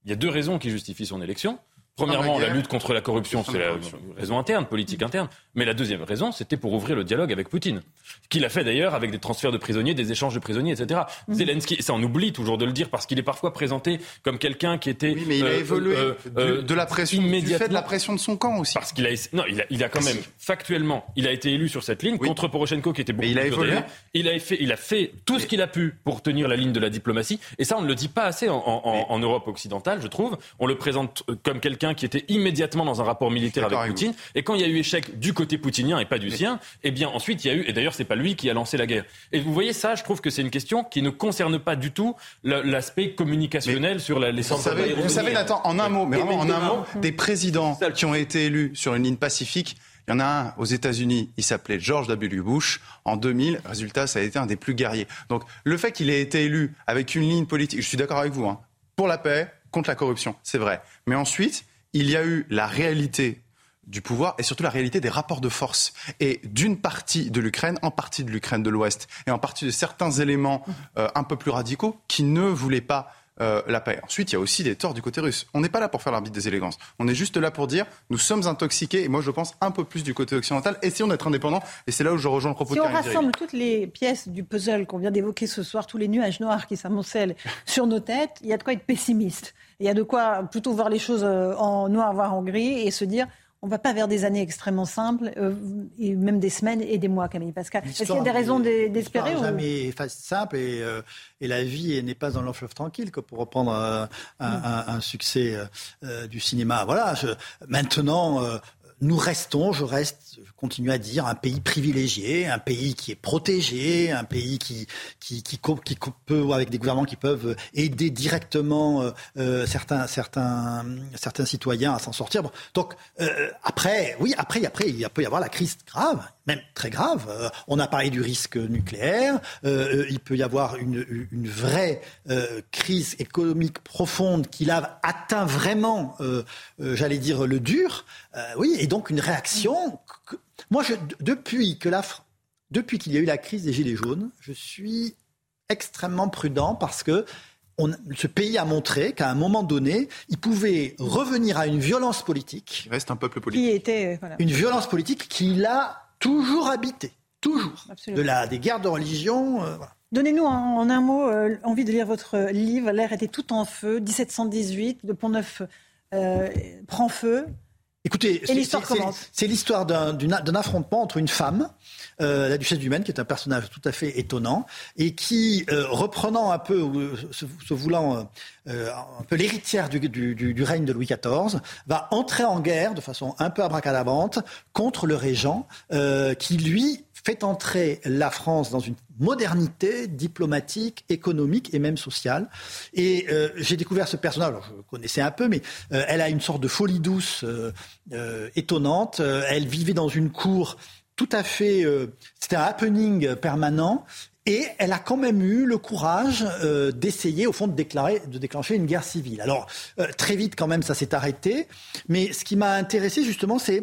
Il y a deux raisons qui justifient son élection. Premièrement, la lutte contre la corruption, c'est la raison interne, politique interne. Mais la deuxième raison, c'était pour ouvrir le dialogue avec Poutine. Qu'il a fait d'ailleurs avec des transferts de prisonniers, des échanges de prisonniers, etc. Mm. Zelensky, ça on oublie toujours de le dire parce qu'il est parfois présenté comme quelqu'un qui était. Oui, mais il a euh, évolué euh, euh, de, la pression, immédiatement. Du fait de la pression de son camp aussi. Parce qu'il a, non, il a, il a quand même factuellement, il a été élu sur cette ligne contre Poroshenko qui était beaucoup mais il a évolué. Il a fait, il a fait tout ce qu'il a pu pour tenir la ligne de la diplomatie. Et ça, on ne le dit pas assez en, en, en Europe occidentale, je trouve. On le présente comme quelqu'un qui était immédiatement dans un rapport militaire avec Poutine. Et quand il y a eu échec du côté poutinien et pas du sien, eh bien ensuite il y a eu, et d'ailleurs c'est pas lui qui a lancé la guerre. Et vous voyez ça, je trouve que c'est une question qui ne concerne pas du tout l'aspect communicationnel sur la, les Vous savez, vous savez Nathan, en un mot, mais vraiment en un mot, des présidents qui ont été élus sur une ligne pacifique, il y en a un aux États-Unis, il s'appelait George W. Bush. En 2000, résultat, ça a été un des plus guerriers. Donc le fait qu'il ait été élu avec une ligne politique, je suis d'accord avec vous, hein, pour la paix, contre la corruption, c'est vrai. Mais ensuite, il y a eu la réalité du pouvoir et surtout la réalité des rapports de force et d'une partie de l'Ukraine, en partie de l'Ukraine de l'Ouest et en partie de certains éléments euh, un peu plus radicaux qui ne voulaient pas euh, la paix. Ensuite, il y a aussi des torts du côté russe. On n'est pas là pour faire l'arbitre des élégances. On est juste là pour dire nous sommes intoxiqués et moi je pense un peu plus du côté occidental. Essayons d'être indépendants et c'est là où je rejoins le propos si de on rassemble toutes les pièces du puzzle qu'on vient d'évoquer ce soir, tous les nuages noirs qui s'amoncellent sur nos têtes, il y a de quoi être pessimiste. Il y a de quoi plutôt voir les choses euh, en noir, voire en gris et se dire on ne va pas vers des années extrêmement simples, euh, et même des semaines et des mois, Camille Pascal. Est-ce qu'il y a des raisons d'espérer ou... jamais simple et, euh, et, la vie n'est pas dans long fleuve tranquille, que pour reprendre euh, un, un, succès du cinéma. Voilà. Je, maintenant, nous restons, je reste, je continue à dire, un pays privilégié, un pays qui est protégé, un pays qui, qui, qui, peut, avec des gouvernements qui peuvent aider directement euh, euh, certains, certains, certains citoyens à s'en sortir. Donc, euh, après, oui, après, après, il peut y avoir la crise grave, même très grave. On a parlé du risque nucléaire. Il peut y avoir une, une vraie crise économique profonde qui l'a atteint vraiment, j'allais dire, le dur. oui, donc une réaction. Moi, je, depuis que la, depuis qu'il y a eu la crise des Gilets jaunes, je suis extrêmement prudent parce que on, ce pays a montré qu'à un moment donné, il pouvait revenir à une violence politique. Il reste un peuple politique. Qui était, voilà. Une violence politique qui l'a toujours habité, toujours. De la, des guerres de religion. Euh, Donnez-nous en, un mot euh, envie de lire votre livre. L'air était tout en feu. 1718, le Pont Neuf euh, prend feu. Écoutez, c'est l'histoire d'un affrontement entre une femme, la duchesse du Maine, qui est un personnage tout à fait étonnant, et qui, reprenant un peu, se, voulant un peu l'héritière du, du, règne de Louis XIV, va entrer en guerre de façon un peu abracadabrante contre le régent, qui lui fait entrer la France dans une modernité diplomatique, économique et même sociale. Et euh, j'ai découvert ce personnage, alors je connaissais un peu, mais euh, elle a une sorte de folie douce euh, étonnante. elle vivait dans une cour tout à fait... C'était un happening permanent. Et elle a quand même eu le courage d'essayer, au fond, de, déclarer, de déclencher une guerre civile. Alors, très vite, quand même, ça s'est arrêté. Mais ce qui m'a intéressé, justement, c'est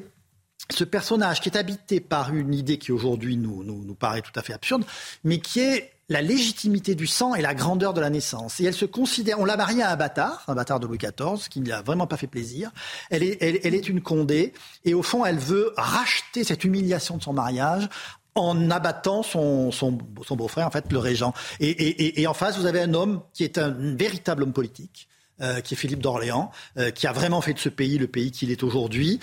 ce personnage qui est habité par une idée qui aujourd'hui nous, nous, paraît tout à fait absurde, mais qui est la légitimité du sang et la grandeur de la naissance. Et elle se considère, on l'a mariée à un bâtard, un bâtard de Louis XIV, qui ne lui a vraiment pas fait plaisir. Elle est, elle, est une condée, et au fond, elle veut racheter cette humiliation de son mariage en abattant son, son, beau-frère, en fait, le régent. Et, en face, vous avez un homme qui est un véritable homme politique, euh, qui est Philippe d'Orléans, euh, qui a vraiment fait de ce pays le pays qu'il est aujourd'hui,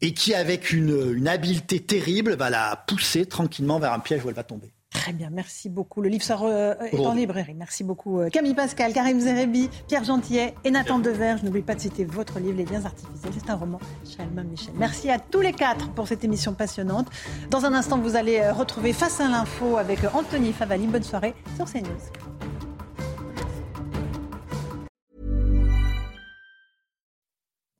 et qui, avec une, habileté terrible, va la pousser tranquillement vers un piège où elle va tomber. Très bien, merci beaucoup. Le livre sort, euh, est en librairie. Merci beaucoup euh, Camille Pascal, Karim Zerebi, Pierre Gentillet et Nathan Dever. Je n'oublie pas de citer votre livre Les liens artificiels. C'est un roman chez Albin Michel. Merci à tous les quatre pour cette émission passionnante. Dans un instant, vous allez euh, retrouver Face à l'info avec Anthony Favali. Bonne soirée sur CNews.